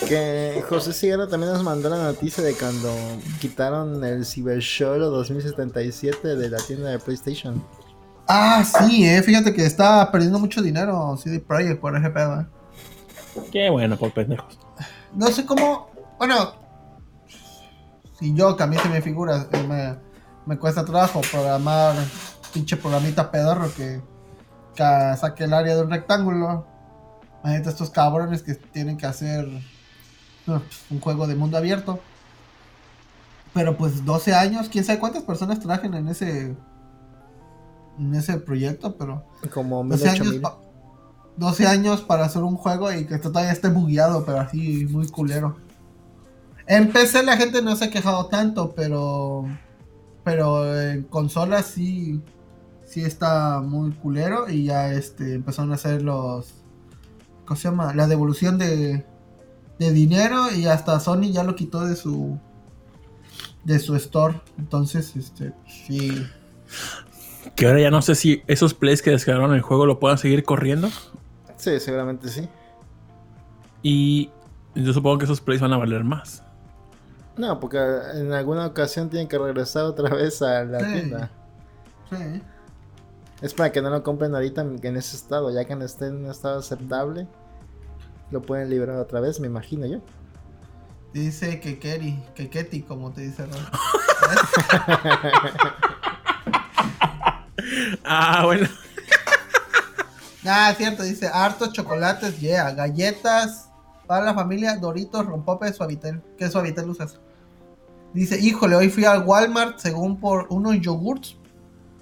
S1: Que José Ciega también nos mandó la noticia de cuando quitaron el Cyber Show 2077 de la tienda de PlayStation.
S3: Ah, sí, eh, fíjate que está perdiendo mucho dinero CD Projekt por ese pedo, eh.
S2: qué bueno por pendejos.
S3: No sé cómo. Bueno, si yo que a mí se me figura, eh, me, me cuesta trabajo programar pinche programita pedorro que, que saque el área de un rectángulo. Imagínate estos cabrones que tienen que hacer un juego de mundo abierto. Pero pues 12 años, quién sabe cuántas personas trabajan en ese en ese proyecto, pero
S1: Como
S3: 12
S1: 1000,
S3: años,
S1: 8000.
S3: pa- 12 años para hacer un juego y que todavía esté bugueado, pero así muy culero. En PC la gente no se ha quejado tanto, pero pero en consolas sí sí está muy culero y ya este empezaron a hacer los ¿cómo se llama? La devolución de de dinero y hasta Sony ya lo quitó de su de su store. Entonces, este sí
S2: Que ahora ya no sé si esos plays que descargaron el juego lo puedan seguir corriendo.
S1: Sí, seguramente sí.
S2: Y yo supongo que esos plays van a valer más.
S1: No, porque en alguna ocasión tienen que regresar otra vez a la
S3: Sí.
S1: tienda.
S3: sí.
S1: Es para que no lo compren ahorita en en ese estado, ya que no esté en un estado aceptable. Lo pueden liberar otra vez, me imagino yo.
S3: Dice que Keri, que Keti, como te dice Ron.
S2: Ah, bueno.
S3: Ah, es cierto, dice hartos chocolates, yeah, galletas para la familia, Doritos, Rompope, Suavitel. ¿Qué Suavitel usas? Dice, híjole, hoy fui al Walmart según por unos yogurts,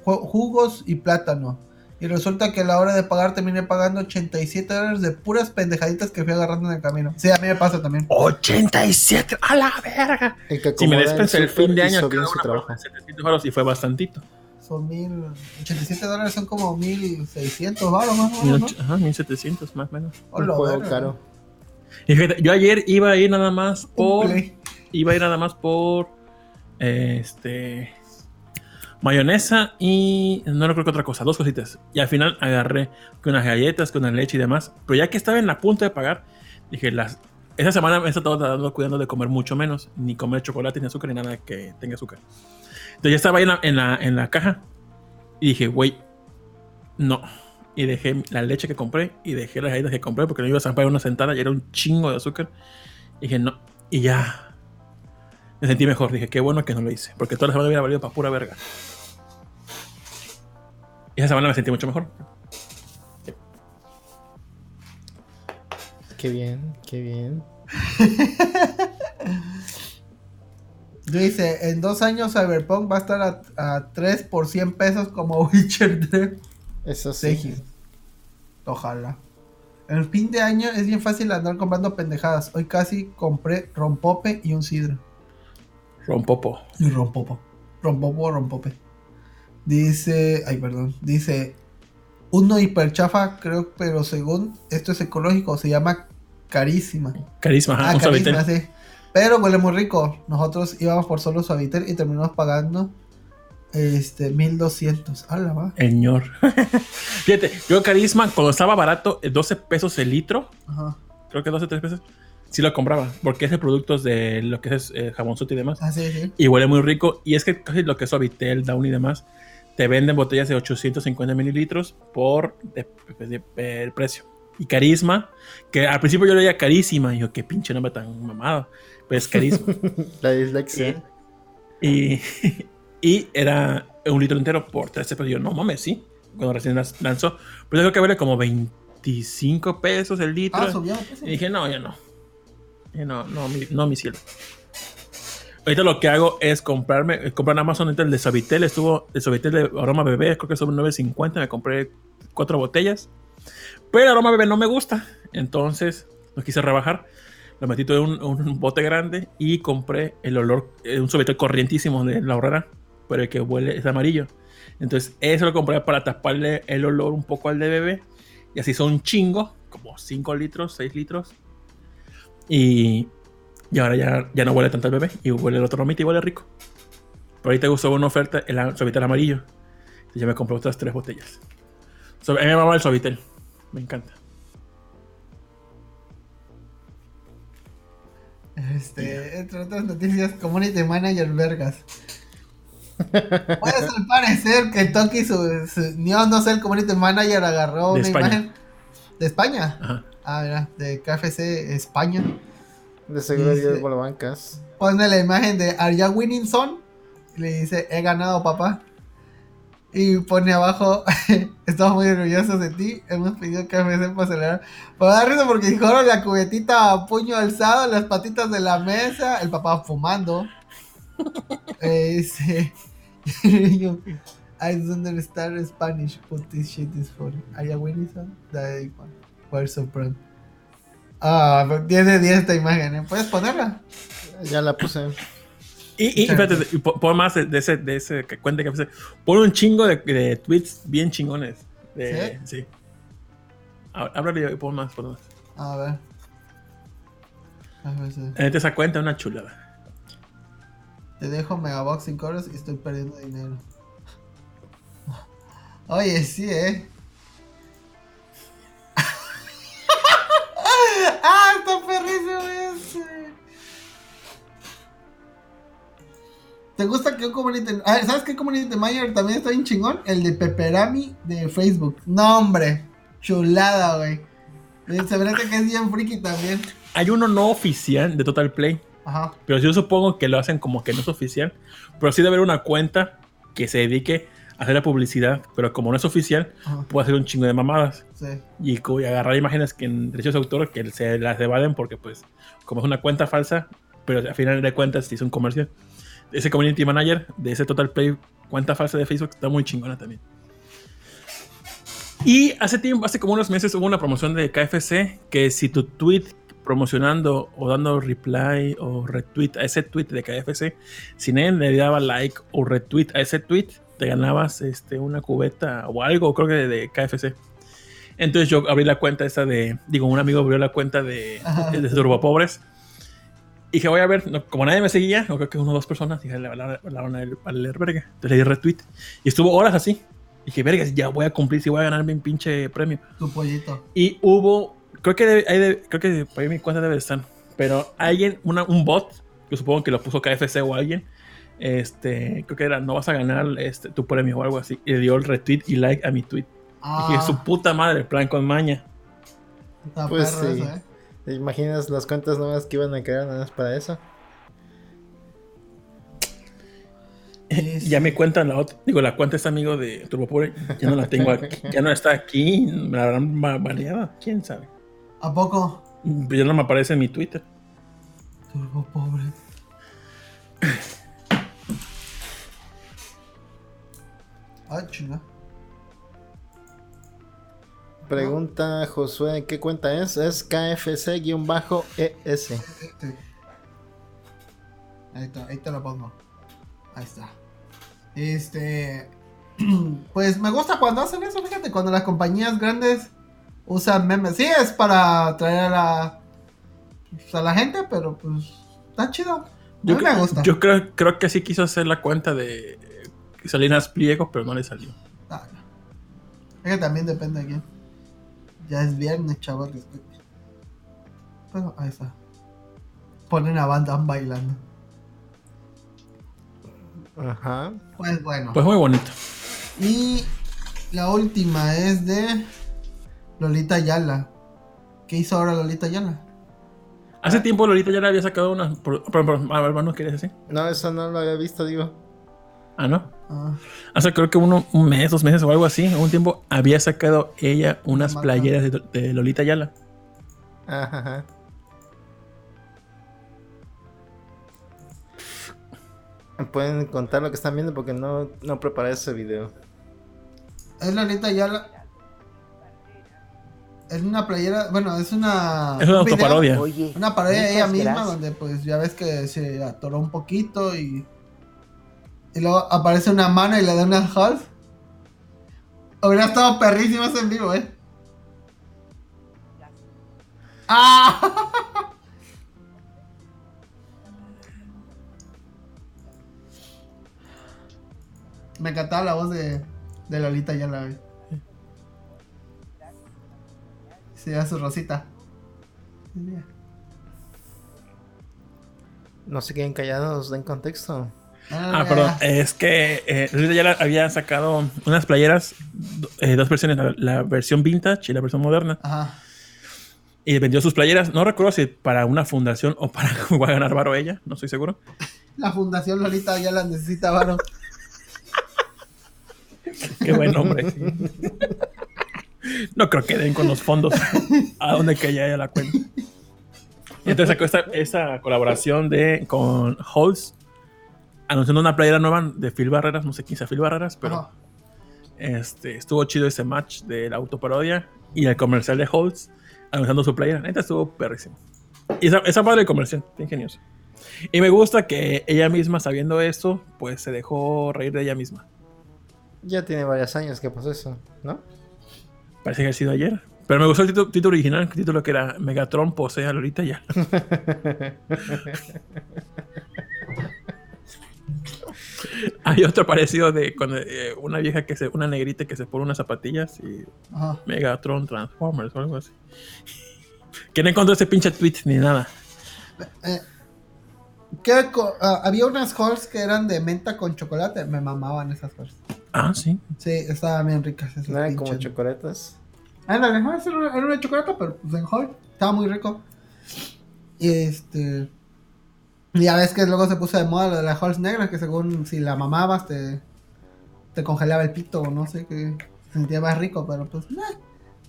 S3: jugos y plátano. Y resulta que a la hora de pagar terminé pagando 87 dólares de puras pendejaditas que fui agarrando en el camino. Sí, a mí me pasa también.
S2: 87 a la verga. Si me despensé el fin de año, cada
S1: bien su
S2: una
S1: trabajo.
S2: fueron 700 varos y fue bastantito.
S3: Son mil... 87 dólares son como 1600 baros más o menos, ¿no?
S2: Ajá, 1700 más o menos.
S1: Un juego caro.
S2: Y fíjate, yo ayer iba a ir nada más por. Iba a ir nada más por. Este. Mayonesa y. No recuerdo qué otra cosa, dos cositas. Y al final agarré con unas galletas, con la leche y demás. Pero ya que estaba en la punta de pagar, dije, las. Esa semana me he estado cuidando de comer mucho menos, ni comer chocolate, ni azúcar, ni nada que tenga azúcar. Entonces ya estaba ahí en la, en la, en la caja y dije, güey, no. Y dejé la leche que compré y dejé las galletas que compré porque no iba a pagar una sentada y era un chingo de azúcar. Y dije, no. Y ya. Me sentí mejor. Dije, qué bueno que no lo hice. Porque toda la semana hubiera valido para pura verga. Y esa semana me sentí mucho mejor.
S1: Qué bien, qué bien.
S3: Dice, en dos años Cyberpunk va a estar a, a 3 por 100 pesos como Witcher 3.
S1: Eso sí.
S3: Sí. Ojalá. En el fin de año es bien fácil andar comprando pendejadas. Hoy casi compré rompope y un sidro.
S2: Rompopo.
S3: Y rompopo. Rompopo, rompope. Dice, ay perdón, dice, uno hiperchafa creo, pero según esto es ecológico, se llama carísima.
S2: Carisma, ajá,
S3: Ah,
S2: un
S3: carísima,
S2: suavitel.
S3: sí. Pero huele muy rico. Nosotros íbamos por solo suavitel y terminamos pagando este 1200. A la va.
S2: Señor. Fíjate, yo carisma, cuando estaba barato, eh, 12 pesos el litro,
S3: Ajá.
S2: creo que 12, 3 pesos, sí lo compraba. Porque es de productos de lo que es eh, jamonzote y demás.
S3: Ah, sí, sí.
S2: Y huele muy rico. Y es que casi lo que es Suavitel, Down y demás, te venden botellas de 850 mililitros por de- el precio. Y carisma, que al principio yo lo veía carísima. Y yo, qué pinche nombre tan mamado. Pues carisma.
S1: La dislexia.
S2: y, y era un litro entero por 13 pesos. Y yo, no mames, sí. Cuando recién lanzó. Pero yo creo que vale como 25 pesos el litro.
S3: Ah, subió. pues.
S2: Y dije, no, ya no. Ya no, no, mi, no, mi cielo. Ahorita lo que hago es comprarme, eh, comprar en Amazon ahorita el de Suavitel, estuvo el Suavitel de aroma bebé, creo que son 9.50, me compré cuatro botellas. Pero el aroma bebé no me gusta, entonces lo quise rebajar. Lo metí todo en un, bote grande y compré el olor, eh, un Suavitel corrientísimo de la horrera, pero el que huele es amarillo. Entonces eso lo compré para taparle el olor un poco al de bebé. Y así son un chingo, como 5 litros, 6 litros. Y, y ahora ya, ya no huele tanto el bebé. Y huele el otro romito y huele rico. Pero ahorita gustó una oferta, el suavitel amarillo. Y ya me compré otras 3 botellas. So, a mí me mama el suavitel. Me encanta.
S3: Este, entre otras noticias, Community Manager Vergas. Puede al parecer que Toki, su, su- no, no sé, el Community Manager agarró
S2: De
S3: una
S2: España.
S3: imagen de España.
S2: Ajá.
S3: Ah, mira, de KFC España.
S1: De seguro
S3: Dice-
S1: por bancas.
S3: Pone la imagen de Are you winning son? Y le dice, he ganado papá. Y pone abajo, estamos muy orgullosos de ti, hemos pedido KFC para celebrar. Para dar risa porque dijeron la cubetita a puño alzado, las patitas de la mesa, el papá fumando. Eh, dice. yo, I don't understand Spanish, but this shit is funny. Are you winning son? Daddy, We're so proud. Ah, pero 10 de 10 esta imagen, ¿eh? ¿Puedes ponerla?
S1: Ya la puse.
S2: Y, y, espérate, y pon más de ese, de ese que cuente que hace. Pon un chingo de, de tweets bien chingones. De, sí. Há- Háblale y pon más, pon más.
S3: A ver. A
S2: neta, esa cuenta es una chulada.
S3: Te dejo Megabox sin coros y estoy perdiendo dinero. Oye, sí, eh. ¡Ah, está perrísimo ese! ¿Te gusta que un community... A ver, ¿sabes qué community manager también está bien chingón? El de Peperami de Facebook. No, hombre. Chulada, güey. Se ve que es bien friki también.
S2: Hay uno no oficial de Total Play.
S3: Ajá.
S2: Pero yo supongo que lo hacen como que no es oficial. Pero sí debe haber una cuenta que se dedique a hacer la publicidad. Pero como no es oficial,
S3: Ajá.
S2: puede hacer un chingo de mamadas.
S3: Sí.
S2: Y, agarrar imágenes que en derechos de autor que se las evaden porque pues como es una cuenta falsa, pero al final de cuentas sí es un comercial. Ese community manager de ese Total Play cuenta falsa de Facebook está muy chingona también. Y hace tiempo, hace como unos meses hubo una promoción de KFC que si tu tweet promocionando o dando reply o retweet a ese tweet de KFC, si nadie le daba like o retweet a ese tweet, te ganabas este, una cubeta o algo, creo que de, de KFC. Entonces yo abrí la cuenta esa de, digo, un amigo abrió la cuenta de, de Turbo Pobres. Y dije, voy a ver, no, como nadie me seguía, no creo que uno o dos personas, dije, le van a leer verga. Entonces le di retweet. Y estuvo horas así. Dije, verga, ya voy a cumplir, si voy a ganar mi pinche premio.
S3: Tu pollito.
S2: Y hubo, creo que, debe- hay de- creo que por ahí mi cuenta debe de estar. Pero alguien, una- un bot, que supongo que lo puso KFC o alguien, este, creo que era, no vas a ganar este, tu premio o algo así. Y le dio el retweet y like a mi tweet.
S3: Ah,
S2: Dije, su puta madre, plan con maña.
S3: está
S1: Pues sí.
S3: eso, eh.
S1: ¿Te imaginas las cuentas nuevas que iban a crear nada más para eso?
S3: Sí, sí.
S2: Ya me cuentan la otra, digo, la cuenta este amigo de Turbo Pobre, ya no la tengo aquí, ya no está aquí, me la habrán ba- baneado, quién sabe.
S3: ¿A poco?
S2: Ya no me aparece en mi Twitter.
S3: Turbo pobre. Ah, chinga.
S1: Pregunta Josué, ¿qué cuenta es? Es KFC-ES.
S3: Este. Ahí está, ahí te lo pongo. Ahí está. Este. Pues me gusta cuando hacen eso, fíjate, cuando las compañías grandes usan memes. Sí, es para atraer a la, pues, a la gente, pero pues está chido. A
S2: Yo,
S3: mí me gusta.
S2: yo creo, creo que sí quiso hacer la cuenta de Salinas Pliego, pero no le salió.
S3: Ah. Es que también depende de quién. Ya es viernes, chavos. respeten. Pero ahí está. Ponen a banda bailando.
S1: Ajá.
S3: Pues bueno.
S2: Pues muy bonito.
S3: Y la última es de Lolita Yala. ¿Qué hizo ahora Lolita Yala?
S2: Hace tiempo Lolita ya le había sacado una. Hermano, ¿quieres decir?
S1: No, eso no lo había visto, digo.
S2: Ah, no.
S3: Ah,
S2: Hace creo que uno, un mes, dos meses o algo así, un tiempo había sacado ella unas playeras de, de Lolita Yala.
S1: Ajá, ajá. Pueden contar lo que están viendo porque no, no preparé ese video.
S3: es Lolita Yala. Es una playera, bueno, es una.
S2: Es una
S3: un
S2: autoparodia.
S5: Oye,
S3: Una parodia de ella misma,
S5: gracias.
S3: donde pues ya ves que se atoró un poquito y. Y luego aparece una mano y le da una half. Hubiera estado perrísimo en vivo, eh. ¡Ah! Me encantaba la voz de, de Lolita ya la vi. Se llama su rosita.
S1: No se queden callados, den contexto.
S2: Ah, perdón. Es que eh, Lolita Yala había sacado unas playeras, eh, dos versiones, la, la versión vintage y la versión moderna.
S3: Ajá.
S2: Y vendió sus playeras. No recuerdo si para una fundación o para que va a ganar varo ella, no estoy seguro.
S3: La fundación Lolita ya la necesita, varón.
S2: Qué buen nombre. No creo que den con los fondos a donde que ella la cuenta. Y entonces sacó esta, esta colaboración de, con Halls anunciando una playera nueva de Phil Barreras, no sé quién sea Phil Barreras, pero
S3: Ajá.
S2: este, estuvo chido ese match de la autoparodia y el comercial de Holtz anunciando su playera. Neta estuvo perrísimo. Y esa, esa padre de comercial, ingenioso. Y me gusta que ella misma, sabiendo esto, pues se dejó reír de ella misma.
S1: Ya tiene varios años que pasó eso, ¿no?
S2: Parece que ha sido ayer. Pero me gustó el título, título original, el título que era Megatron posee a Lolita ya. Hay otro parecido de cuando, eh, una vieja que se, una negrita que se pone unas zapatillas y
S3: Ajá.
S2: Megatron Transformers o algo así. Que no encontró ese pinche tweet ni nada.
S3: Eh, ¿qué co- ah, había unas halls que eran de menta con chocolate. Me mamaban esas halls.
S2: Ah, sí.
S3: Sí, estaban bien ricas esas
S1: No eran como.
S3: Ándale, esa era una chocolate, pero pues en hall. Estaba muy rico. Y este. y Ya ves que luego se puso de moda lo de las halls negras, que según si la mamabas te, te congelaba el pito o no sé, que se sentía más rico, pero pues, nah,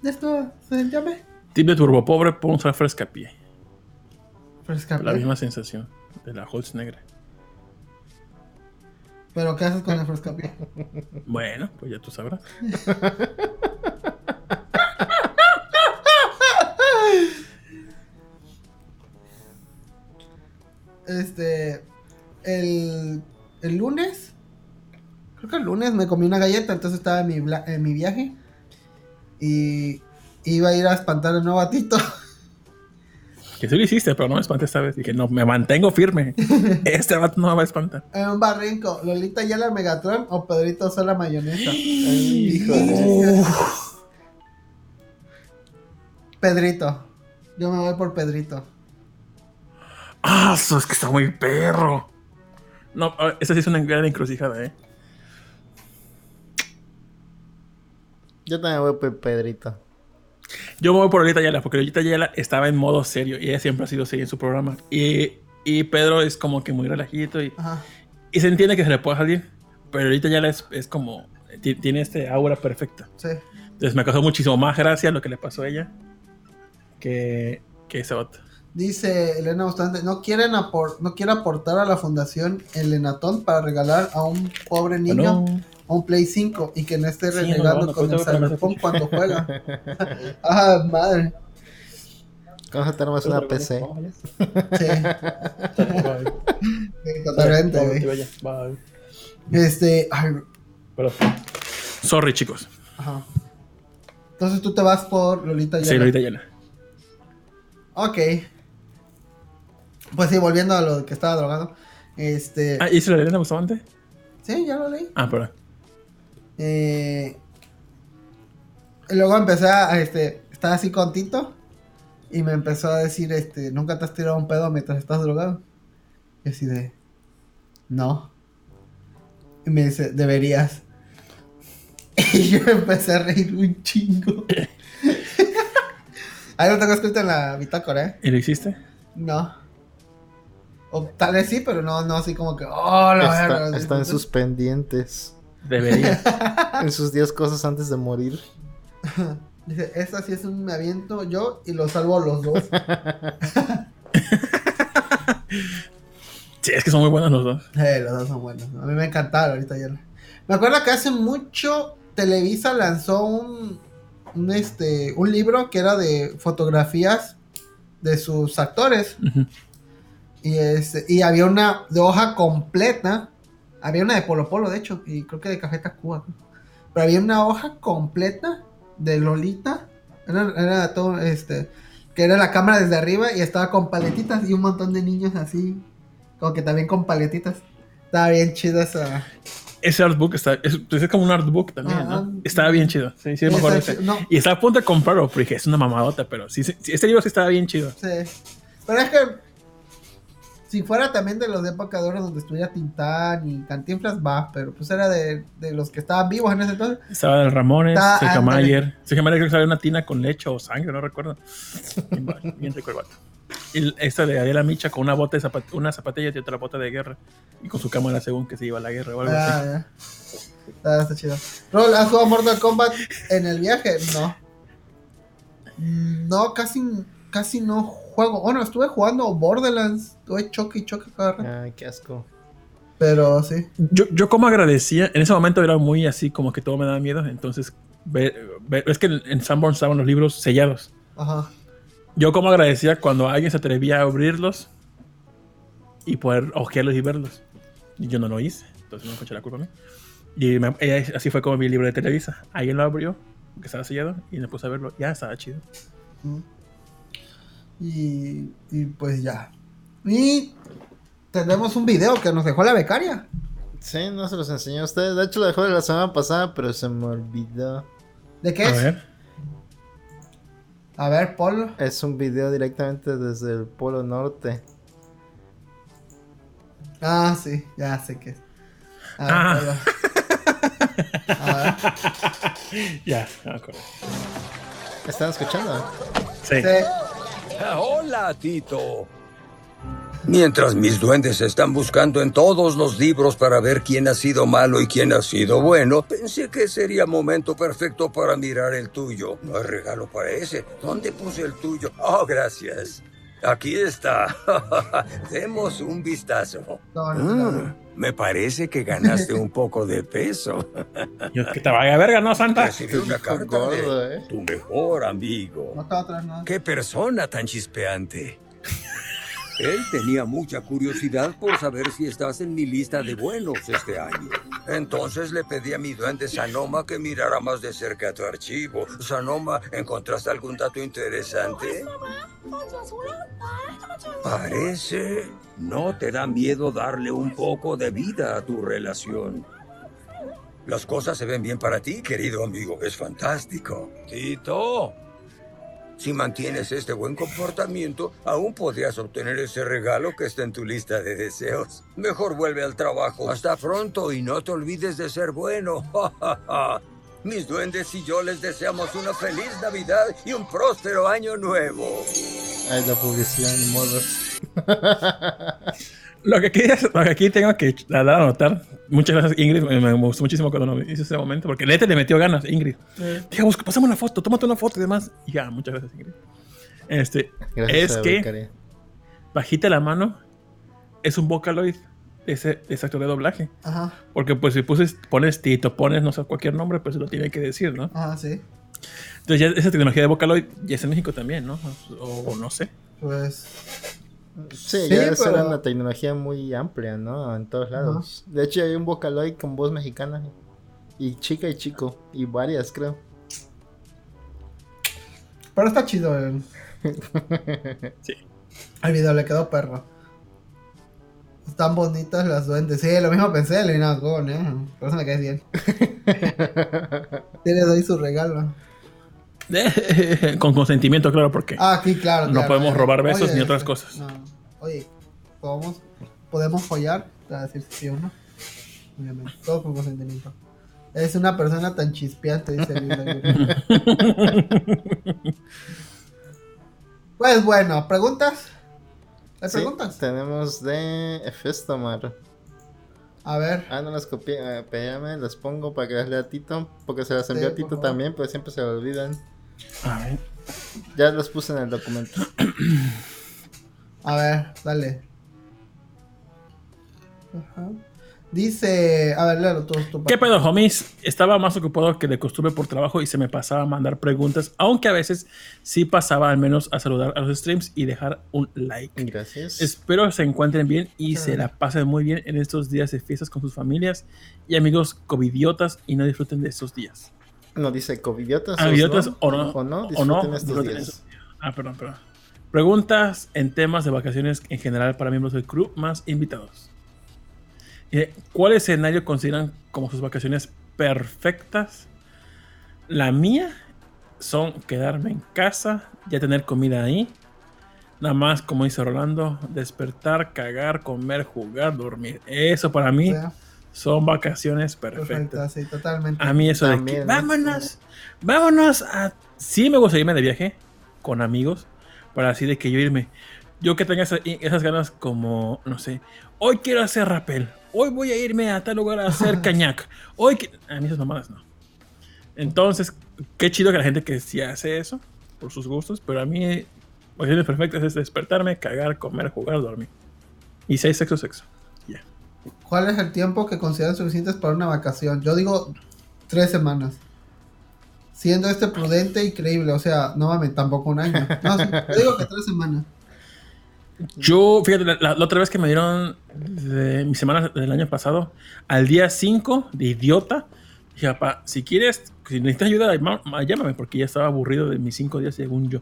S3: de esto se sentía me.
S2: Tip de turbo pobre, podemos usar frescapié.
S3: Fresca,
S2: La misma sensación de la Holz negra.
S3: Pero ¿qué haces con el frescapié?
S2: Bueno, pues ya tú sabrás.
S3: Este. El, el lunes. Creo que el lunes me comí una galleta, entonces estaba en mi, en mi viaje. Y iba a ir a espantar el nuevo gatito.
S2: Que sí lo hiciste, pero no me espanté esta vez. Dije, no, me mantengo firme. Este vato no me va a espantar.
S3: en un barrinco. Lolita Yala Megatron o Pedrito Sola Mayonesa.
S1: hijo de-
S3: Pedrito. Yo me voy por Pedrito.
S2: Ah, eso es que está muy perro. No, ah, esa sí es una gran encrucijada, eh.
S1: Yo también voy por Pedrito.
S2: Yo me voy por Lolita Yala, porque Lolita Yala estaba en modo serio y ella siempre ha sido seria en su programa. Y, y Pedro es como que muy relajito y, se entiende que se le puede salir. Pero Lolita Yala es, es como. ti- Tiene este aura perfecta.
S3: Sí.
S2: Entonces me causó muchísimo más gracia lo que le pasó a ella que, que ese vato.
S3: Dice Elena Bastante, no quieren no quiere aportar a la fundación el Enatón para regalar a un pobre niño
S2: Bueno,
S3: un Play 5 y que no esté
S2: Sí,
S3: renegando
S2: no, no,
S3: con el Cyberpunk cuando juega. ah, madre.
S1: ¿Cómo se tenemos una PC?
S3: Sí, sí, totalmente, güey. Este, ay,
S2: Sorry, chicos.
S3: ajá. Entonces tú te vas por Lolita
S2: Sí,
S3: Yala.
S2: Lolita Yala.
S3: Ok. Pues sí, volviendo a lo que estaba drogado. Este,
S2: Ah, ¿y si la Elena Bustamante?
S3: sí, ya lo leí.
S2: Ah, perdón.
S3: Eh, y luego empecé a, este, estaba así con Tito y me empezó a decir, este, ¿nunca te has tirado un pedo mientras estás drogado? Y así de, no. Y me dice, deberías. Y yo empecé a reír un chingo. Ahí lo tengo escrito en la bitácora, ¿eh?
S2: ¿Y lo hiciste?
S3: No. O tal vez sí, pero no, no así como que, oh, la
S1: Está,
S3: verga",
S1: está en sus pendientes.
S2: Debería.
S1: En sus 10 cosas antes de morir.
S3: Dice, esta sí es un me aviento yo y lo salvo a los dos.
S2: sí, es que son muy buenos los dos.
S3: Eh, los dos son buenos. A mí me encantaron ahorita ya. Me acuerdo que hace mucho Televisa lanzó un, un, este, un libro que era de fotografías de sus actores. Y, este, y había una de hoja completa. Había una de Polo Polo, de hecho, y creo que de Café Tacuba. Pero había una hoja completa de Lolita. Era, era todo, este, que era la cámara desde arriba y estaba con paletitas y un montón de niños así, como que también con paletitas. Estaba bien chido esa.
S2: Ese artbook está. Es, pues es como un artbook también,
S3: Ah,
S2: ¿no? Estaba bien chido. Sí, sí, me acuerdo ese.
S3: no,
S2: Y estaba a punto de comprarlo, dije, es una mamadota, pero sí, sí, este libro sí estaba bien chido.
S3: sí. Pero es que si fuera también de los de época de oro donde estuviera Tintán y Cantinflas, va, pero pues era de, de los que estaban vivos en ese entonces.
S2: Estaba el Ramones,
S3: ándale.
S2: Mayer. Sergio Mayer creo que sabía una tina con leche o sangre, no recuerdo. Bien, rico el vato. Y esta de Adela Micha con una bota de zapat una zapatilla y otra bota de guerra. Y con su cámara según que se iba a la guerra o algo así.
S3: Ah, ya. Está, está chido. Rol, ¿has jugado Mortal Kombat en el viaje? No. Mm, No, casi, casi no juego. Bueno, estuve jugando Borderlands. Estuve choque y choque cada rato.
S1: Ay, qué asco.
S3: Pero sí.
S2: Yo, yo como agradecía, en ese momento era muy así, como que todo me daba miedo, entonces, ve- ve- es que en, en Sanborn estaban los libros sellados.
S3: Ajá.
S2: Yo como agradecía cuando alguien se atrevía a abrirlos y poder ojearlos y verlos. Y yo no lo hice, entonces no me eché la culpa a mí. Y me- así fue como mi libro de Televisa. Alguien lo abrió, que estaba sellado, y me puse a verlo. Ya estaba chido.
S3: Mm. Y, y pues ya. Y tenemos un video que nos dejó la becaria.
S1: Sí, no se los enseñé a ustedes. De hecho, lo dejó de la semana pasada, pero se me olvidó.
S3: ¿De qué
S2: A
S3: es?
S2: ver.
S3: A ver, Polo.
S1: Es un video directamente desde el Polo Norte.
S3: Ah, sí, ya sé qué es. A ver,
S2: Ah.
S3: Polo. A ver.
S2: Ya, ya me acuerdo.
S1: ¿Están escuchando?
S2: Sí.
S3: Sí.
S5: Hola, Tito. Mientras mis duendes están buscando en todos los libros para ver quién ha sido malo y quién ha sido bueno, pensé que sería momento perfecto para mirar el tuyo. No hay regalo para ese. ¿Dónde puse el tuyo? Oh, gracias. Aquí está. Demos un vistazo.
S3: No, no, no, no.
S5: Mm, me parece que ganaste un poco de peso.
S2: Yo, que te vaya a verga, ¿no, Santa?
S5: Recibí una carta
S1: gordo,
S5: de
S1: eh.
S5: tu mejor amigo.
S3: No estaba atrás nada.
S5: ¡Qué persona tan chispeante! Él tenía mucha curiosidad por saber si estás en mi lista de buenos este año. Entonces le pedí a mi duende Sanoma que mirara más de cerca tu archivo. Sanoma, ¿encontraste algún dato interesante? Parece no te da miedo darle un poco de vida a tu relación. Las cosas se ven bien para ti, querido amigo. Es fantástico. Tito, si mantienes este buen comportamiento, aún podrías obtener ese regalo que está en tu lista de deseos. Mejor vuelve al trabajo. Hasta pronto y no te olvides de ser bueno. Mis duendes y yo les deseamos una feliz Navidad y un próspero año nuevo.
S1: Ay, la publicidad en modos.
S2: Lo que, aquí, lo que aquí tengo que dar a notar, muchas gracias Ingrid, me, me gustó muchísimo cuando nos hizo ese momento, porque neta le metió ganas, Ingrid. Dije, busca, pasame una foto, tómate una foto y demás. Y ya, muchas gracias Ingrid. Este,
S1: Gracias
S2: es
S1: a
S2: que
S1: Becaria.
S2: bajita la mano es un Vocaloid, ese, ese actor de doblaje.
S3: Ajá,
S2: Porque pues si puses, pones Tito, pones no sé cualquier nombre, pues lo tiene que decir, ¿no?
S3: ajá, sí.
S2: Entonces ya esa tecnología de Vocaloid ya es en México también, ¿no? O, o no sé.
S3: Pues.
S1: Sí,
S3: Sí,
S1: ya esa
S3: pero-
S1: era una tecnología muy amplia, ¿no? En todos lados. De hecho, hay un Vocaloid con voz mexicana. Y chica y chico. Y varias, creo.
S3: Pero está chido el,
S2: Sí.
S3: el video, le quedó perro. Están bonitas las duendes. Sí, lo mismo pensé, le vino con, eh. Por eso me caes bien. Tienes ahí su regalo.
S2: Con consentimiento, claro, porque
S3: Ah, sí, claro.
S2: No
S3: claro,
S2: podemos
S3: claro.
S2: robar besos
S3: Oye,
S2: ni otras cosas.
S3: no. Oye, ¿podemos, podemos follar para decir si sí o no. Obviamente, todo con consentimiento. Es una persona tan chispeante, dice el. Pues bueno, ¿preguntas? ¿Hay
S1: Sí,
S3: preguntas?
S1: tenemos de Efestomar.
S3: A ver,
S1: Ah, no las copié. eh, las pongo para que las lea Tito. Porque se las envió
S3: Sí,
S1: a Tito también, pero siempre se lo olvidan.
S2: A ver.
S1: Ya los puse en el documento.
S3: a ver, dale. Ajá. Dice, a ver, léelo tú. tú,
S2: ¿Qué pedo, homies? Estaba más ocupado que de costumbre por trabajo y se me pasaba a mandar preguntas, aunque a veces sí pasaba al menos a saludar a los streams y dejar un like.
S1: Gracias.
S2: Espero se encuentren bien y se la pasen muy bien en estos días de fiestas con sus familias y amigos covidiotas y no disfruten de estos días.
S1: No dice covidiotas.
S2: Ah, o no.
S1: O no,
S2: o no,
S1: estos días.
S2: Ah, perdón, perdón. Preguntas en temas de vacaciones en general para miembros del crew más invitados. Eh, ¿Cuál escenario consideran como sus vacaciones perfectas? La mía son quedarme en casa, ya tener comida ahí. Nada más, como dice Rolando, despertar, cagar, comer, jugar, dormir. Eso para mí
S3: O sea,
S2: son vacaciones perfectas.
S3: perfecta, sí, totalmente.
S2: A mí eso de
S1: También,
S2: que
S1: ¿no?
S2: vámonos, vámonos a... Sí me gusta irme de viaje con amigos, para así de que yo irme. Yo que tenga esa- esas ganas como, no sé, hoy quiero hacer rappel, hoy voy a irme a tal lugar a hacer cañac, hoy que... A mí esas mamadas no. Entonces, qué chido que la gente que sí hace eso, por sus gustos, pero a mí, vacaciones perfectas es despertarme, cagar, comer, jugar, dormir. Y si hay sexo, sexo.
S3: ¿Cuál es el tiempo que consideran suficientes para una vacación? Yo digo tres semanas. Siendo este prudente y creíble, o sea, no mames, tampoco un año. Yo digo que tres semanas.
S2: Yo, fíjate, la, otra vez que me dieron de mi semana del año pasado, al día 5 de idiota, dije, papá, si quieres, si necesitas ayuda, ma- ma- llámame, porque ya estaba aburrido de mis cinco días según yo.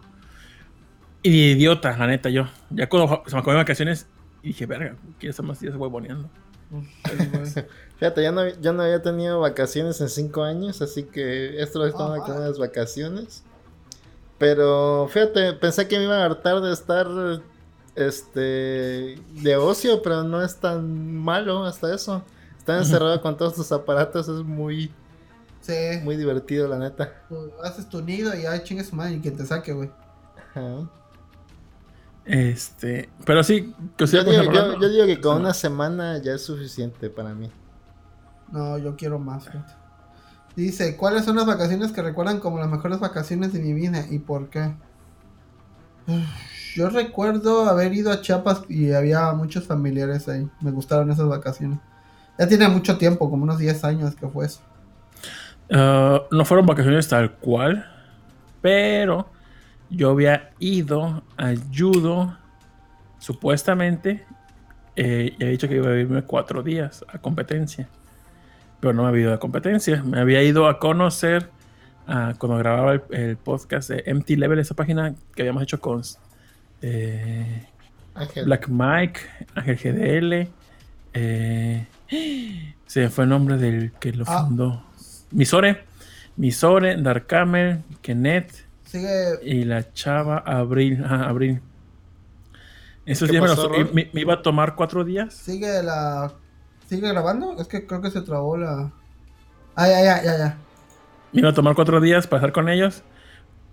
S2: Y de idiota, la neta, yo. Ya cuando se me acabó vacaciones, dije, verga, quiero estar más días huevoneando.
S1: Fíjate, ya no, yo no había tenido vacaciones en cinco años, así que esto lo estaba con unas vacaciones. Pero fíjate, pensé que me iba a hartar de estar este de ocio, pero no es tan malo hasta eso. Estar encerrado con todos tus aparatos es muy,
S3: Sí,
S1: muy divertido, la neta.
S3: haces tu nido y ya chingue su madre y quien te saque, güey.
S1: Ajá.
S2: Este, pero sí,
S1: Yo, digo,
S2: están
S1: yo-
S2: hablando-
S1: yo digo que con una semana ya es suficiente para mí.
S3: No, yo quiero más, gente. Dice, ¿cuáles son las vacaciones que recuerdan como las mejores vacaciones de mi vida y por qué? Uf, Yo recuerdo haber ido a Chiapas y había muchos familiares ahí. Me gustaron esas vacaciones. Ya tiene mucho tiempo, como unos 10 años que fue eso.
S2: Ah, no fueron vacaciones tal cual, pero yo había ido a judo, supuestamente, eh, y había dicho que iba a irme cuatro días a competencia, pero no me había ido a competencia. Me había ido a conocer cuando grababa el, el podcast de MT Level, esa página que habíamos hecho con eh. Black Mike, Ángel GDL. eh, se fue el nombre del que lo
S3: Ah.
S2: fundó. Misore. Misore, Darkamer, Kenneth
S3: Sigue,
S2: y la chava Abril. Ajá, Abril. Esos
S1: ¿Qué
S2: días me, los- me- me iba a tomar cuatro días.
S3: sigue la... ¿Sigue grabando? Es que creo que se trabó la... Ah, ya, ya, ya, ya.
S2: Me iba a tomar cuatro días para estar con ellos.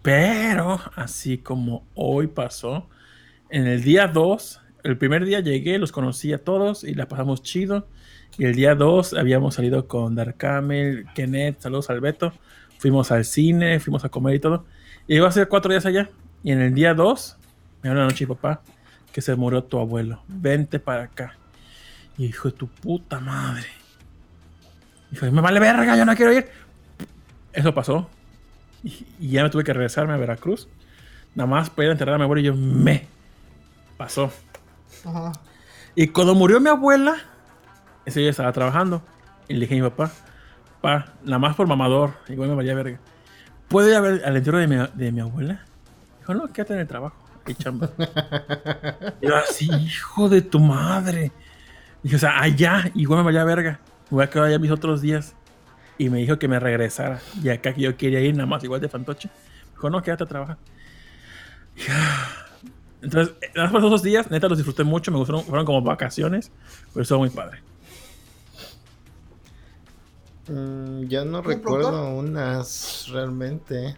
S2: Pero, así como hoy pasó, en el día 2, el primer día llegué, los conocí a todos y la pasamos chido. Y el día 2 habíamos salido con Dark Camel, Kenneth, saludos al Beto. Fuimos al cine, fuimos a comer y todo. Y iba a ser cuatro días allá. Y en el día 2, me habla la noche, papá, que se murió tu abuelo. Vente para acá. Y hijo de tu puta madre. Dijo, me vale verga, yo no quiero ir. Eso pasó. Y, y ya me tuve que regresarme a Veracruz. Nada más para ir a enterrar a mi abuela y yo me pasó.
S3: Ajá.
S2: Y cuando murió mi abuela, ese día estaba trabajando. Y le dije a mi papá, pa, nada más por mamador, igual me valía verga. ¿Puedo ir a ver al entierro de mi, de mi abuela? Dijo, no, quédate en el trabajo. Y chamba. yo así, hijo de tu madre. Dije, o sea, allá, igual me valía verga. Me voy a quedar allá mis otros días. Y me dijo que me regresara. Y acá que yo quería ir, nada más, igual de fantoche. Dijo, no, quédate a trabajar. Dije, "Ah". Entonces, por esos días, neta, los disfruté mucho. Me gustaron, fueron como vacaciones. Pero estuvo muy padre.
S1: Mm, yo no
S3: ¿Un
S1: recuerdo
S3: productor?
S1: unas realmente.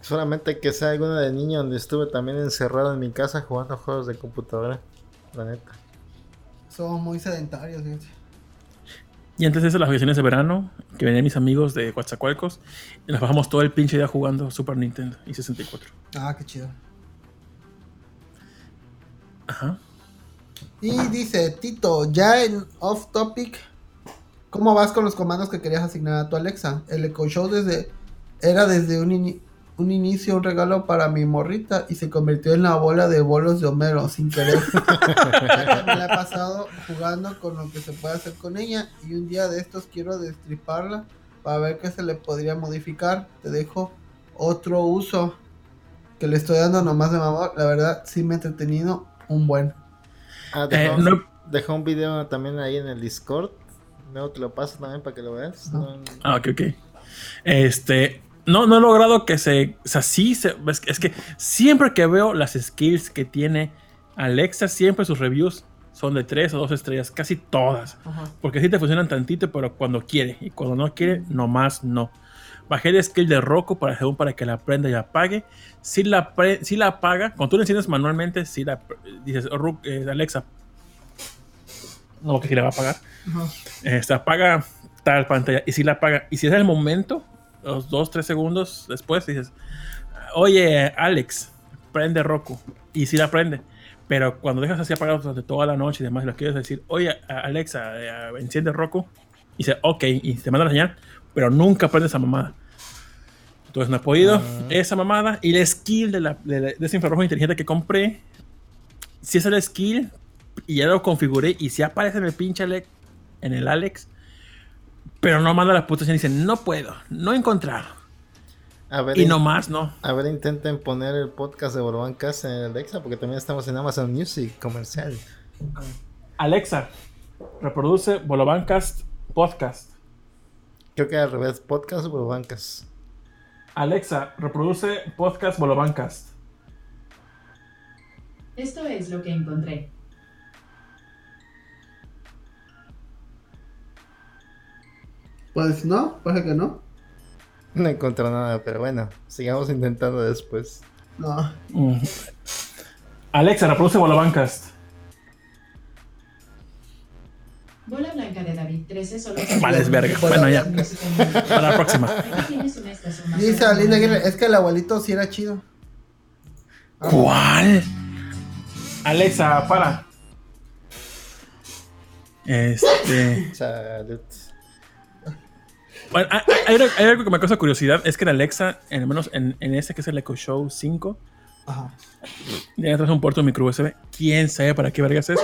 S1: Solamente que sea alguna de niño donde estuve también encerrado en mi casa jugando juegos de computadora. La neta.
S3: Somos muy sedentarios, fíjate.
S2: Y antes de eso, las vacaciones de verano, que venían mis amigos de Coatzacoalcos, y nos bajamos todo el pinche día jugando Super Nintendo y 64.
S3: Ah, qué chido.
S2: Ajá.
S3: Y dice, Tito, ya en off topic, ¿cómo vas con los comandos que querías asignar a tu Alexa? El Echo Show desde, era desde un, un inicio un regalo para mi morrita y se convirtió en la bola de bolos de Homero sin querer. me la he pasado jugando con lo que se puede hacer con ella y un día de estos quiero destriparla para ver qué se le podría modificar. Te dejo otro uso que le estoy dando nomás de mamá. La verdad, sí me he entretenido un buen.
S1: Ah,
S2: Eh,
S1: dejó,
S2: no-
S1: dejó un video también ahí en el Discord. Luego te lo paso también para que lo veas. No-
S2: Ah, ok, ok. Este. No, no he logrado que se. O sea, sí. Se, es, que- es que siempre que veo las skills que tiene Alexa, siempre sus reviews son de 3 o 2 estrellas. Casi todas. Porque sí te funcionan tantito, pero cuando quiere. Y cuando no quiere, nomás no. Bajé el skill de Roku para, según para que la prenda y apague. Si la, pre- si la apaga, cuando tú la enciendes manualmente, si la dices, "Oh, Ru- eh, Alexa, no, que si la va a apagar. Este, apaga tal pantalla. Y si la apaga, y si es el momento, los 2, 3 segundos después, dices, oye, Alex, prende Roku. Y si la prende. Pero cuando dejas así apagado durante toda la noche y demás, y lo quieres decir, oye, Alexa, eh, enciende Roku, y dice, ok, y te manda la señal, pero nunca prende esa mamada. Entonces no he podido. Esa mamada y el skill de, la, de, la- de ese infrarrojo inteligente que compré, si es el skill, y ya lo configuré, y si aparece en el pinche Alex, en el Alex, pero no manda la puta señal y dice, no puedo, no he encontrado.
S1: A ver,
S2: Y nomás no.
S1: a ver, intenten poner el podcast de Borobancas en el Alexa, porque también estamos en Amazon Music comercial.
S2: Alexa, reproduce Bolobancast Podcast.
S1: Creo que al revés, podcast Borobancas.
S2: Alexa, reproduce Podcast Bolobancast.
S6: Esto es lo que encontré.
S3: Pues no, parece que no.
S1: No encontré nada, pero bueno, sigamos intentando después.
S3: No.
S2: Mm. Alexa, reproduce Bolobancast.
S6: Bola blanca de David 13 solo.
S2: Vale, es verga. Bueno, ya. Para la próxima.
S3: Dice Aline Aguirre, es que el abuelito sí era chido.
S2: ¿Cuál? Alexa, para. Este.
S1: Salud.
S2: Bueno, hay, hay- algo que me causa curiosidad. Es que en Alexa, en, al menos en, en ese que es el Echo Show 5,
S3: Ajá.
S2: ya un puerto micro USB. ¿Quién sabe para qué vergas es?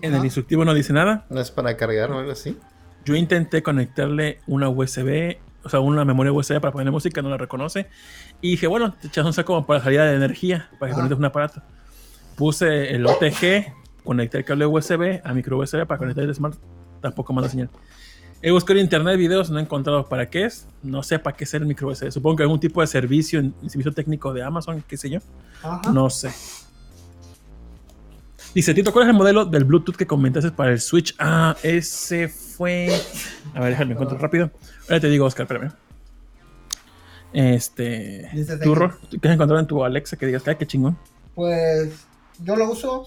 S2: En el instructivo no dice nada.
S1: ¿No es para cargar o algo así?
S2: Yo intenté conectarle una USB, o sea, una memoria USB para poner música, no la reconoce. Y dije, bueno, te echas un saco como para salida de energía, para que
S3: Ajá.
S2: conectes un aparato. Puse el OTG, conecté el cable USB a micro USB para conectar el Smart, tampoco manda señal. He buscado en internet videos, no he encontrado para qué es. No sé para qué es el micro USB. Supongo que algún tipo de servicio, servicio técnico de Amazon, qué sé yo.
S3: Ajá.
S2: No sé. Dice, Tito, ¿cuál es el modelo del Bluetooth que comentaste para el Switch? Ah, ese fue. A ver, déjame encuentro rápido. Ahora te digo, Oscar, espérame. Este. ¿Qué has encontrado en tu Alexa que digas, "Ay, qué chingón?
S3: Pues yo lo uso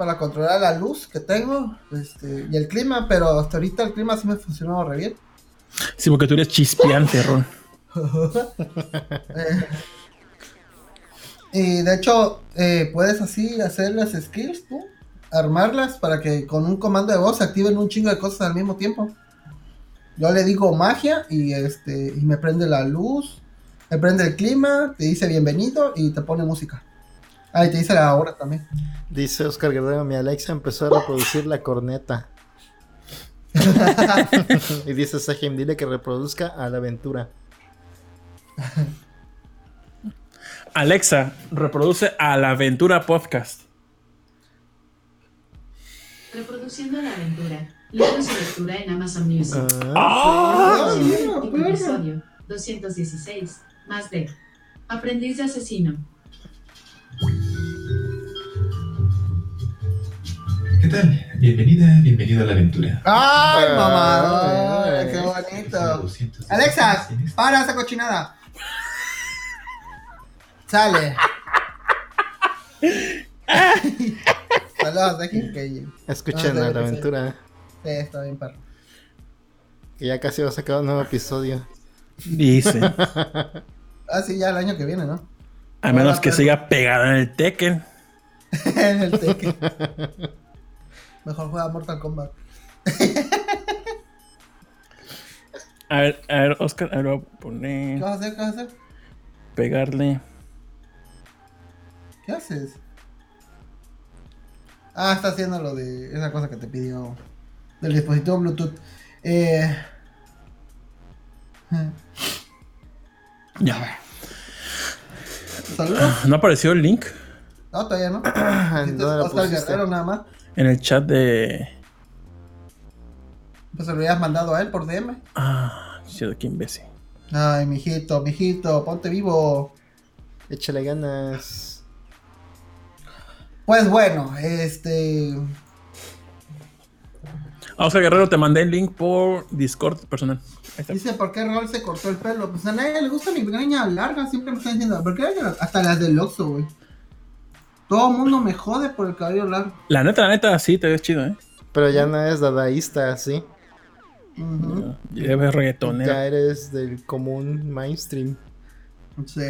S3: para controlar la luz que tengo este, y el clima, pero hasta ahorita el clima sí me funcionó re bien.
S2: Sí, porque tú eres chispeante, Ron.
S3: Eh, y de hecho, eh, puedes así hacer las skills, tú, armarlas para que con un comando de voz se activen un chingo de cosas al mismo tiempo. Yo le digo magia y este y me prende la luz, me prende el clima, te dice bienvenido y te pone música. Ah, y te dice la hora también.
S1: Dice Oscar Guerrero, mi Alexa empezó a reproducir la corneta. y dice Sahim, dile que reproduzca a la aventura.
S2: Alexa, reproduce a la aventura podcast.
S6: Reproduciendo la aventura. Libros y lectura en Amazon Music.
S3: Ah, perra.
S6: episodio 216. Más de Aprendiz de asesino.
S7: Tal? Bienvenida, bienvenido a la aventura.
S3: ¡Ay, mamá!
S1: ay,
S3: ¡Qué bonito!
S7: 216
S3: Alexa,
S7: este-
S3: para esa cochinada. Sale. Saludos, dejen que
S1: Escuchen
S3: Ah,
S1: a
S3: sí,
S1: la aventura,
S3: Sí, está bien, perro.
S1: que ya casi va a sacar un nuevo episodio.
S2: Dice.
S3: Ah, sí, ya el año que viene, ¿no?
S2: A menos
S3: Hola,
S2: que
S3: perro.
S2: siga pegada en el Tekken.
S3: en el Tekken. Mejor juega Mortal Kombat.
S2: A ver, a ver, Oscar, a ver, voy a
S3: ¿Qué
S2: poner.
S3: vas a hacer? ¿Qué vas a hacer?
S2: Pegarle.
S3: ¿Qué haces? Ah, está haciendo lo de esa cosa que te pidió del dispositivo Bluetooth. Eh...
S2: Ya.
S3: Saludos.
S2: ¿No apareció el link
S3: No, todavía no.
S1: ¿Dónde
S3: Dijiste
S1: la
S3: Oscar
S1: pusiste?
S3: Guerrero nada más.
S2: En el chat de.
S3: Pues se lo habías mandado a él por DM.
S2: Ah, chido, qué imbécil.
S3: Ay, mijito, mijito, ponte vivo.
S1: Échale ganas.
S3: Pues bueno, este.
S2: Ah, Oscar Guerrero, te mandé el link por Discord personal.
S3: Dice, ¿por qué Rol se cortó el pelo? Pues a nadie le gusta mi greña larga, siempre me están diciendo, ¿por qué hasta las del Oxxo, güey? Todo el mundo me jode por el cabello largo.
S2: La neta, la neta, sí, te ves chido, ¿eh?
S1: Pero ya no es dadaísta, ¿sí?
S3: Ujú,
S2: Ya ves reggaetonero.
S1: Ya eres del común mainstream.
S3: Sí.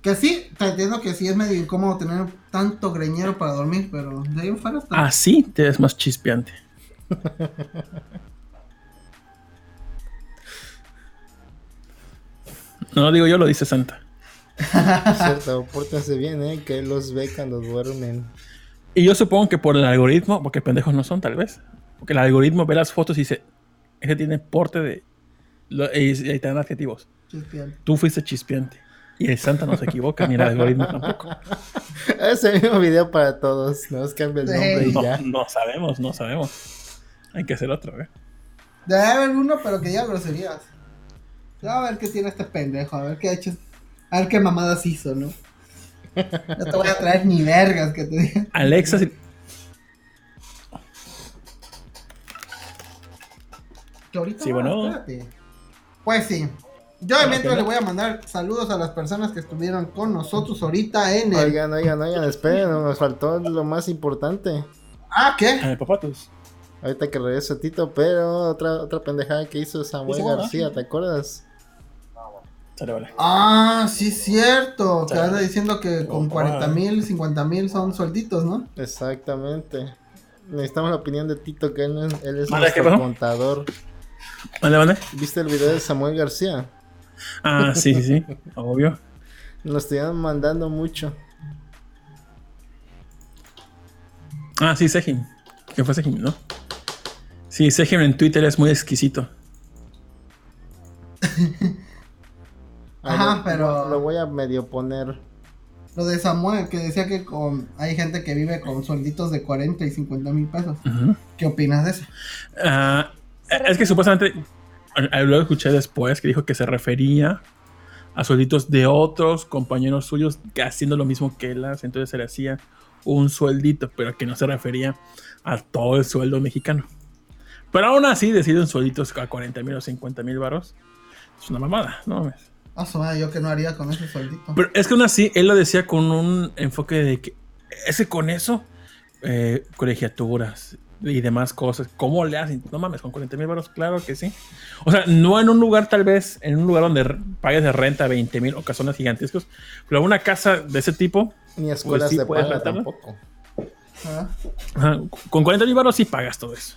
S3: Que sí, te entiendo que sí es medio incómodo tener tanto greñero para dormir, pero de ahí en fuera está.
S2: Así te ves más chispeante. No lo digo yo, lo dice Santa.
S1: Cierto, pórtense bien, ¿eh? Que los ve cuando duermen.
S2: Y yo supongo que por el algoritmo, porque pendejos no son, tal vez. Porque el algoritmo ve las fotos y dice: Ese tiene porte de. lo- y, y ahí te dan adjetivos.
S3: Chispeante.
S2: Tú fuiste chispeante. Y el Santa no se equivoca, ni el algoritmo tampoco.
S1: Es el mismo video para todos. No os cambia el
S3: Sí.
S1: nombre y
S2: No,
S1: ya.
S2: no sabemos, no sabemos. Hay que hacer otro, ¿eh?
S3: Debe haber uno, pero que diga groserías. Ya a ver qué tiene este pendejo, a ver qué ha hecho. A ver qué mamadas hizo, ¿no? No te voy a traer ni vergas que te digan.
S2: Alexa, si-
S3: Que ahorita
S2: Sí,
S3: va,
S2: bueno.
S3: espérate. Pues sí. Yo de mientras le voy a mandar saludos a las personas que estuvieron con nosotros ahorita en el.
S1: Oigan, oigan, oigan, esperen, nos faltó lo más importante.
S3: Ah, ¿qué?
S2: a papatos.
S1: Ahorita que regreso Tito, pero otra, otra pendejada que hizo Samuel. García, ¿te acuerdas?
S2: Sale, vale.
S3: Ah, sí, es cierto. Que
S2: Chale.
S3: anda diciendo que con
S2: Oh,
S3: 40
S2: wow.
S3: mil, 50 mil son suelditos, ¿no?
S1: Exactamente. Necesitamos la opinión de Tito, que él, es- él es
S2: Vale, ¿qué
S1: nuestro contador.
S2: Vale, vale.
S1: ¿Viste el video de Samuel García?
S2: Ah, sí, sí, sí. Obvio.
S1: Nos estuvieron mandando mucho.
S2: Ah, sí, Sejim. ¿Qué fue Sejim, no? Sí, Sejim en Twitter es muy exquisito.
S3: Ajá,
S1: lo-
S3: pero-
S1: Lo, voy a medio poner.
S3: Lo de Samuel, que decía que con hay gente que vive con suelditos de 40 y 50 mil pesos. ¿Qué opinas de eso?
S2: Ah, es que supuestamente, lo escuché después, que dijo que se refería a suelditos de otros compañeros suyos que haciendo lo mismo que él hace, entonces se le hacía un sueldito, pero que no se refería a todo el sueldo mexicano. Pero aún así, deciden suelditos a 40 mil o 50 mil baros. Es una mamada, ¿no?
S3: Ah, su madre, yo que no haría con ese sueldito.
S2: Pero es que aún así, él lo decía con un enfoque de que ese con eso, eh, colegiaturas y demás cosas, ¿cómo le hacen? No mames, con 40 mil baros, claro que sí. O sea, no en un lugar tal vez, en un lugar donde pagues de renta 20 mil o casones gigantescos, pero una casa de ese tipo,
S1: Ni escuelas
S2: sí
S1: de
S2: puedes
S1: paga
S2: rentarla.
S1: tampoco.
S3: Ah,
S2: ajá, con 40 mil baros sí pagas todo eso.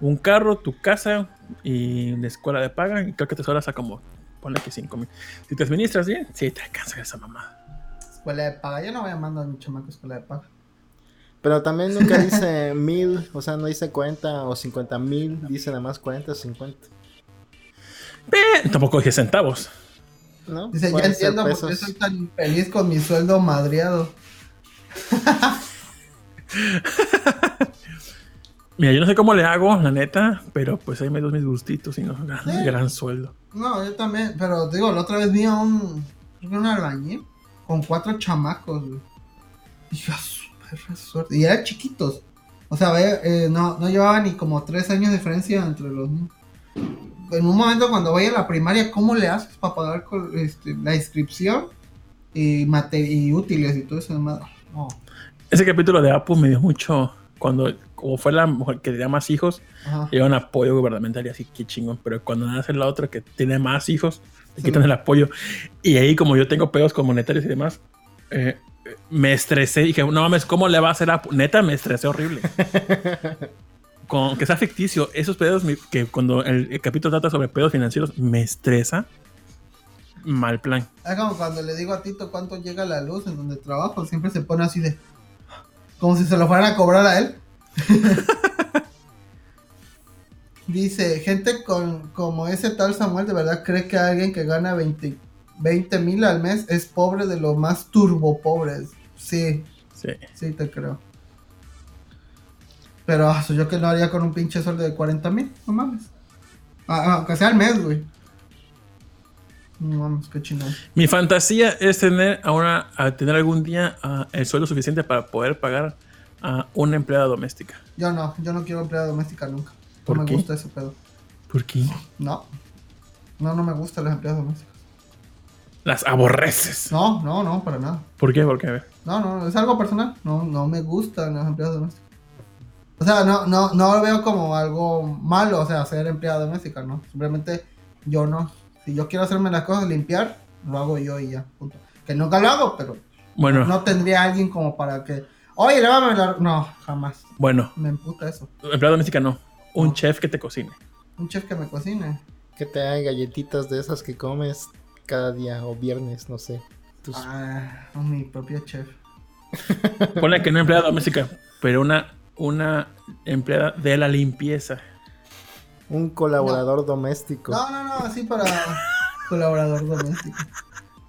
S2: Un carro, tu casa y la escuela de paga, y creo que te sobras a como, ponle que 5 mil. Si te administras bien, sí te alcanza esa mamada.
S3: escuela de paga. Yo no voy a mandar a mi chamaco a escuela de paga.
S1: Pero también nunca dice mil, o sea, no dice 40 o 50 mil, dice nada más 40 o 50.
S2: Eh, tampoco dije centavos.
S1: ¿No?
S3: Dice,
S1: ser
S3: entiendo por qué
S1: pesos.
S3: soy tan feliz con mi sueldo madreado.
S2: Mira, yo no sé cómo le hago, la neta, pero pues ahí me doy mis gustitos y no gran,
S3: Sí.
S2: gran sueldo.
S3: No, yo también, pero digo, la otra vez vi a un, creo que un albañil con cuatro chamacos, güey. Y yo, a su perra suerte. Y eran chiquitos. O sea, eh, no, no llevaba ni como tres años de diferencia entre los niños. En un momento cuando vaya a la primaria, ¿cómo le haces para pagar con, este, la inscripción y, mate y útiles y todo eso? No.
S2: Ese capítulo de Apu me dio mucho cuando, como fue la mujer que tenía más hijos,
S3: Ajá.
S2: llevan apoyo gubernamental y así, qué chingón. Pero cuando nace la otra que tiene más hijos, le
S3: Sí.
S2: quitan el apoyo. Y ahí, como yo tengo pedos con monetarios y demás, eh, me estresé. Dije, no mames, ¿cómo le va a hacer Apu? Neta, me estresé horrible. con que sea ficticio, esos pedos que cuando el, el capítulo trata sobre pedos financieros, me estresa. Mal plan.
S3: Es como cuando le digo a Tito cuánto llega la luz en donde trabajo, siempre se pone así de. Como si se lo fueran a cobrar a él. Dice: Gente con, como ese tal Samuel, de verdad cree que alguien que gana 20 mil al mes es pobre de los más turbo pobres. Sí,
S2: Sí.
S3: sí, te creo. Pero ah, yo que no haría con un pinche sueldo de 40 mil, no mames. Ah, ah, aunque sea al mes, güey. No mames, qué chingón.
S2: Mi fantasía es tener ahora a tener algún día ah, el sueldo suficiente para poder pagar a una empleada doméstica.
S3: Yo no, yo no quiero empleada doméstica nunca. No
S2: ¿Por
S3: me
S2: qué?
S3: gusta ese pedo.
S2: ¿Por qué?
S3: No. No, no me gustan las empleadas domésticas.
S2: Las aborreces.
S3: No, no, no, para nada.
S2: ¿Por qué? Porque a ver.
S3: No, no, es algo personal. No, no me gustan las empleadas domésticas. O sea, no, no, no lo veo como algo malo, o sea, ser empleada doméstica, ¿no? Simplemente yo no. Si yo quiero hacerme las cosas, limpiar, lo hago yo y ya, punto. Que nunca lo hago, pero
S2: Bueno,
S3: no tendría alguien como para que. Oye, lávame la. No, jamás.
S2: bueno,
S3: Me emputa eso.
S2: empleada doméstica no. Un
S3: No.
S2: chef que te cocine.
S3: Un chef que me cocine.
S1: Que te hagan galletitas de esas que comes cada día o viernes, no sé. Tus-
S3: Ah, mi propio chef.
S2: Ponle que no empleada doméstica, pero una, una empleada de la limpieza.
S1: Un colaborador doméstico.
S3: No, no, no, así para colaborador doméstico.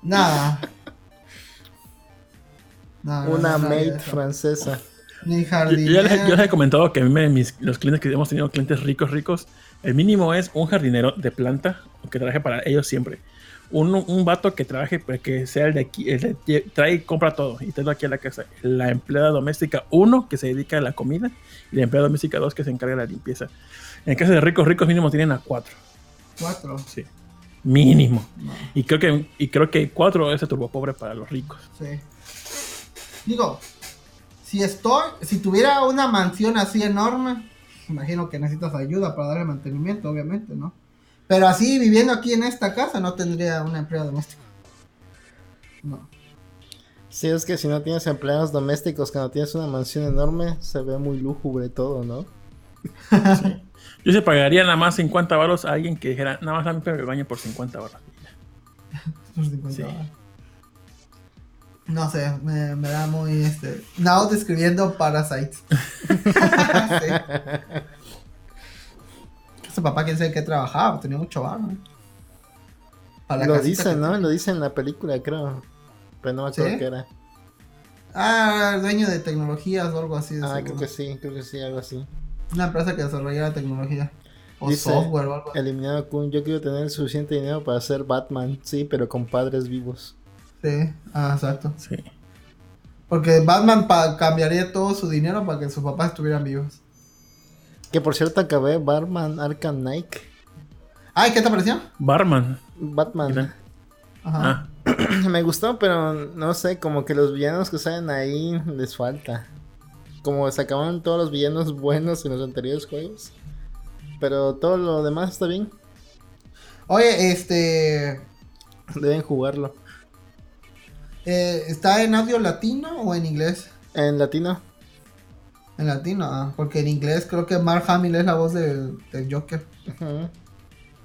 S3: Nada. No,
S1: Una
S3: no,
S1: maid
S3: eso.
S1: francesa.
S3: Ni jardinero.
S2: yo les, yo les he comentado que a mí me- mis, los clientes que hemos tenido, clientes ricos, ricos, el mínimo es un jardinero de planta que trabaje para ellos siempre. Un, un vato que trabaje, pues, que sea el de aquí, el de- trae y compra todo y trae aquí a la casa. La empleada doméstica, uno, que se dedica a la comida, y la empleada doméstica, dos, que se encarga de la limpieza. En el caso de ricos, ricos, mínimo tienen a cuatro.
S3: Cuatro.
S2: Sí. Mínimo.
S3: No,
S2: Y creo que, y creo que cuatro es el turbo pobre para los ricos.
S3: sí. Digo, si estoy, si tuviera una mansión así enorme, imagino que necesitas ayuda para darle mantenimiento, obviamente, ¿no? Pero así viviendo aquí en esta casa no tendría una empleada doméstica. No.
S1: Sí, es que si no tienes empleados domésticos, cuando tienes una mansión enorme, se ve muy lúgubre todo, ¿no?
S2: Yo se pagaría nada más 50 baros a alguien que dijera, nada más lámpame el baño por 50 baros.
S3: Por 50
S2: Sí.
S3: dólares. No sé, me, me da muy este. Now describiendo Parasites. sí. Ese papá quién sabe qué trabajaba, tenía mucho. Para la
S1: Lo dicen,
S3: que-
S1: ¿no? Lo dicen en la película, creo. Pero no me acuerdo
S3: ¿Sí?
S1: qué era.
S3: Ah, dueño de tecnologías o algo así. de
S1: Ah,
S3: seguro.
S1: creo que sí, creo que sí, algo así.
S3: Una empresa que desarrollara tecnología. O
S1: Dice-
S3: software o algo así.
S1: Eliminado Kun, yo quiero tener suficiente dinero para ser Batman, sí, pero con padres vivos.
S3: Sí, ah, exacto.
S2: Sí.
S3: Porque Batman pa- cambiaría todo su dinero para que sus papás estuvieran vivos.
S1: Que por cierto acabé Batman Arkham Knight.
S3: Ay, ¿qué te pareció?
S1: Batman.
S2: Mira.
S3: Ajá.
S2: Ah,
S1: Me gustó, pero no sé, como que los villanos que salen ahí les falta. Como se acabaron todos los villanos buenos en los anteriores juegos. Pero todo lo demás está bien.
S3: Oye, este.
S1: Deben jugarlo.
S3: Eh, ¿Está en audio latino o en inglés?
S1: En latino.
S3: En latino, ah, porque en inglés creo que Mark Hamill es la voz del, del Joker.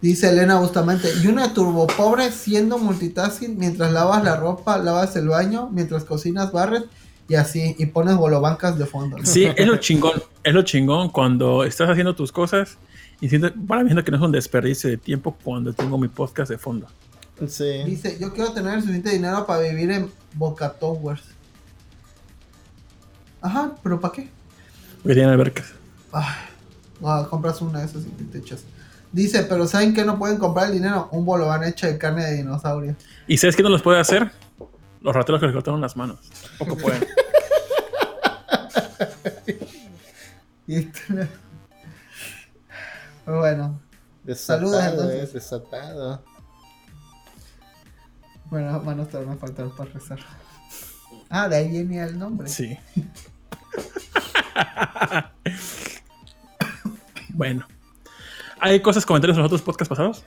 S3: Dice Elena Bustamante, y una turbo pobre siendo multitasking mientras lavas la ropa, lavas el baño, mientras cocinas, barres y así, y pones bolobancas de fondo. ¿no?
S2: Sí, es lo chingón. Es lo chingón cuando estás haciendo tus cosas y siento, para mí siento que no es un desperdicio de tiempo cuando tengo mi podcast de fondo.
S1: Sí.
S3: Dice, yo quiero tener suficiente dinero para vivir en Boca Towers. Ajá, pero ¿para qué?
S2: Porque tienen albercas.
S3: Ay, ah, compras una de esas y te echas. Dice, pero ¿saben qué no pueden comprar el dinero? Un bolobán hecho de carne de dinosaurio.
S2: ¿Y sabes qué no los puede hacer? Los rateros que les cortaron las manos. Poco pueden.
S3: Y- Pero bueno,
S1: Desatado,
S3: Saludos, entonces.
S1: es desatado.
S3: Bueno, manos te van a faltar para rezar. Ah, de ahí viene el nombre.
S2: Sí. bueno. ¿Hay cosas, comentarios en los otros podcasts pasados?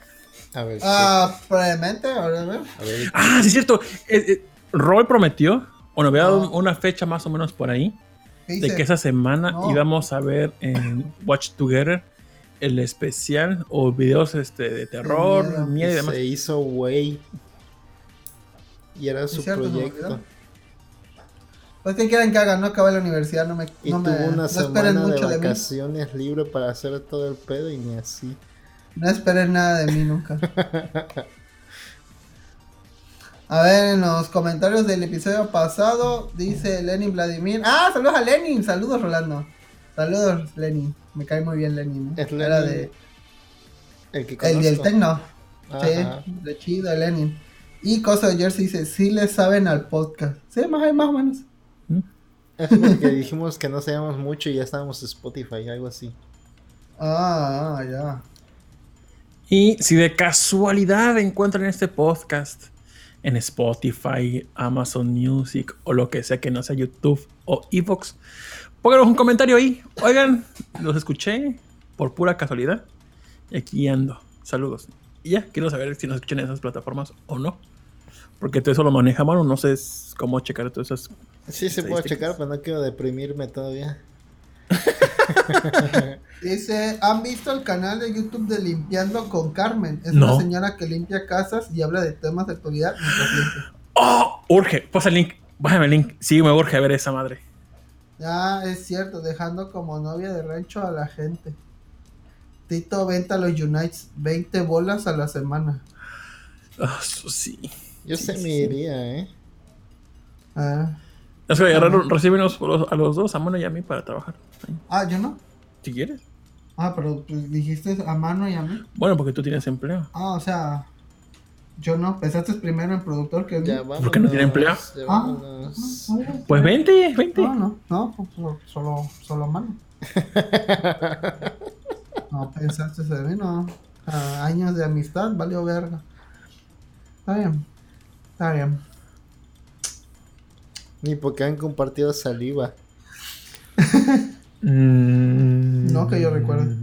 S1: A ver.
S3: Ah, probablemente, ahora a ver.
S1: A ver.
S2: Ah, sí, es cierto. Eh, eh, Roy prometió, o nos había dado
S3: Ah.
S2: una fecha más o menos por ahí,
S3: ¿Qué
S2: de que esa semana
S3: No.
S2: íbamos a ver en Watch Together el especial o videos este, de terror,
S3: miedo.
S2: miedo, y demás.
S1: Se hizo güey. Y era su
S3: cierto, me
S1: proyecto.
S3: Pues que quieren que haga, no acabé la universidad, no me,
S1: Y
S3: no me
S1: tuvo una
S3: no esperen
S1: semana de
S3: mucho de,
S1: vacaciones libre para hacer todo el pedo y ni así.
S3: No esperen nada de mí nunca. A ver, en los comentarios del episodio pasado dice Lenin Vladimir. Ah, saludos a Lenin. Saludos, Rolando. Saludos, Lenin. Me cae muy bien Lenin. ¿eh?
S1: Es
S3: Era
S1: Lenin
S3: de,
S1: El que
S3: el del. Tecno.
S1: Ajá.
S3: Sí, de chido, Lenin. Y Cosa de Jersey dice, sí le saben al podcast. Sí, más, más o menos.
S1: Es porque dijimos que no sabíamos mucho y ya estábamos en Spotify, algo así.
S3: Ah, ah, ya.
S2: Y si de casualidad encuentran este podcast en Spotify, Amazon Music o lo que sea que no sea YouTube o Evox, pónganos un comentario ahí. Oigan, los escuché por pura casualidad y aquí ando. Saludos. Y ya, quiero saber si nos escuchan en esas plataformas o no. Porque todo eso lo maneja mano, no sé cómo checar todas esas.
S1: Sí, se puede checar, pero no quiero deprimirme todavía.
S3: Dice, ¿han visto el canal de YouTube de Limpiando con Carmen? Es
S2: No.
S3: una señora que limpia casas y habla de temas de actualidad mientras limpia.
S2: ¡Oh! Urge, pasa el link. Bájame el link. Sí, me urge ver esa madre.
S3: Ah, es cierto, dejando como novia de rancho a la gente. Tito venta a los Unites 20 bolas a la semana.
S2: Ah, eso sí.
S1: Yo se me iría, ¿eh?
S3: Ah,
S2: Es que agarraron, recíbenos los- a los dos, a Mono y a mí, para trabajar. Ahí,
S3: ah, yo no.
S2: Si quieres.
S3: Ah, pero pues, dijiste a mano y a mí.
S2: Bueno, porque tú tienes empleo.
S3: Ah, o sea, yo no. Pensaste primero en productor que?
S1: Ya.
S2: ¿Por qué no tiene empleo?
S3: Ah, ah, ah,
S2: Pues vente, vente.
S3: No, no, no, pues, solo- solo, mano. No pensaste en mí, no. Ah, años de amistad, valió verga. Está bien, está bien.
S1: Ni porque han compartido saliva.
S2: Mm.
S3: No que yo recuerde.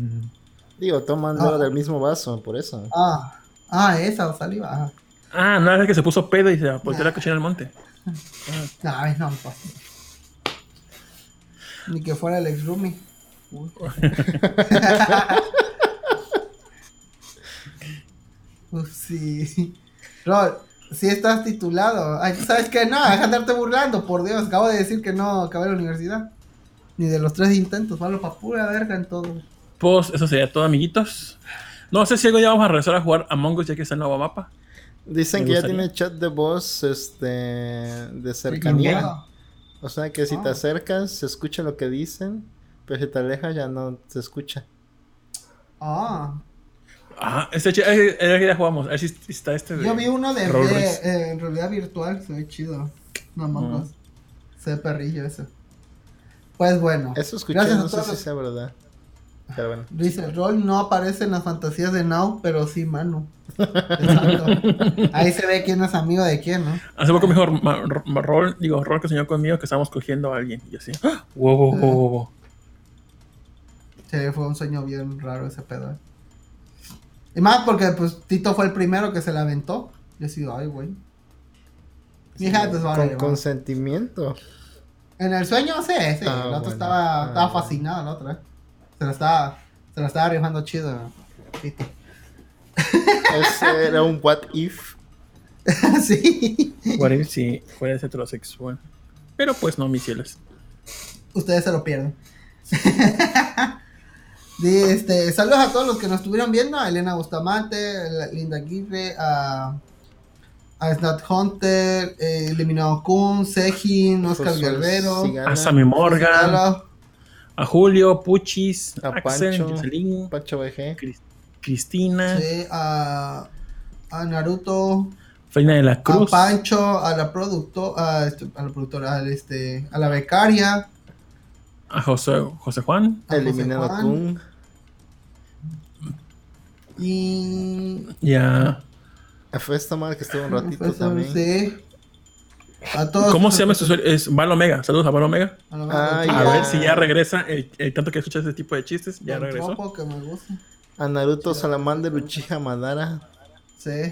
S1: Digo, toman
S3: Ah.
S1: del mismo vaso, por eso.
S3: Ah, ah, esa saliva. Ah.
S2: Ah, no, es que se puso pedo y se volteó la cochina al monte.
S3: Ay, no, pues. Ni que fuera el ex roomie. Uf, sí. Rol, si estás titulado. Ay, ¿sabes qué? No, deja de andarte burlando, por Dios. Acabo de decir que no acabé la universidad. Ni de los tres intentos, malo pa' pura verga en todo.
S2: Pues eso sería todo, amiguitos. No sé si algo ya vamos a regresar a jugar Among Us ya que está el nuevo mapa.
S1: Dicen
S2: Me
S1: que ya tiene chat de voz este de cercanía. O sea que si te
S3: Ah.
S1: acercas se escucha lo que dicen, pero si te alejas ya no se escucha.
S3: Ah,
S2: Ah, este ch- eh, eh, que ya jugamos. A ver si si está este de.
S3: yo vi uno de,
S2: Roll
S3: de- eh, en realidad virtual, se ve chido. No mames.
S2: Mm.
S3: Se ve perrillo eso. Pues bueno.
S1: Eso escuché,
S3: Gracias a
S1: no sé
S3: todos
S1: si
S3: los-
S1: sea verdad. Pero bueno.
S3: Dice, Rol no aparece en las fantasías de Now, pero sí Manu. Exacto. Ahí se ve quién es amigo de quién, ¿no?
S2: Hace poco me dijo Ma- Ma- Rol, digo, Rol que soñó conmigo que estábamos cogiendo a alguien. Y así. ¡ah! Wow, wow, wow, wow, wow.
S3: Sí, fue un sueño bien raro ese pedo. ¿eh? Y más porque pues Tito fue el primero que se la aventó. Yo sí, ay, güey. Hija, pues vale,
S1: Con consentimiento.
S3: En el sueño, sí, sí.
S1: Ah,
S3: el otro
S1: bueno.
S3: estaba,
S1: Ah,
S3: estaba fascinado, el otro, ¿eh? Se lo estaba, se lo estaba rifando chido, Tito.
S1: Ese era un what if.
S3: sí.
S2: What if si fuera heterosexual. Pero pues no, mis cielos.
S3: Ustedes se lo pierden. Di, este, saludos a todos los que nos estuvieron viendo, a Elena Bustamante, a Linda Aguirre, a, a Snat Hunter, eh, Eliminado Kun, Sejin, Oscar Guerrero,
S2: A Sammy Morgan, a Julio, Puchis,
S1: A
S2: Axel,
S1: Pancho. Pancho BG.
S2: Cris- Cristina,
S3: sí, a, a Naruto,
S2: Felina de la
S3: a
S2: Cruz,
S3: Pancho, a la producto, a, este, a la productora, al, este, a la becaria,
S2: a José, José Juan,
S3: a José
S1: Eliminado
S3: Juan,
S1: Kun.
S3: y
S2: y a...
S1: Festamar que estuvo un ratito también.
S3: sí. A todos.
S2: ¿Cómo se llama su usuario? Es Val Omega. Saludos a Val Omega.
S3: A,
S1: Ah, Ya.
S2: ver si ya regresa. El, el tanto que escucha ese tipo de chistes, ya
S3: Don
S2: regresó.
S3: Tropo, que me gusta.
S1: A Naruto Salamander Uchiha Madara.
S3: Sí.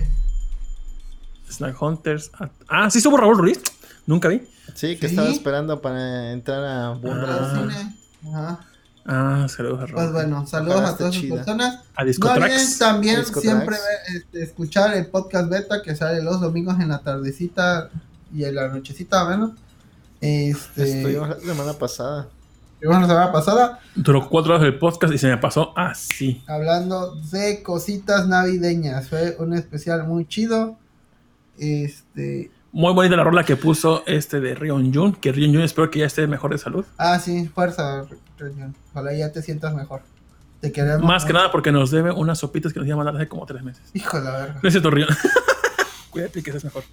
S2: Snack Hunters. a- Ah, sí estuvo Raúl Ruiz. Nunca vi.
S1: Sí, que
S3: Sí.
S1: estaba esperando para entrar a.
S3: Al
S2: Ah.
S3: cine. Ajá.
S2: Ah, saludos a Raúl.
S3: Pues bueno, saludos a todas
S1: chida.
S3: personas.
S2: a
S3: No olviden también
S1: Disco
S3: siempre este, escuchar el podcast beta que sale los domingos en la tardecita y en la nochecita, menos. Este,
S1: Estuvimos la semana pasada.
S3: estuvimos la semana pasada
S2: Duró cuatro horas el podcast y se me pasó así.
S3: hablando de cositas navideñas. Fue un especial muy chido. Este,
S2: Muy bonita la rola que puso este de Rion Jun. Que Rion Jun espero que ya esté mejor de salud.
S3: ah, sí, fuerza, Reñón. Ojalá ya te sientas mejor. Te queremos.
S2: Más que nada porque nos debe unas sopitas que nos iba a mandar hace como tres meses.
S3: Hijo de la verga.
S2: No es cierto, Rion. Cuídate que seas mejor.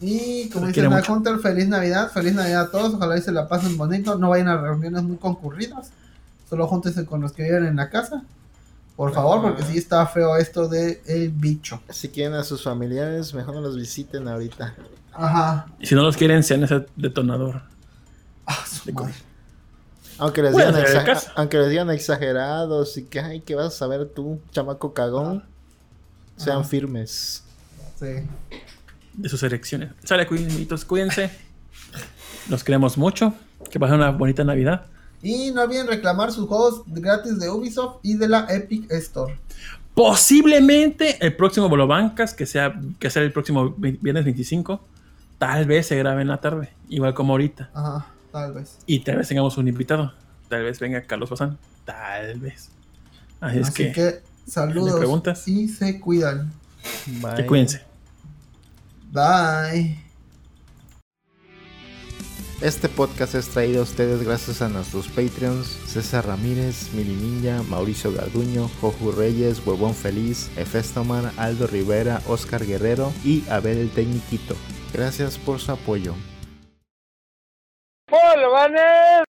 S3: Y como dice
S2: mucho.
S3: Hunter, feliz Navidad, feliz Navidad a todos, ojalá y se la pasen bonito, no vayan a reuniones muy concurridas, solo júntense con los que viven en la casa, por favor, porque sí está feo esto de el bicho.
S1: Si quieren a sus familiares, mejor no los visiten ahorita.
S3: Ajá.
S2: Y si no los quieren, sean ese detonador.
S3: Ah, su madre.
S1: Aunque les, digan aunque les exagerados y que, ay, ¿qué vas a saber tú, chamaco cagón? Sean
S3: Ajá.
S1: firmes.
S3: Sí.
S2: de sus elecciones. Sale, cuiditos, cuídense. Los queremos mucho. Que pasen una bonita Navidad.
S3: Y no olviden reclamar sus juegos gratis de Ubisoft y de la Epic Store.
S2: Posiblemente el próximo Bolobancas, que sea, que sea el próximo vi- viernes 25, tal vez se grabe en la tarde, igual como ahorita.
S3: Ajá, tal vez.
S2: Y tal vez tengamos un invitado. Tal vez venga Carlos Bazán. Tal vez. Así es que,
S3: que, saludos
S2: ¿me preguntas?
S3: y se cuidan.
S2: que
S1: Bye.
S2: cuídense.
S3: Bye.
S1: Este podcast es traído a ustedes gracias a nuestros Patreons César Ramírez, Mili Ninja, Mauricio Garduño, Joju Reyes, Huevón Feliz, Efestoman, Aldo Rivera, Oscar Guerrero y Abel el Tecniquito. Gracias por su apoyo. ¡Hola,